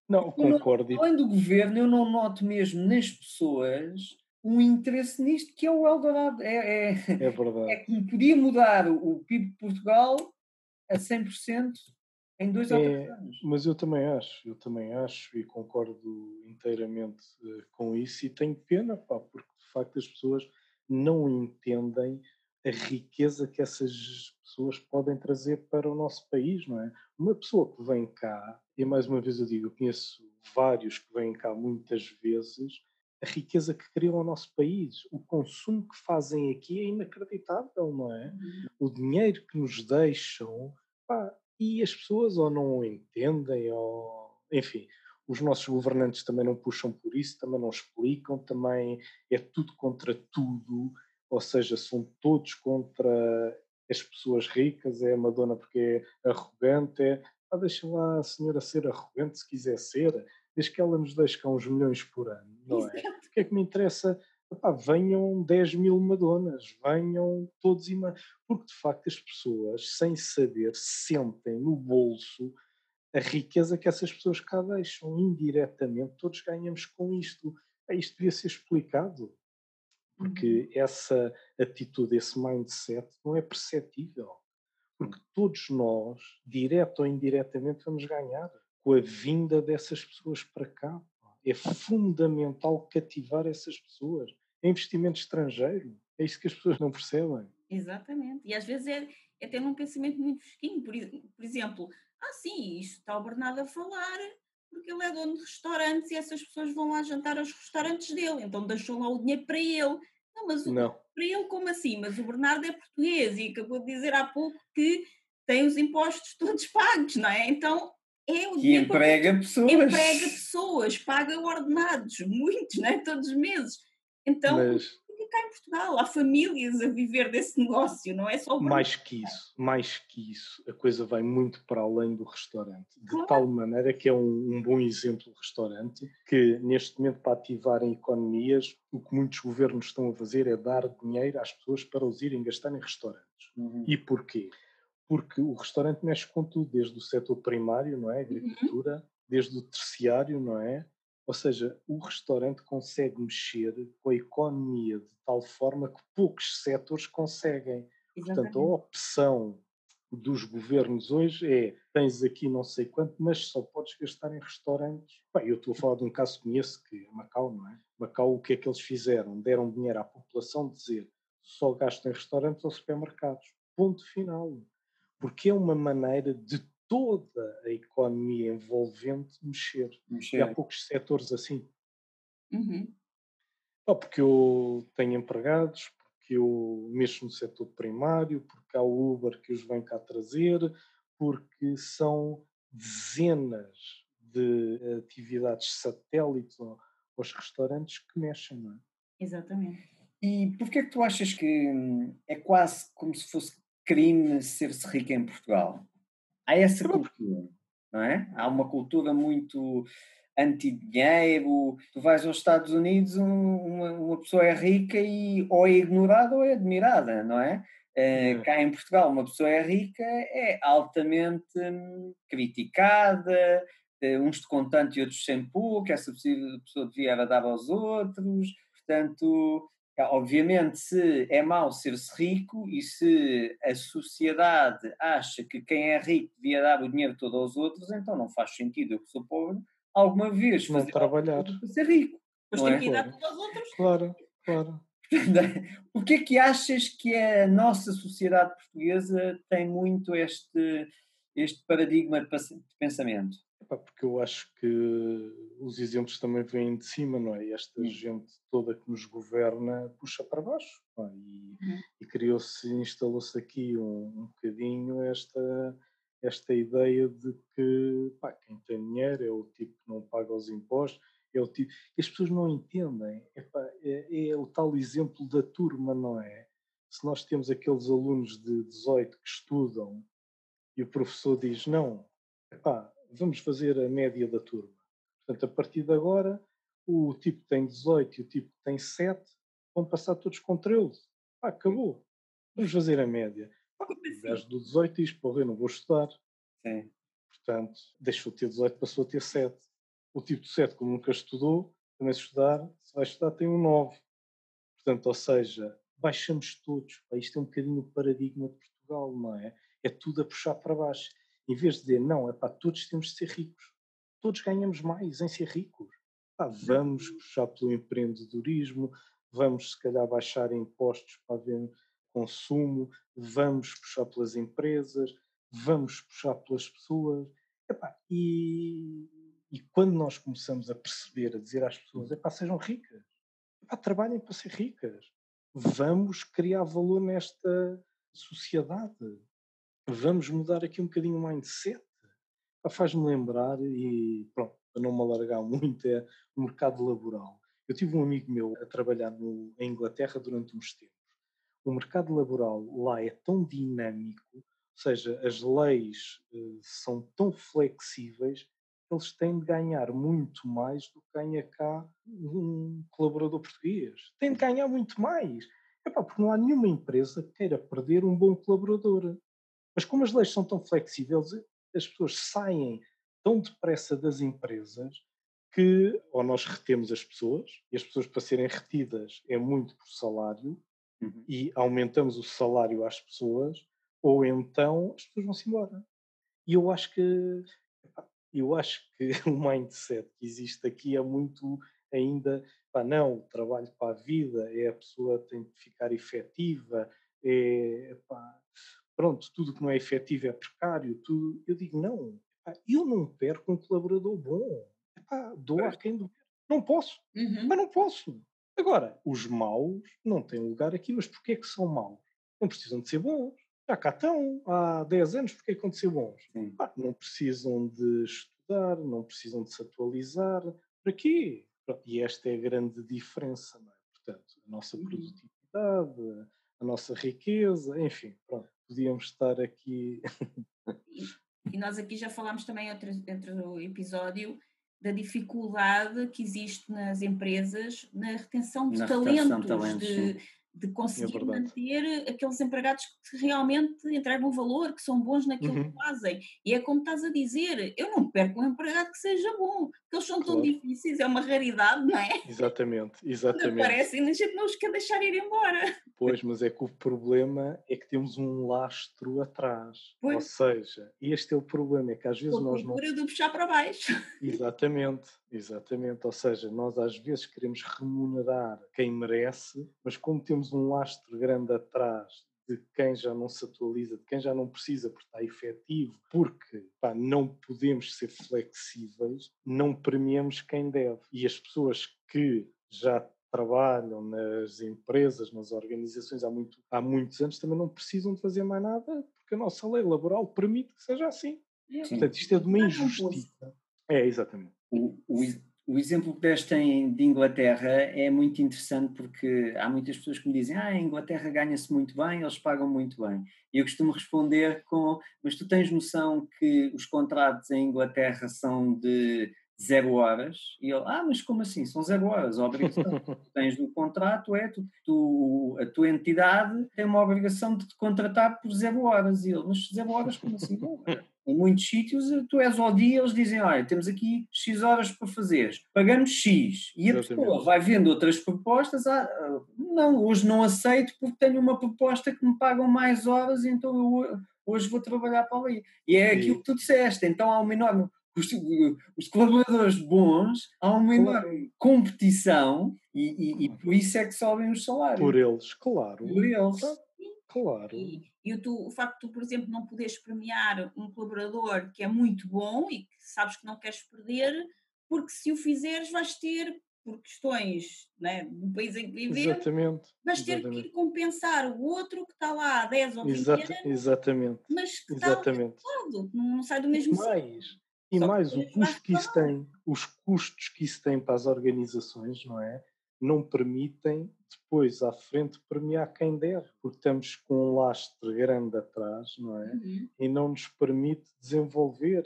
não, concordo. Além do governo, eu não noto mesmo nas pessoas um interesse nisto que é o Eldorado. É, é, é verdade. É que podia mudar o PIB de Portugal a 100% em dois é, ou três anos. Mas eu também acho, eu também acho e concordo inteiramente uh, com isso e tenho pena, pá, porque de facto as pessoas não entendem a riqueza que essas pessoas podem trazer para o nosso país, não é? Uma pessoa que vem cá, e mais uma vez eu digo, eu conheço vários que vêm cá muitas vezes, a riqueza que criam ao nosso país, o consumo que fazem aqui é inacreditável, não é? Uhum. O dinheiro que nos deixam, pá, e as pessoas ou não entendem, ou enfim, os nossos governantes também não puxam por isso, também não explicam, também é tudo contra tudo ou seja, são todos contra as pessoas ricas, é a Madonna porque é arrogante, é ah, deixa lá a senhora ser arrogante se quiser ser, desde que ela nos deixe cá uns milhões por ano, não é? O que é que me interessa? Epá, venham 10 mil Madonas, venham todos e mais. Porque de facto as pessoas, sem saber, sentem no bolso a riqueza que essas pessoas cá deixam. Indiretamente, todos ganhamos com isto. Isto devia ser explicado porque uhum. essa atitude, esse mindset não é perceptível. Porque todos nós, direto ou indiretamente, vamos ganhar com a vinda dessas pessoas para cá. É fundamental cativar essas pessoas. É investimento estrangeiro. É isso que as pessoas não percebem. Exatamente. E às vezes é, é ter um pensamento muito fresquinho. Por, por exemplo, ah, sim, isto está o Bernardo a falar porque ele é dono de restaurantes e essas pessoas vão lá jantar aos restaurantes dele, então deixam lá o dinheiro para ele. Não, mas o, não. para ele como assim? Mas o Bernardo é português e acabou de dizer há pouco que tem os impostos todos pagos, não é? Então é o E emprega pessoas. Emprega pessoas, paga ordenados, muitos, não é? Todos os meses. Então, mas cá em Portugal. Há famílias a viver desse negócio, não é só o Mais que isso, mais que isso, a coisa vai muito para além do restaurante. De claro. tal maneira que é um, um bom exemplo de restaurante que, neste momento, para ativarem economias, o que muitos governos estão a fazer é dar dinheiro às pessoas para os irem gastar em restaurantes. Uhum. E porquê? Porque o restaurante mexe com tudo, desde o setor primário, não é? Agricultura, uhum. desde o terciário, não é? Ou seja, o restaurante consegue mexer com a economia de tal forma que poucos setores conseguem. Exatamente. Portanto, a opção dos governos hoje é tens aqui não sei quanto, mas só podes gastar em restaurantes. Bem, eu estou a falar de um caso que conheço, que é Macau, não é? Macau, o que é que eles fizeram? Deram dinheiro à população dizer só gasto em restaurantes ou supermercados. Ponto final. Porque é uma maneira de toda a economia envolvente mexer. mexer. E há poucos setores assim. Uhum. porque eu tenho empregados, porque eu mexo no setor primário, porque há o Uber que os vem cá trazer, porque são dezenas de atividades satélites aos restaurantes que mexem, não é? Exatamente. E porquê é que tu achas que hum, é quase como se fosse crime ser-se rico em Portugal? Há essa cultura, não é? Há uma cultura muito anti-dinheiro. Tu vais aos Estados Unidos, um, uma, uma, pessoa é rica e ou é ignorada ou é admirada, não é? Uh, cá em Portugal, uma pessoa é rica, é altamente hum, criticada, uh, uns de contante e outros sem pouco, essa pessoa devia dar aos outros. Portanto, Obviamente, se é mau ser-se rico e se a sociedade acha que quem é rico devia dar o dinheiro todo aos outros, então não faz sentido eu que sou pobre alguma vez fazer não trabalhar para ser rico. Mas tem é? que dar tudo aos outros. Claro, claro. O que é que achas que a nossa sociedade portuguesa tem muito este, este paradigma de pensamento? Porque eu acho que os exemplos também vêm de cima, não é? Esta gente toda que nos governa puxa para baixo. É? E, uhum. e criou-se, instalou-se aqui um, um bocadinho esta, esta ideia de que pá, quem tem dinheiro é o tipo que não paga os impostos, é o tipo. E as pessoas não entendem. Epá, é, é o tal exemplo da turma, não é? Se nós temos aqueles alunos de 18 que estudam e o professor diz: não, epá, vamos fazer a média da turma. Portanto, a partir de agora, o tipo tem 18 e o tipo tem 7 vão passar todos com 13. Ah, acabou. Vamos fazer a média. Ah, o gajo do 18 diz, porra, eu não vou estudar. Sim. Portanto, deixou de ter 18, passou a ter 7. O tipo de 7, como nunca estudou, também se estudar, se vai estudar, tem um 9. Portanto, ou seja, baixamos todos. Isto é um bocadinho o paradigma de Portugal, não é? É tudo a puxar para baixo em vez de dizer, não, é para todos temos de ser ricos, todos ganhamos mais em ser ricos. Pá, vamos puxar pelo empreendedorismo, vamos se calhar baixar impostos para haver consumo, vamos puxar pelas empresas, vamos puxar pelas pessoas. Epá, e, e quando nós começamos a perceber, a dizer às pessoas, epá, sejam ricas, epá, trabalhem para ser ricas, vamos criar valor nesta sociedade vamos mudar aqui um bocadinho o mindset. Faz-me lembrar, e pronto, para não me alargar muito, é o mercado laboral. Eu tive um amigo meu a trabalhar no, em Inglaterra durante uns tempos. O mercado laboral lá é tão dinâmico, ou seja, as leis uh, são tão flexíveis que eles têm de ganhar muito mais do que ganha cá um colaborador português. Têm de ganhar muito mais. Epá, porque não há nenhuma empresa que queira perder um bom colaborador. Mas como as leis são tão flexíveis, as pessoas saem tão depressa das empresas que ou nós retemos as pessoas, e as pessoas para serem retidas é muito por salário, Uhum. e aumentamos o salário às pessoas, ou então as pessoas vão-se embora. E eu acho que eu acho que <laughs> o mindset que existe aqui é muito ainda, pá, não, o trabalho para a vida, é a pessoa tem de ficar efetiva, é, epá, pronto, tudo que não é efetivo é precário, tudo. Eu digo, não, epá, eu não perco um colaborador bom, epá, dou a quem doer. Não posso, Uhum. mas não posso. Agora, os maus não têm lugar aqui, mas porquê é que são maus? Não precisam de ser bons. Já cá estão há 10 anos, porquê é que vão de ser bons? Sim. Pá, não precisam de estudar, não precisam de se atualizar. Para quê? E esta é a grande diferença, não é? Portanto, a nossa Uhum. produtividade, a nossa riqueza, enfim, pronto. Podíamos estar aqui. E nós aqui já falámos também outro, outro episódio da dificuldade que existe nas empresas na retenção de Na talentos, retenção de talentos, de, de conseguir É manter aqueles empregados que realmente entregam valor, que são bons naquilo Uhum. que fazem. E é como estás a dizer, eu não perco um empregado que seja bom, porque eles são tão Claro. difíceis, é uma raridade, não é? Exatamente, <laughs> Quando exatamente. aparecem, a gente não os quer deixar ir embora. Pois, mas é que o problema é que temos um lastro atrás. Ou Pois. seja, este é o problema, é que às vezes Com a nós não. cultura do puxar para baixo. Exatamente, exatamente. Ou seja, nós às vezes queremos remunerar quem merece, mas como temos um lastro grande atrás de quem já não se atualiza, de quem já não precisa porque está efetivo, porque pá, não podemos ser flexíveis, não premiamos quem deve. E as pessoas que já trabalham nas empresas, nas organizações há, muito, há muitos anos também não precisam de fazer mais nada porque a nossa lei laboral permite que seja assim. Sim. Portanto, isto é de uma injustiça. É, exatamente. O, o, ex- o exemplo que deste de Inglaterra é muito interessante porque há muitas pessoas que me dizem ah, a Inglaterra ganha-se muito bem, eles pagam muito bem. E eu costumo responder com mas tu tens noção que os contratos em Inglaterra são de zero horas? E ele, ah, mas como assim? São zero horas, a obrigação que <laughs> tu tens no contrato é tu, tu- a tua entidade tem uma obrigação de te contratar por zero horas. E ele, mas zero horas como assim? Não, em muitos sítios, tu és ao dia, eles dizem: Olha, temos aqui X horas para fazeres, pagamos X. E a Exatamente. pessoa vai vendo outras propostas. Ah, não, hoje não aceito porque tenho uma proposta que me pagam mais horas, então eu ho- hoje vou trabalhar para ali. E é aquilo que tu disseste. Então há uma enorme. Os, os colaboradores bons, há uma enorme competição e, e- e por isso é que sobem os salários. Por eles, claro. Por eles. Claro. E, e o, tu- o facto de tu, por exemplo, não poderes premiar um colaborador que é muito bom e que sabes que não queres perder, porque se o fizeres vais ter, por questões né, do país em que viver, Exatamente. vais ter que ir compensar o outro que está lá há 10 ou 20 Exata- anos, exatamente. mas que está Exatamente. lado, não sai do mesmo sítio. mais, e Só mais o vais custo que isso tem, os custos que isso tem para as organizações, não é? Não permitem depois à frente premiar quem deve, porque estamos com um lastre grande atrás, não é? Uhum. e não nos permite desenvolver.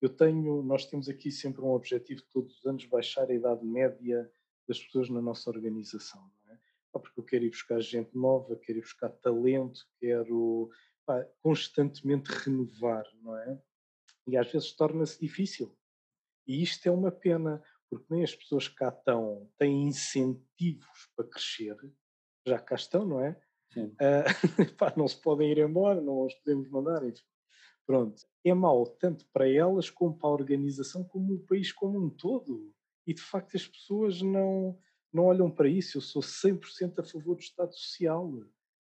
Eu tenho, nós temos aqui sempre um objetivo todos os anos baixar a idade média das pessoas na nossa organização, não é? Porque eu quero ir buscar gente nova, quero ir buscar talento, quero pá, constantemente renovar, não é? E às vezes torna-se difícil. E isto é uma pena, porque nem as pessoas que cá estão têm incentivos para crescer, já cá estão, não é? Sim. <laughs> Pá, não se podem ir embora, não os podemos mandar, enfim. Pronto. É mau tanto para elas como para a organização, como o país como um todo. E de facto as pessoas não, não olham para isso. Eu sou 100% a favor do Estado Social.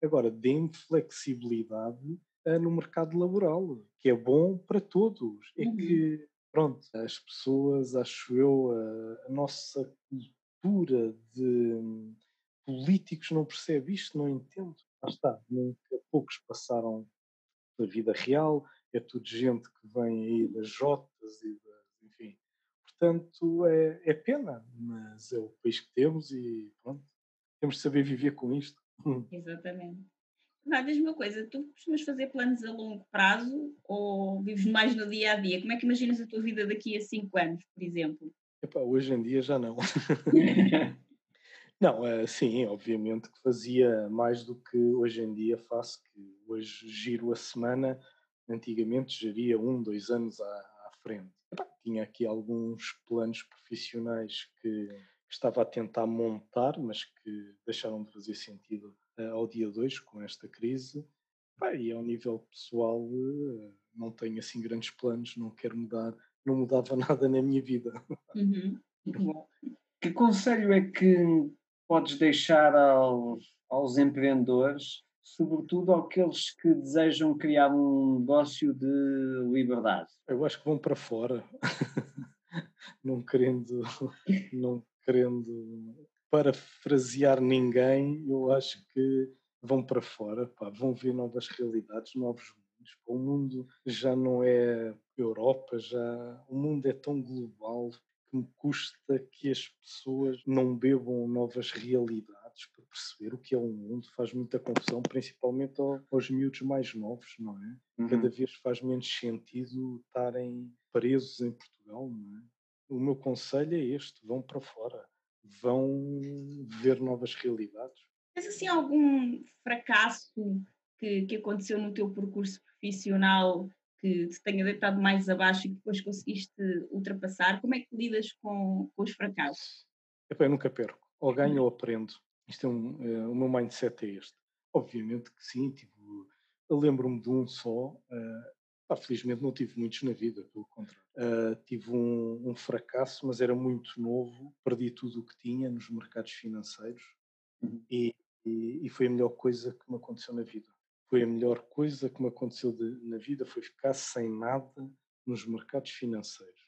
Agora, dê-me flexibilidade ah, no mercado laboral, que é bom para todos. É Uhum. que, pronto, as pessoas, acho eu, a, a nossa cultura de políticos não percebe isto, não entendo. Lá está, nunca poucos passaram da vida real, é tudo gente que vem aí das Jotas e das, enfim. Portanto, é, é pena, mas é o país que temos e pronto, temos de saber viver com isto. <laughs> Exatamente. Vá, diz-me uma coisa, tu costumas fazer planos a longo prazo ou vives mais no dia a dia? Como é que imaginas a tua vida daqui a 5 anos, por exemplo? Epá, hoje em dia já não. <laughs> Não, eh, sim, obviamente que fazia mais do que hoje em dia faço, que hoje giro a semana, antigamente geria um, dois anos à, à frente. Epá, tinha aqui alguns planos profissionais que, que estava a tentar montar, mas que deixaram de fazer sentido ao dia 2 com esta crise. Pá, e ao nível pessoal, uh, não tenho assim grandes planos, não quero mudar, não mudava <laughs> nada na minha vida. Uhum. Que conselho é que podes deixar aos, aos empreendedores, sobretudo àqueles que desejam criar um negócio de liberdade? Eu acho que vão para fora, <laughs> não querendo, não querendo parafrasear ninguém, eu acho que vão para fora, pá, vão ver novas realidades, novos mundos. O mundo já não é Europa, já o mundo é tão global que me custa que as pessoas não bebam novas realidades para perceber o que é o mundo. Faz muita confusão, principalmente aos miúdos mais novos, não é? Uhum. Cada vez faz menos sentido estarem presos em Portugal, não é? O meu conselho é este: vão para fora, vão ver novas realidades. Tens assim algum fracasso que, que aconteceu no teu percurso profissional que te tenha deitado mais abaixo e que depois conseguiste ultrapassar? Como é que lidas com, com os fracassos? Epá, eu nunca perco. Ou ganho ou aprendo. Isto é um, é, o meu mindset é este. Obviamente que sim, tipo, lembro-me de um só. Uh, felizmente não tive muitos na vida, pelo contrário. Uh, tive um, um, fracasso, mas era muito novo, perdi tudo o que tinha nos mercados financeiros uhum. e, e, e, foi a melhor coisa que me aconteceu na vida foi a melhor coisa que me aconteceu de, na vida, foi ficar sem nada nos mercados financeiros.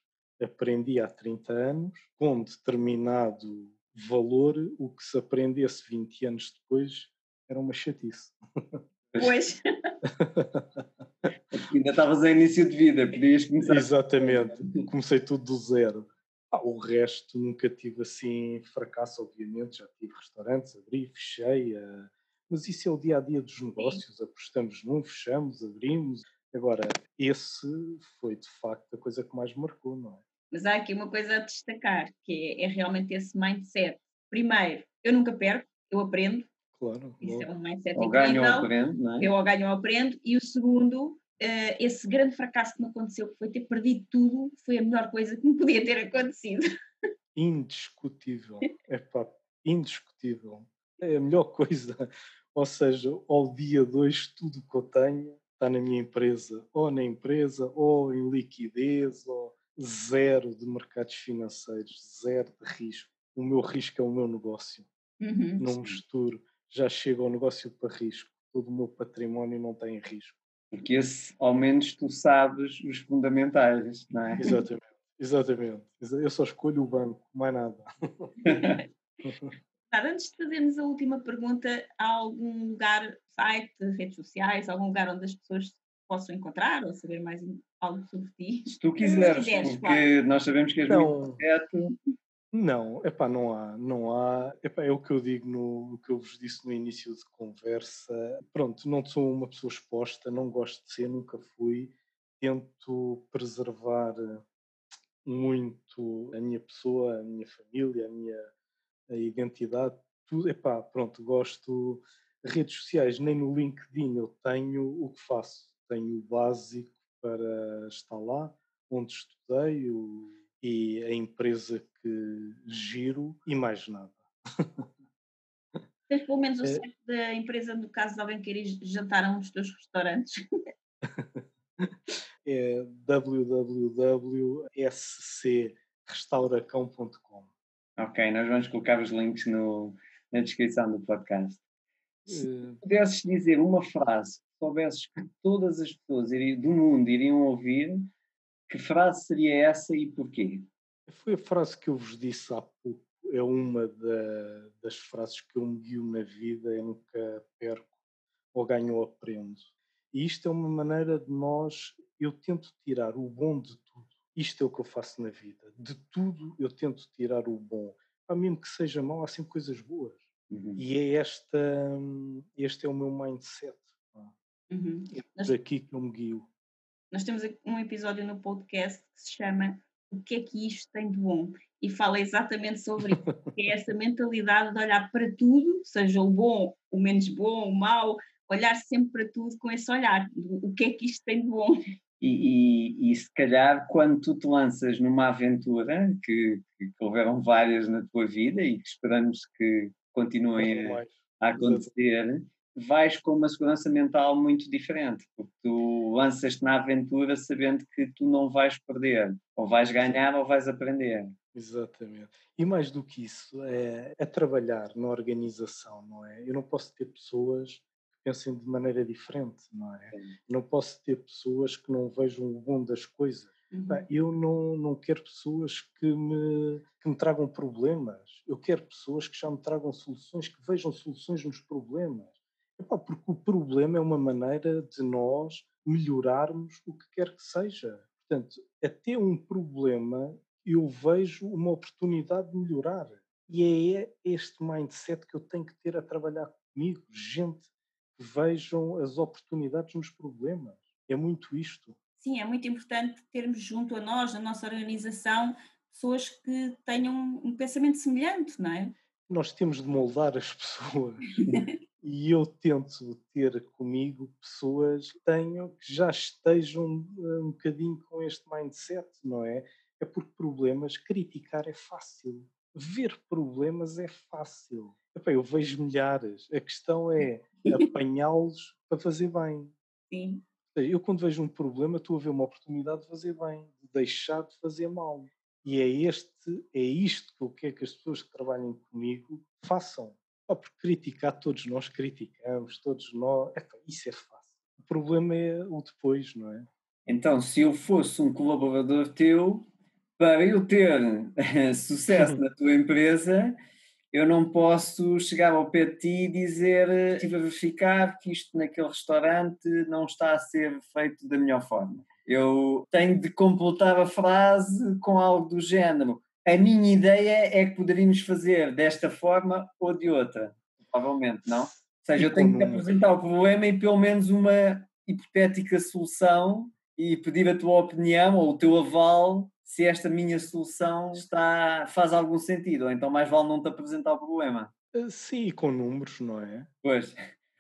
Aprendi há 30 anos, com determinado valor, o que se aprendesse 20 anos depois era uma chatice. <laughs> Pois. <laughs> Ainda estavas a início de vida, podias começar. Exatamente, comecei tudo do zero. Ah, o resto nunca tive assim fracasso, obviamente. Já tive restaurantes, abri, fechei, uh, mas isso é o dia a dia dos negócios, apostamos num, fechamos, abrimos. Agora, esse foi de facto a coisa que mais marcou, não é? Mas há aqui uma coisa a destacar, que é, é realmente esse mindset. Primeiro, eu nunca perco, eu aprendo. Claro. Isso é um mindset ou ganho ou aprendo, não é? Eu ou ganho ou aprendo. E o segundo, uh, esse grande fracasso que me aconteceu, que foi ter perdido tudo, foi a melhor coisa que me podia ter acontecido. Indiscutível. é pá, indiscutível. É a melhor coisa. Ou seja, ao dia 2, tudo que eu tenho está na minha empresa, ou na empresa, ou em liquidez, ou zero de mercados financeiros, zero de risco. O meu risco é o meu negócio. Uhum, não misturo. Já chego ao negócio para risco. Todo o meu património não tem risco. Porque esse, ao menos, tu sabes os fundamentais, não é? Exatamente. Exatamente. Eu só escolho o banco, mais nada. Antes de fazermos a última pergunta, há algum lugar, site, redes sociais, algum lugar onde as pessoas possam encontrar ou saber mais algo sobre ti? Se tu quiseres, Se quiseres porque claro. nós sabemos que és não, muito correto. Não, epá, não há, não há. Epá, é o que eu digo no o que eu vos disse no início de conversa. Pronto, não sou uma pessoa exposta, não gosto de ser, nunca fui. Tento preservar muito a minha pessoa, a minha família, a minha a identidade, tudo, epá, pronto, gosto, redes sociais, nem no LinkedIn eu tenho o que faço, tenho o básico para estar lá, onde estudei o, e a empresa que giro e mais nada. Tens pelo menos o é. site da empresa no caso de alguém querer jantar a um dos teus restaurantes? <laughs> é www.screstauracão.com Ok, nós vamos colocar os links no, na descrição do podcast. Se uh... pudesses dizer uma frase que soubesses que todas as pessoas do mundo iriam ouvir, que frase seria essa e porquê? Foi a frase que eu vos disse há pouco. É uma da, das frases que eu me guio na vida, eu nunca perco ou ganho ou aprendo. E isto é uma maneira de nós, eu tento tirar o bom de tudo isto é o que eu faço na vida. De tudo eu tento tirar o bom. Para mesmo que seja mau, há sempre coisas boas. Uhum. E é esta, este é o meu mindset. Uhum. É daqui que eu me guio. Nós temos um episódio no podcast que se chama O que é que isto tem de bom? E fala exatamente sobre isso. é essa mentalidade de olhar para tudo, seja o bom, o menos bom, o mau, olhar sempre para tudo com esse olhar. O que é que isto tem de bom? E, e, e, se calhar quando tu te lanças numa aventura, que, que, houveram várias na tua vida e que esperamos que continuem a, a acontecer, vais com uma segurança mental muito diferente, porque tu lanças-te na aventura sabendo que tu não vais perder, ou vais ganhar ou vais aprender. Exatamente. E mais do que isso, é, é trabalhar na organização, não é? Eu não posso ter pessoas pensem de maneira diferente, não é? Não posso ter pessoas que não vejam o bom das coisas. Uhum. Eu não, não quero pessoas que me, que me tragam problemas. Eu quero pessoas que já me tragam soluções, que vejam soluções nos problemas. Epá, porque o problema é uma maneira de nós melhorarmos o que quer que seja. Portanto, até um problema eu vejo uma oportunidade de melhorar. E é este mindset que eu tenho que ter a trabalhar comigo. Gente vejam as oportunidades nos problemas. É muito isto. Sim, é muito importante termos junto a nós, na nossa organização, pessoas que tenham um pensamento semelhante, não é? Nós temos de moldar as <laughs> pessoas. <laughs> e eu tento ter comigo pessoas que tenham, que já estejam um bocadinho com este mindset, não é? É porque problemas, criticar é fácil. Ver problemas é fácil. Eu vejo milhares. A questão é <laughs> apanhá-los para fazer bem. Sim. Eu, quando vejo um problema, estou a ver uma oportunidade de fazer bem, de deixar de fazer mal. E é, este, é isto que eu quero que as pessoas que trabalhem comigo façam. Oh, porque criticar, todos nós criticamos, todos nós. Isso é fácil. O problema é o depois, não é? Então, se eu fosse um colaborador teu, para eu ter sucesso <laughs> na tua empresa, eu não posso chegar ao pé de ti e dizer estive a verificar que isto naquele restaurante não está a ser feito da melhor forma. Eu tenho de completar a frase com algo do género. A minha ideia é que poderíamos fazer desta forma ou de outra. Provavelmente, não? Ou seja, eu tenho que apresentar o problema e pelo menos uma hipotética solução e pedir a tua opinião ou o teu aval se esta minha solução está, faz algum sentido, ou então mais vale não te apresentar o problema. Eh, sim, com números, não é? Pois.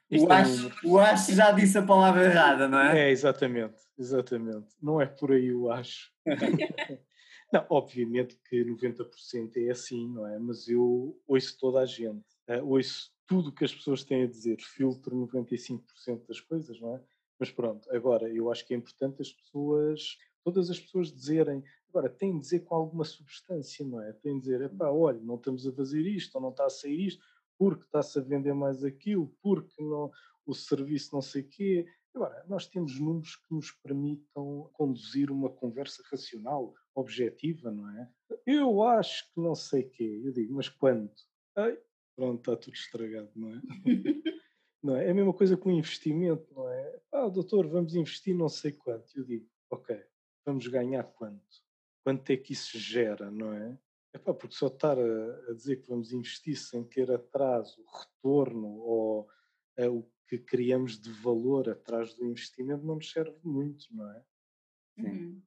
o acho, o acho já disse a palavra errada, não é? É, exatamente, exatamente. Não é por aí o acho. <laughs> não, obviamente que 90% é assim, não é? Mas eu ouço toda a gente, uh, ouço tudo o que as pessoas têm a dizer, filtro 95% das coisas, não é? Mas pronto, agora eu acho que é importante as pessoas, todas as pessoas dizerem Agora, tem de dizer com alguma substância, não é? Tem de dizer, epá, olha, não estamos a fazer isto, ou não está a sair isto, porque está-se a vender mais aquilo, porque não, o serviço não sei o quê. Agora, nós temos números que nos permitam conduzir uma conversa racional, objetiva, não é? Eu acho que não sei o quê. Eu digo, mas quando? Ai, pronto, está tudo estragado, não é? <laughs> não é? É a mesma coisa com o investimento, não é? Ah, doutor, vamos investir não sei quanto. Eu digo, ok, vamos ganhar quanto? quanto é que isso gera, não é? Epá, porque só estar a, a, dizer que vamos investir sem ter atrás o retorno ou é, o que criamos de valor atrás do investimento não nos serve muito, não é? Uhum.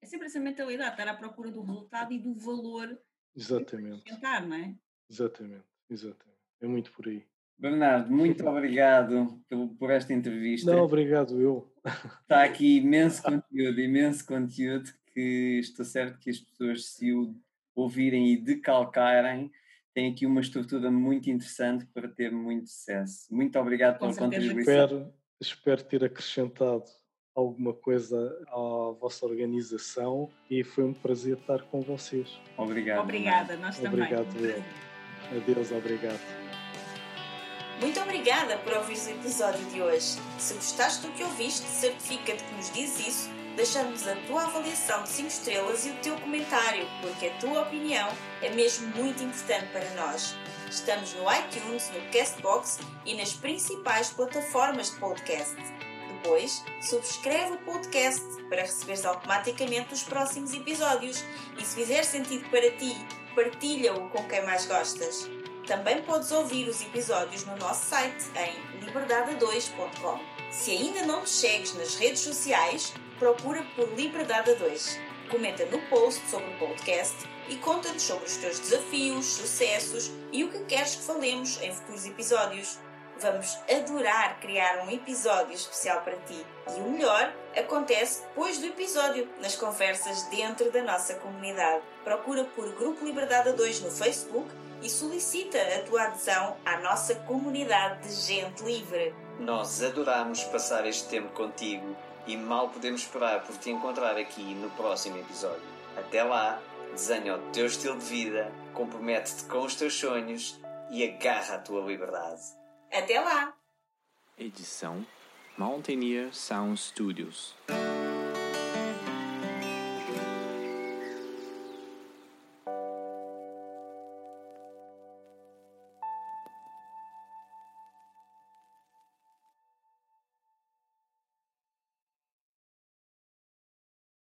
É sempre essa mentalidade, estar à procura do resultado e do valor exatamente. tentar, não é? Exatamente, exatamente. É muito por aí. Bernardo, muito <laughs> obrigado por, esta entrevista. Não, obrigado eu. Está aqui imenso conteúdo, imenso conteúdo que estou certo que as pessoas, se o ouvirem e decalcarem, têm aqui uma estrutura muito interessante para ter muito sucesso. Muito obrigado pela contribuição. Espero, espero ter acrescentado alguma coisa à vossa organização e foi um prazer estar com vocês. Obrigado. Obrigada, nós também. Obrigado, eu. Adeus, obrigado. Muito obrigada por ouvir o episódio de hoje. Se gostaste do que ouviste, certifica-te que nos diz isso deixando-nos a tua avaliação de 5 estrelas e o teu comentário, porque a tua opinião é mesmo muito importante para nós. Estamos no iTunes, no Castbox e nas principais plataformas de podcast. Depois, subscreve o podcast para receberes automaticamente os próximos episódios e se fizer sentido para ti, partilha-o com quem mais gostas. Também podes ouvir os episódios no nosso site em liberdade2.com. Se ainda não nos segues nas redes sociais, procura por Liberdade a 2. Comenta no post sobre o podcast e conta-nos sobre os teus desafios, sucessos e o que queres que falemos em futuros episódios. Vamos adorar criar um episódio especial para ti. E o melhor acontece depois do episódio, nas conversas dentro da nossa comunidade. Procura por Grupo Liberdade a 2 no Facebook e solicita a tua adesão à nossa comunidade de gente livre. Nós adoramos passar este tempo contigo e mal podemos esperar por te encontrar aqui no próximo episódio. Até lá, desenha o teu estilo de vida, compromete-te com os teus sonhos e agarra a tua liberdade. Até lá! Edição Mountaineer Sound Studios.